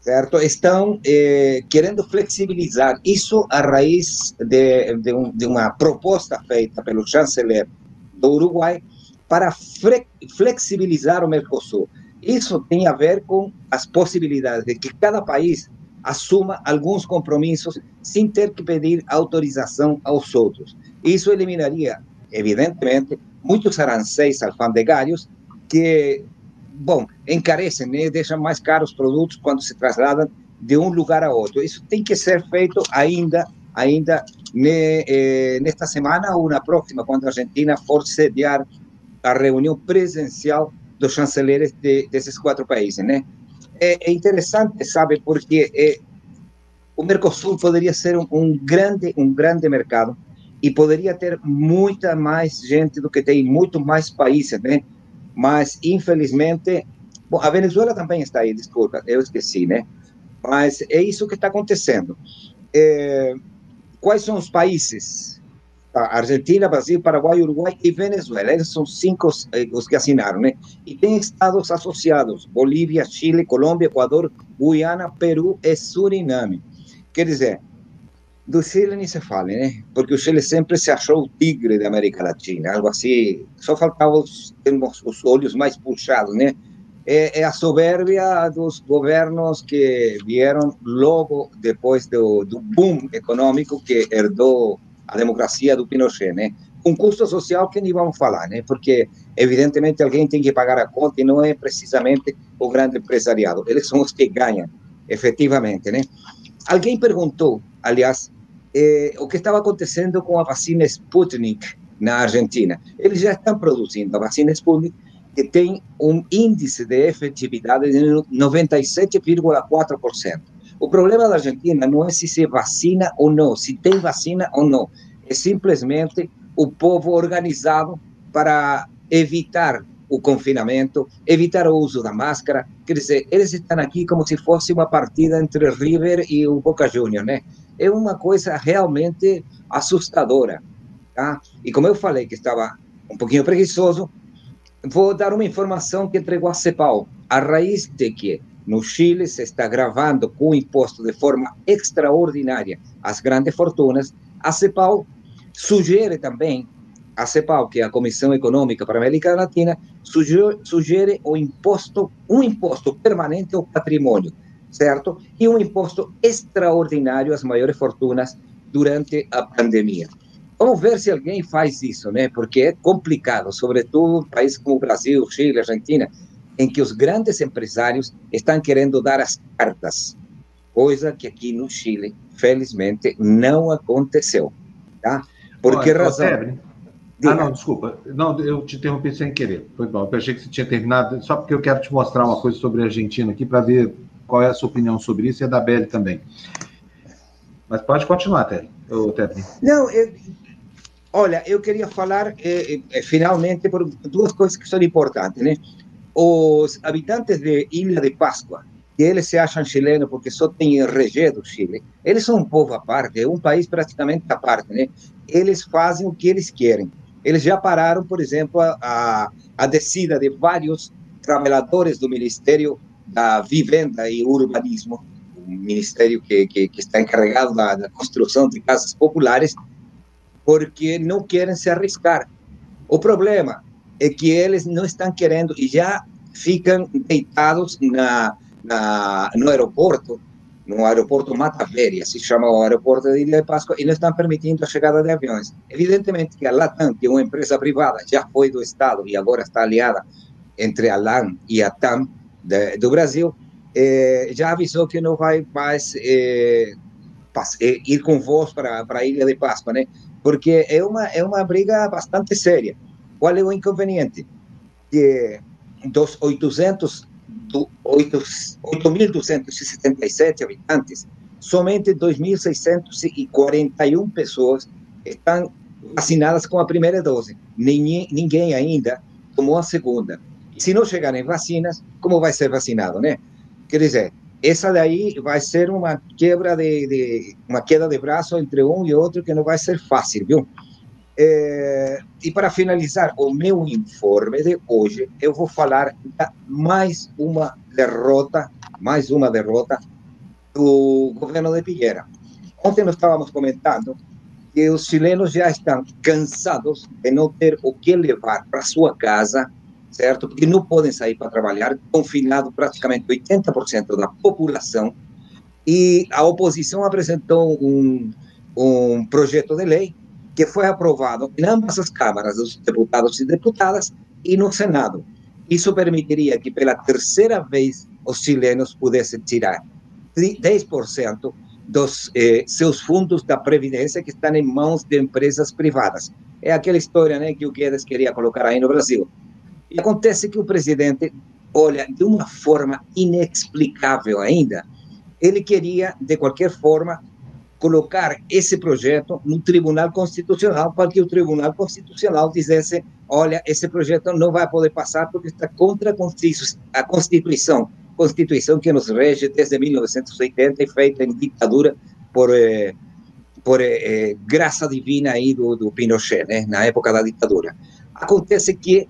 certo? Estão eh, querendo flexibilizar isso a raiz de, de, um, de, uma proposta feita pelo chanceler do Uruguai para flexibilizar o Mercosul. Isso tem a ver com as possibilidades de que cada país assuma alguns compromissos sem ter que pedir autorização aos outros. Isso eliminaria, evidentemente, muitos aranceis alfandegários que, bom, encarecem, né? deixam mais caros os produtos quando se trasladam de um lugar a outro. Isso tem que ser feito ainda, ainda ne, eh, nesta semana ou na próxima, quando a Argentina for sediar a reunião presencial dos chanceleres de, desses quatro países, né? É, é interessante, sabe, porque é, o Mercosul poderia ser um, um, grande, um grande mercado e poderia ter muita mais gente do que tem, muito mais países, né? Mas, infelizmente, bom, a Venezuela também está aí, desculpa, eu esqueci, né? Mas é isso que está acontecendo. É, quais são os países Argentina, Brasil, Paraguai, Uruguai e Venezuela. Eles são cinco eh, os que assinaram, né? E tem estados associados: Bolívia, Chile, Colômbia, Equador, Guiana, Peru e Suriname. Quer dizer, do Chile nem se fala, né? Porque o Chile sempre se achou o tigre da América Latina, algo assim. Só faltava os, os olhos mais puxados, né? É, é, a soberbia dos governos que vieram logo depois do, do boom econômico que herdou a democracia do Pinochet, né? Um custo social que nem vamos falar, né? Porque, evidentemente, alguém tem que pagar a conta e não é precisamente o grande empresariado. Eles são os que ganham, efetivamente, né? Alguém perguntou, aliás, eh, o que estava acontecendo com a vacina Sputnik na Argentina. Eles já estão produzindo a vacina Sputnik, que tem um índice de efetividade de 97,4%. O problema da Argentina não é se se vacina ou não, se tem vacina ou não. É simplesmente o povo organizado para evitar o confinamento, evitar o uso da máscara. Quer dizer, eles estão aqui como se fosse uma partida entre River e o Boca Juniors, né? É uma coisa realmente assustadora, tá? E como eu falei que estava um pouquinho preguiçoso, vou dar uma informação que entregou a CEPAL, a raiz de que no Chile se está gravando com imposto de forma extraordinária as grandes fortunas. A CEPAL sugere também, a CEPAL, que é a Comissão Econômica para a América Latina, sugere, sugere o imposto, um imposto permanente ao patrimônio, certo? E um imposto extraordinário às maiores fortunas durante a pandemia. Vamos ver se alguém faz isso, né? Porque é complicado, sobretudo em países como o Brasil, Chile, Argentina, em que os grandes empresários estão querendo dar as cartas, coisa que aqui no Chile, felizmente, não aconteceu, tá? Por que razão? Ah, não, desculpa. Não, eu te interrompi sem querer. Foi bom. Eu achei que você tinha terminado, só porque eu quero te mostrar uma coisa sobre a Argentina aqui, para ver qual é a sua opinião sobre isso e a da Beli também. Mas pode continuar, Terry. Não, eu, olha, eu queria falar eh, eh, finalmente por duas coisas que são importantes, né? Os habitantes de Ilha de Páscoa, que eles se acham chilenos porque só tem RG do Chile, eles são um povo à parte, um país praticamente à parte, né? Eles fazem o que eles querem. Eles já pararam, por exemplo, a, a descida de vários trabalhadores do Ministério da Vivenda e Urbanismo, um ministério que, que, que está encarregado da, da, construção de casas populares, porque não querem se arriscar. O problema é que eles não estão querendo e já ficam deitados na, na, no aeroporto, no aeroporto Mata Velha, se chama o aeroporto de Ilha de Páscoa, e não estão permitindo a chegada de aviões. Evidentemente que a Latam, que é uma empresa privada, já foi do Estado e agora está aliada entre a LAN e a TAM, de, do Brasil, eh, já avisou que não vai mais eh, eh, ir com voos para, a Ilha de Páscoa, né? Porque é uma, é uma briga bastante séria. Qual é o inconveniente? Que dos 800, 8.277 habitantes, somente 2.641 pessoas estão vacinadas com a primeira dose. Ninguém, ninguém ainda tomou a segunda. Se não chegarem vacinas, como vai ser vacinado, né? Quer dizer, essa daí vai ser uma quebra de, de uma queda de braço entre um e outro que não vai ser fácil, viu? É, e para finalizar o meu informe de hoje, eu vou falar da mais uma derrota, mais uma derrota do governo de Piñera. Ontem nós estávamos comentando que os chilenos já estão cansados de não ter o que levar para sua casa certo? Porque não podem sair para trabalhar, confinado praticamente 80% da população. E a oposição apresentou um, um projeto de lei que foi aprovado em ambas as câmaras dos deputados e deputadas e no Senado. Isso permitiria que pela terceira vez os chilenos pudessem tirar 10% dos eh, seus fundos da previdência que estão em mãos de empresas privadas. É aquela história, né, que o Guedes queria colocar aí no Brasil. E acontece que o presidente, olha, de uma forma inexplicável ainda, ele queria, de qualquer forma, colocar esse projeto no Tribunal Constitucional para que o Tribunal Constitucional dissesse: olha, esse projeto não vai poder passar porque está contra a Constituição, Constituição que nos rege desde 1980 e feita em ditadura por eh, por eh, graça divina aí do, do Pinochet, né, na época da ditadura. Acontece que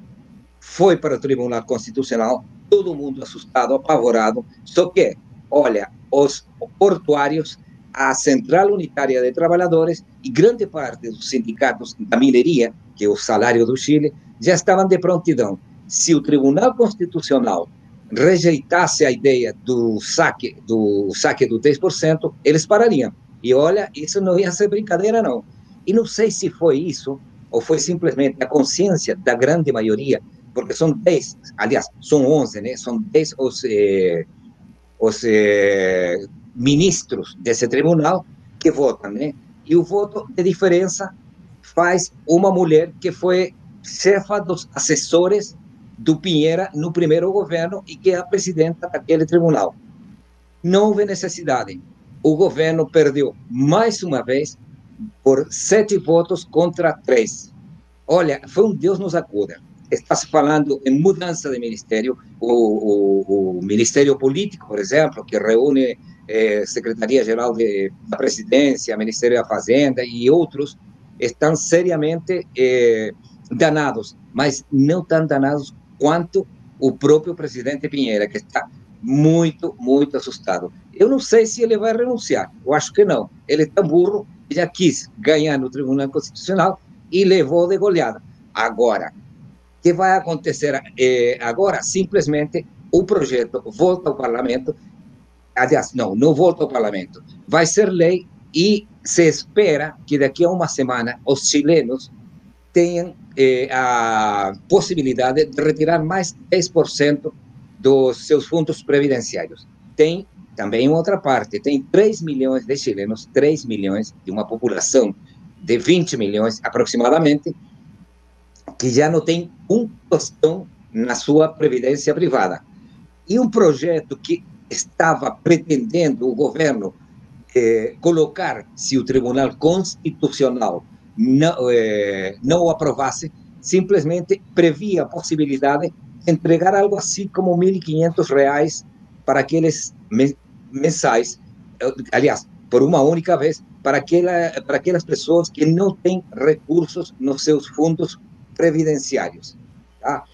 foi para o Tribunal Constitucional, todo mundo assustado, apavorado. Só que, olha, os portuários, a Central Unitária de Trabalhadores e grande parte dos sindicatos da mineria, que é o salário do Chile, já estavam de prontidão. Se o Tribunal Constitucional rejeitasse a ideia do saque do saque do 10%, eles parariam. E olha, isso não ia ser brincadeira não. E não sei se foi isso ou foi simplesmente a consciência da grande maioria porque são 10, aliás, são 11, né? São 10 os, eh, os eh, ministros desse tribunal que votam, né? E o voto de diferença faz uma mulher que foi chefa dos assessores do Pinheira no primeiro governo e que é a presidenta daquele tribunal. Não houve necessidade. O governo perdeu mais uma vez por sete votos contra três. Olha, foi um Deus nos acuda está se falando em mudança de ministério, o, o, o Ministério Político, por exemplo, que reúne eh, Secretaria-Geral da Presidência, Ministério da Fazenda e outros, estão seriamente eh, danados, mas não tão danados quanto o próprio presidente Pinheira, que está muito, muito assustado. Eu não sei se ele vai renunciar, eu acho que não. Ele é tão burro, já quis ganhar no Tribunal Constitucional e levou de goleada. Agora, que vai acontecer eh, agora? Simplesmente o projeto volta ao parlamento, aliás, não, não volta ao parlamento. Vai ser lei e se espera que daqui a uma semana os chilenos tenham eh, a possibilidade de retirar mais 10% dos seus fundos previdenciários. Tem também outra parte, tem 3 milhões de chilenos, 3 milhões de uma população de 20 milhões aproximadamente, que já não tem um tostão na sua previdência privada. E um projeto que estava pretendendo o governo eh, colocar, se o Tribunal Constitucional não, eh, não o aprovasse, simplesmente previa a possibilidade de entregar algo assim como R$ 1.500 para aqueles mensais, eh, aliás, por uma única vez, para, aquela, para aquelas pessoas que não têm recursos nos seus fundos previdenciários. Tá?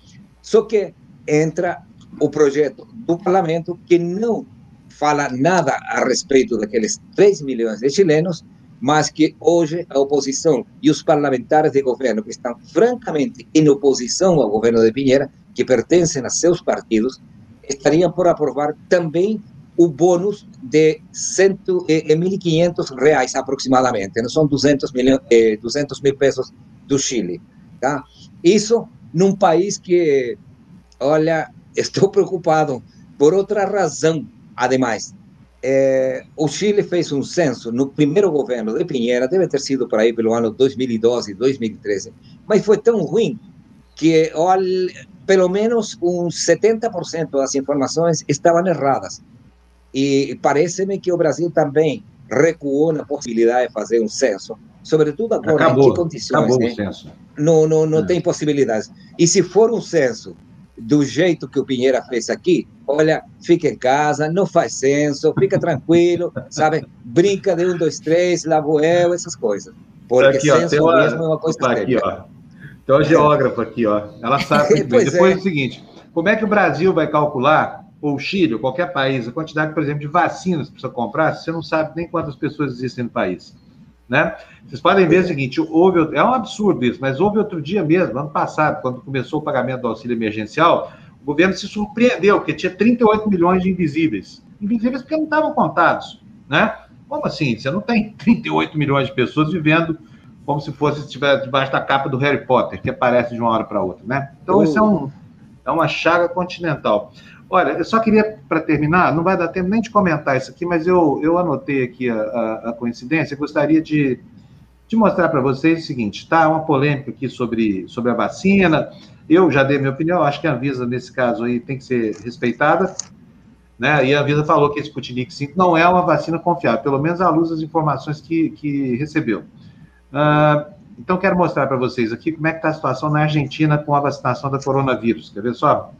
Só que entra o projeto do parlamento que não fala nada a respeito daqueles 3 milhões de chilenos, mas que hoje a oposição e os parlamentares de governo que estão francamente em oposição ao governo de Pinheira, que pertencem a seus partidos, estariam por aprovar também o bônus de 1.500 reais aproximadamente, não são 200 mil, eh, 200 mil pesos do Chile. Tá? Isso num país que, olha, estou preocupado por outra razão, ademais. É, o Chile fez um censo no primeiro governo de Pinheira, deve ter sido por aí pelo ano 2012, 2013, mas foi tão ruim que olha, pelo menos uns 70% das informações estavam erradas. E parece-me que o Brasil também recuou na possibilidade de fazer um censo, sobretudo agora acabou, em que condições. Acabou né? o censo. Não, não, não é. tem possibilidades. E se for um censo do jeito que o Pinheira fez aqui, olha, fica em casa, não faz censo, fica tranquilo, sabe? Brinca de um, dois, três, lá vou eu, essas coisas. Porque aqui, censo ó, mesmo é uma coisa opa, aqui, ó. Tem uma geógrafa aqui, ó. Ela sabe muito bem. Depois é. é o seguinte, como é que o Brasil vai calcular, ou o Chile, ou qualquer país, a quantidade, por exemplo, de vacinas que precisa comprar, se você não sabe nem quantas pessoas existem no país? Né? Vocês podem ver o seguinte: houve, é um absurdo isso, mas houve outro dia mesmo, ano passado, quando começou o pagamento do auxílio emergencial, o governo se surpreendeu, porque tinha 38 milhões de invisíveis. Invisíveis porque não estavam contados. Né? Como assim? Você não tem 38 milhões de pessoas vivendo como se fosse estiver debaixo da capa do Harry Potter, que aparece de uma hora para outra. Né? Então, isso é, um, é uma chaga continental. Olha, eu só queria, para terminar, não vai dar tempo nem de comentar isso aqui, mas eu, eu anotei aqui a, a, a coincidência, gostaria de, de mostrar para vocês o seguinte, tá? Uma polêmica aqui sobre, sobre a vacina, eu já dei minha opinião, acho que a Anvisa, nesse caso aí, tem que ser respeitada, né? E a Anvisa falou que esse Sputnik 5 não é uma vacina confiável, pelo menos à luz das informações que, que recebeu. Uh, então, quero mostrar para vocês aqui como é que está a situação na Argentina com a vacinação da coronavírus. Quer ver só?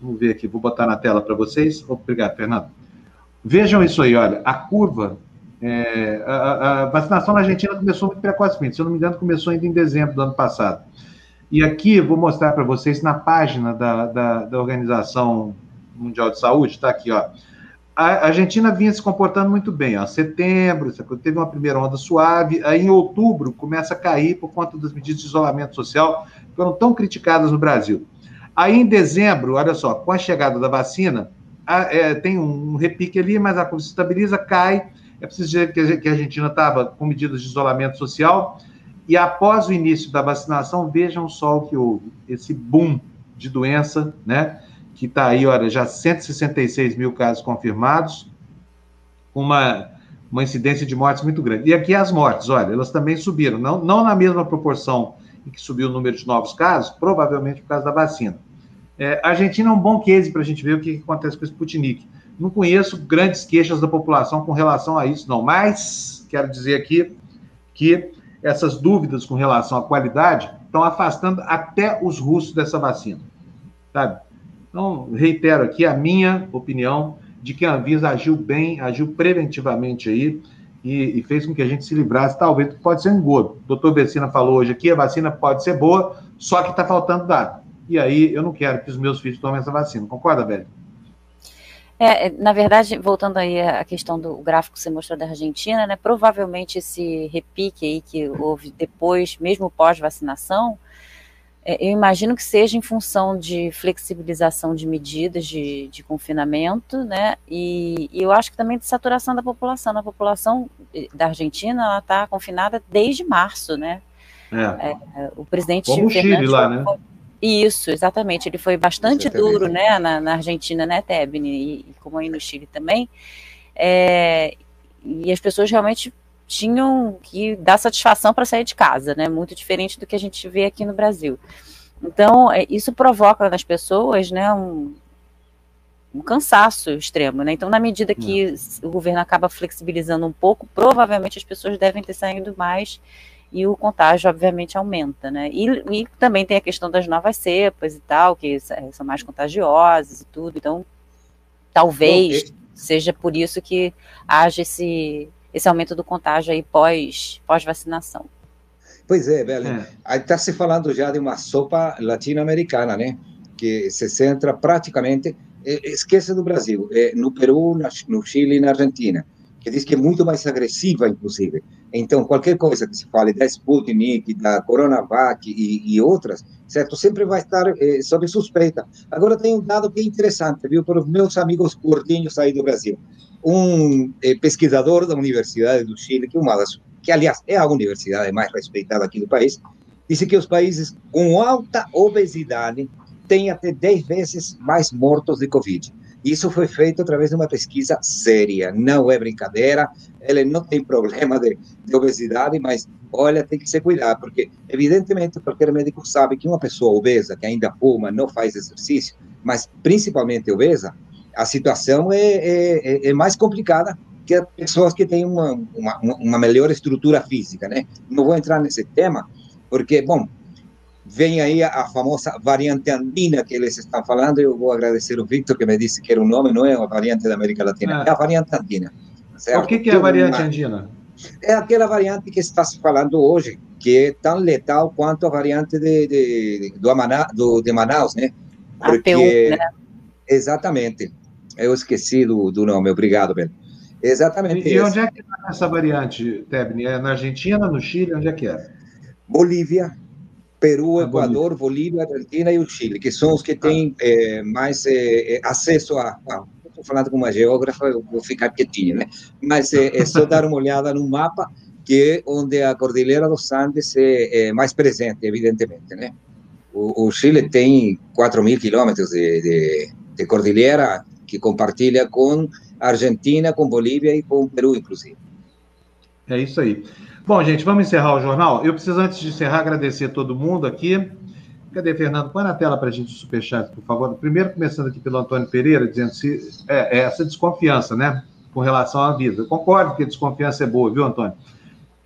Vamos ver aqui, vou botar na tela para vocês. Obrigado, Fernando. Vejam isso aí, olha, a curva. É, a, a, vacinação na Argentina começou muito precocemente, se eu não me engano, começou ainda em dezembro do ano passado. E aqui vou mostrar para vocês na página da, da, da, Organização Mundial de Saúde, está aqui, ó. A Argentina vinha se comportando muito bem, ó. Setembro, teve uma primeira onda suave, aí em outubro começa a cair por conta das medidas de isolamento social que foram tão criticadas no Brasil. Aí, em dezembro, olha só, com a chegada da vacina, a, é, tem um repique ali, mas a coisa se estabiliza, cai. É preciso dizer que a Argentina estava com medidas de isolamento social. E após o início da vacinação, vejam só o que houve: esse boom de doença, né? Que está aí, olha, já 166 mil casos confirmados, uma, uma incidência de mortes muito grande. E aqui as mortes, olha, elas também subiram, não, não na mesma proporção em que subiu o número de novos casos, provavelmente por causa da vacina. É, a Argentina é um bom case para a gente ver o que, que acontece com o Sputnik. Não conheço grandes queixas da população com relação a isso, não, mas quero dizer aqui que essas dúvidas com relação à qualidade estão afastando até os russos dessa vacina, sabe? Então, reitero aqui a minha opinião de que a Anvisa agiu bem, agiu preventivamente aí, e, e, fez com que a gente se livrasse, talvez, pode ser um engodo. O doutor Bessina falou hoje aqui, a vacina pode ser boa, só que está faltando dado. E aí eu não quero que os meus filhos tomem essa vacina. Concorda, velho? É, na verdade, voltando aí à questão do gráfico que você mostrou da Argentina, né, provavelmente esse repique aí que houve depois, mesmo pós-vacinação, É, eu imagino que seja em função de flexibilização de medidas de, de confinamento, né? E, e, eu acho que também de saturação da população. A população eh, da Argentina ela está confinada desde março, né? É. É, o presidente Como o Chile lá, né? Isso, exatamente. Ele foi bastante duro, né, na, na, Argentina, né, Tebni, e, e, como aí no Chile também. É, e as pessoas realmente tinham que dar satisfação para sair de casa, né? Muito diferente do que a gente vê aqui no Brasil. Então, é, isso provoca nas pessoas, né, um, um cansaço extremo, né? Então, na medida que hum. o governo acaba flexibilizando um pouco, provavelmente as pessoas devem ter saído mais e o contágio, obviamente, aumenta, né? E, e também tem a questão das novas cepas e tal, que são mais contagiosas e tudo, então talvez seja por isso que haja esse, esse aumento do contágio aí pós, pós-vacinação. Pois é, Belen. É. Está se falando já de uma sopa latino-americana, né? Que se centra praticamente, esquece do Brasil, é, no Peru, no Chile e na Argentina que diz que é muito mais agressiva, inclusive. Então, qualquer coisa que se fale da Sputnik, da Coronavac e, e outras, certo? Sempre vai estar eh, sob suspeita. Agora, tem um dado que é interessante, viu, para os meus amigos gordinhos aí do Brasil. Um eh, pesquisador da Universidade do Chile, que é uma das, que aliás é a universidade mais respeitada aqui do país, disse que os países com alta obesidade têm até 10 vezes mais mortos de Covid. Isso foi feito através de uma pesquisa séria, não é brincadeira. Ele não tem problema de, de, obesidade, mas olha, tem que se cuidar, porque evidentemente qualquer médico sabe que uma pessoa obesa, que ainda fuma, não faz exercício, mas principalmente obesa, a situação é, é, é mais complicada que as pessoas que têm uma, uma, uma melhor estrutura física, né? Não vou entrar nesse tema, porque, bom, vem aí a, famosa variante andina que eles estão falando. Eu vou agradecer o Victor que me disse que era um nome, não é uma variante da América Latina, é, é a variante andina. Certo? O que, que é a variante andina? É aquela variante que está se falando hoje, que é tão letal quanto a variante de, de, do, Amana, do de Manaus, né? Porque, né? Exatamente. Eu esqueci do, do nome, obrigado, Ben. Exatamente. E, e onde é que está essa variante, Tebni? É na Argentina, no Chile? Onde é que é? Bolívia, Peru, Equador, Bolívia. Argentina e o Chile, que são os que têm é, mais é, acesso a, estou falando com uma geógrafa, eu vou ficar quietinho, né? Mas é, é, só dar uma olhada no mapa, que é onde a Cordilheira dos Andes é, é mais presente, evidentemente, né? O, o Chile tem 4 mil quilômetros de, de, de cordilheira que compartilha com a Argentina, com Bolívia e com o Peru, inclusive. É isso aí. Bom, gente, vamos encerrar o jornal. Eu preciso, antes de encerrar, agradecer a todo mundo aqui. Cadê, Fernando? Põe na tela para a gente o superchat, por favor. Primeiro, começando aqui pelo Antônio Pereira, dizendo se é, é essa desconfiança, né, com relação à vida. Eu concordo que a desconfiança é boa, viu, Antônio?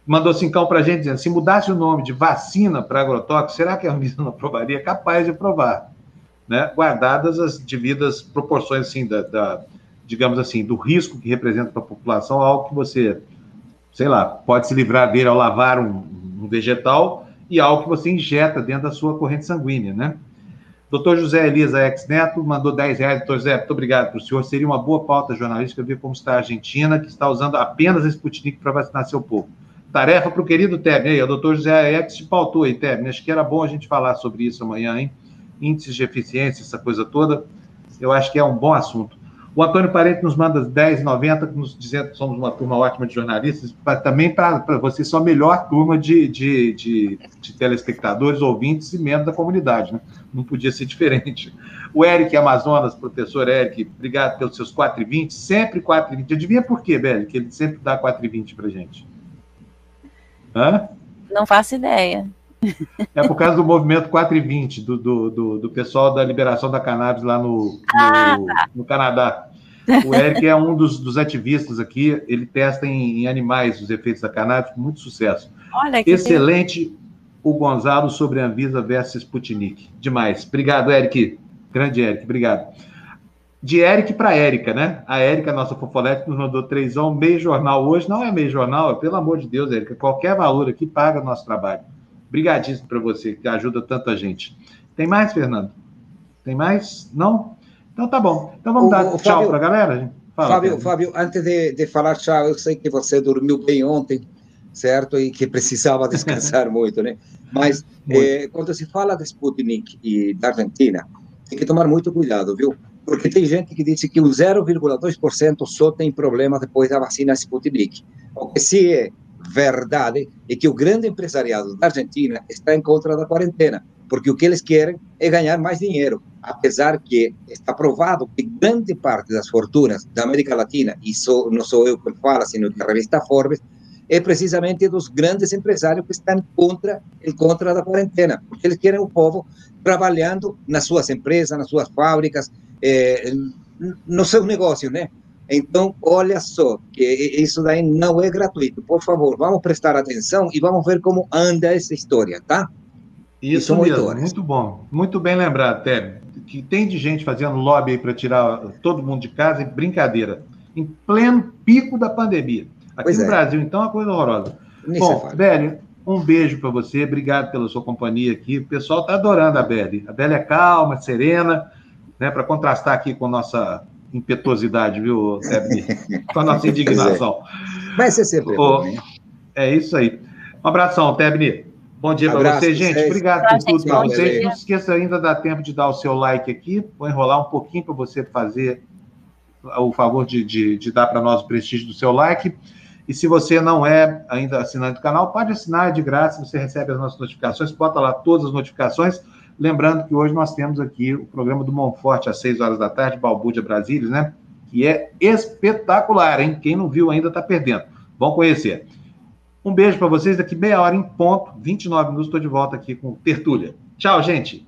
Mandou cincão para a gente dizendo: se mudasse o nome de vacina para agrotóxico, será que a Anvisa não aprovaria? Capaz de aprovar, né? Guardadas as devidas proporções, assim, da, da digamos assim, do risco que representa para a população, algo que você sei lá, pode se livrar dele ao lavar um, um vegetal e algo que você injeta dentro da sua corrente sanguínea, né? Doutor José Elisa Ex Neto mandou 10 reais. Doutor José, muito obrigado para o senhor. Seria uma boa pauta jornalística ver como está a Argentina, que está usando apenas a Sputnik para vacinar seu povo. Tarefa para o querido Tebni aí, o doutor José Ex te pautou aí, Tebni. Acho que era bom a gente falar sobre isso amanhã, hein? Índices de eficiência, essa coisa toda. Eu acho que é um bom assunto. O Antônio Parente nos manda 10,90, nos dizendo que somos uma turma ótima de jornalistas, pra, também para você só a melhor turma de, de, de, de, telespectadores, ouvintes e membros da comunidade. Né? Não podia ser diferente. O Eric Amazonas, professor Eric, obrigado pelos seus 4,20, sempre 4,20. Adivinha por quê, Beli, que ele sempre dá 4,20 para gente? Hã? Não faço ideia. É por causa do movimento 4 e 20, do, do, do, do pessoal da liberação da cannabis lá no, no, ah! no Canadá. O Eric é um dos, dos ativistas aqui, ele testa em, em, animais os efeitos da cannabis com muito sucesso. Olha que Excelente o Gonzalo sobre a Anvisa versus Sputnik. Demais. Obrigado, Eric. Grande Eric, obrigado. De Eric para Érica, né? A Érica, nossa fofolete, nos mandou trêsão, meio jornal hoje. Não é meio jornal, é, pelo amor de Deus, Érica. Qualquer valor aqui paga o nosso trabalho. Obrigadíssimo para você, que ajuda tanta gente. Tem mais, Fernando? Tem mais? Não? Então tá bom. Então vamos o, dar o tchau para a galera. Fala, Fábio, Fábio, antes de, de falar tchau, eu sei que você dormiu bem ontem, certo? E que precisava descansar muito, né? Mas eh, quando se fala de Sputnik e da Argentina, tem que tomar muito cuidado, viu? Porque tem gente que diz que o 0,2% só tem problema depois da vacina Sputnik. O que se é verdade é que o grande empresariado da Argentina está em contra da quarentena, porque o que eles querem é ganhar mais dinheiro, apesar que está provado que grande parte das fortunas da América Latina, e só, não sou eu que falo, sino a revista Forbes, é precisamente dos grandes empresários que estão contra em contra da quarentena, porque eles querem o povo trabalhando nas suas empresas, nas suas fábricas, é, no seu negócio, né? Então, olha só, que isso daí não é gratuito. Por favor, vamos prestar atenção e vamos ver como anda essa história, tá? Isso mesmo, muito bom. Muito bem lembrado, Tébio. Que tem de gente fazendo lobby para tirar todo mundo de casa, e brincadeira. Em pleno pico da pandemia. Aqui pois no é. Brasil, então, é uma coisa horrorosa. Nem bom, Beli, um beijo para você. Obrigado pela sua companhia aqui. O pessoal está adorando a Beli. A Beli é calma, serena, né, para contrastar aqui com a nossa impetuosidade, viu, Tebni? com a nossa é. indignação. Vai ser sempre. Oh, é isso aí. Um abração, Tebni. Bom dia para você, gente. Obrigado por tudo para vocês. Não se esqueça ainda, dá tempo de dar o seu like aqui. Vou enrolar um pouquinho para você fazer o favor de, de, de dar para nós o prestígio do seu like. E se você não é ainda assinante do canal, pode assinar, é de graça, você recebe as nossas notificações, bota lá todas as notificações. Lembrando que hoje nós temos aqui o programa do Monforte às 6 horas da tarde, Balbúrdia Brasília, né? Que é espetacular, hein? Quem não viu ainda está perdendo. Vão conhecer. Um beijo para vocês. Daqui meia hora em ponto, 29 minutos, estou de volta aqui com Tertúlia. Tchau, gente.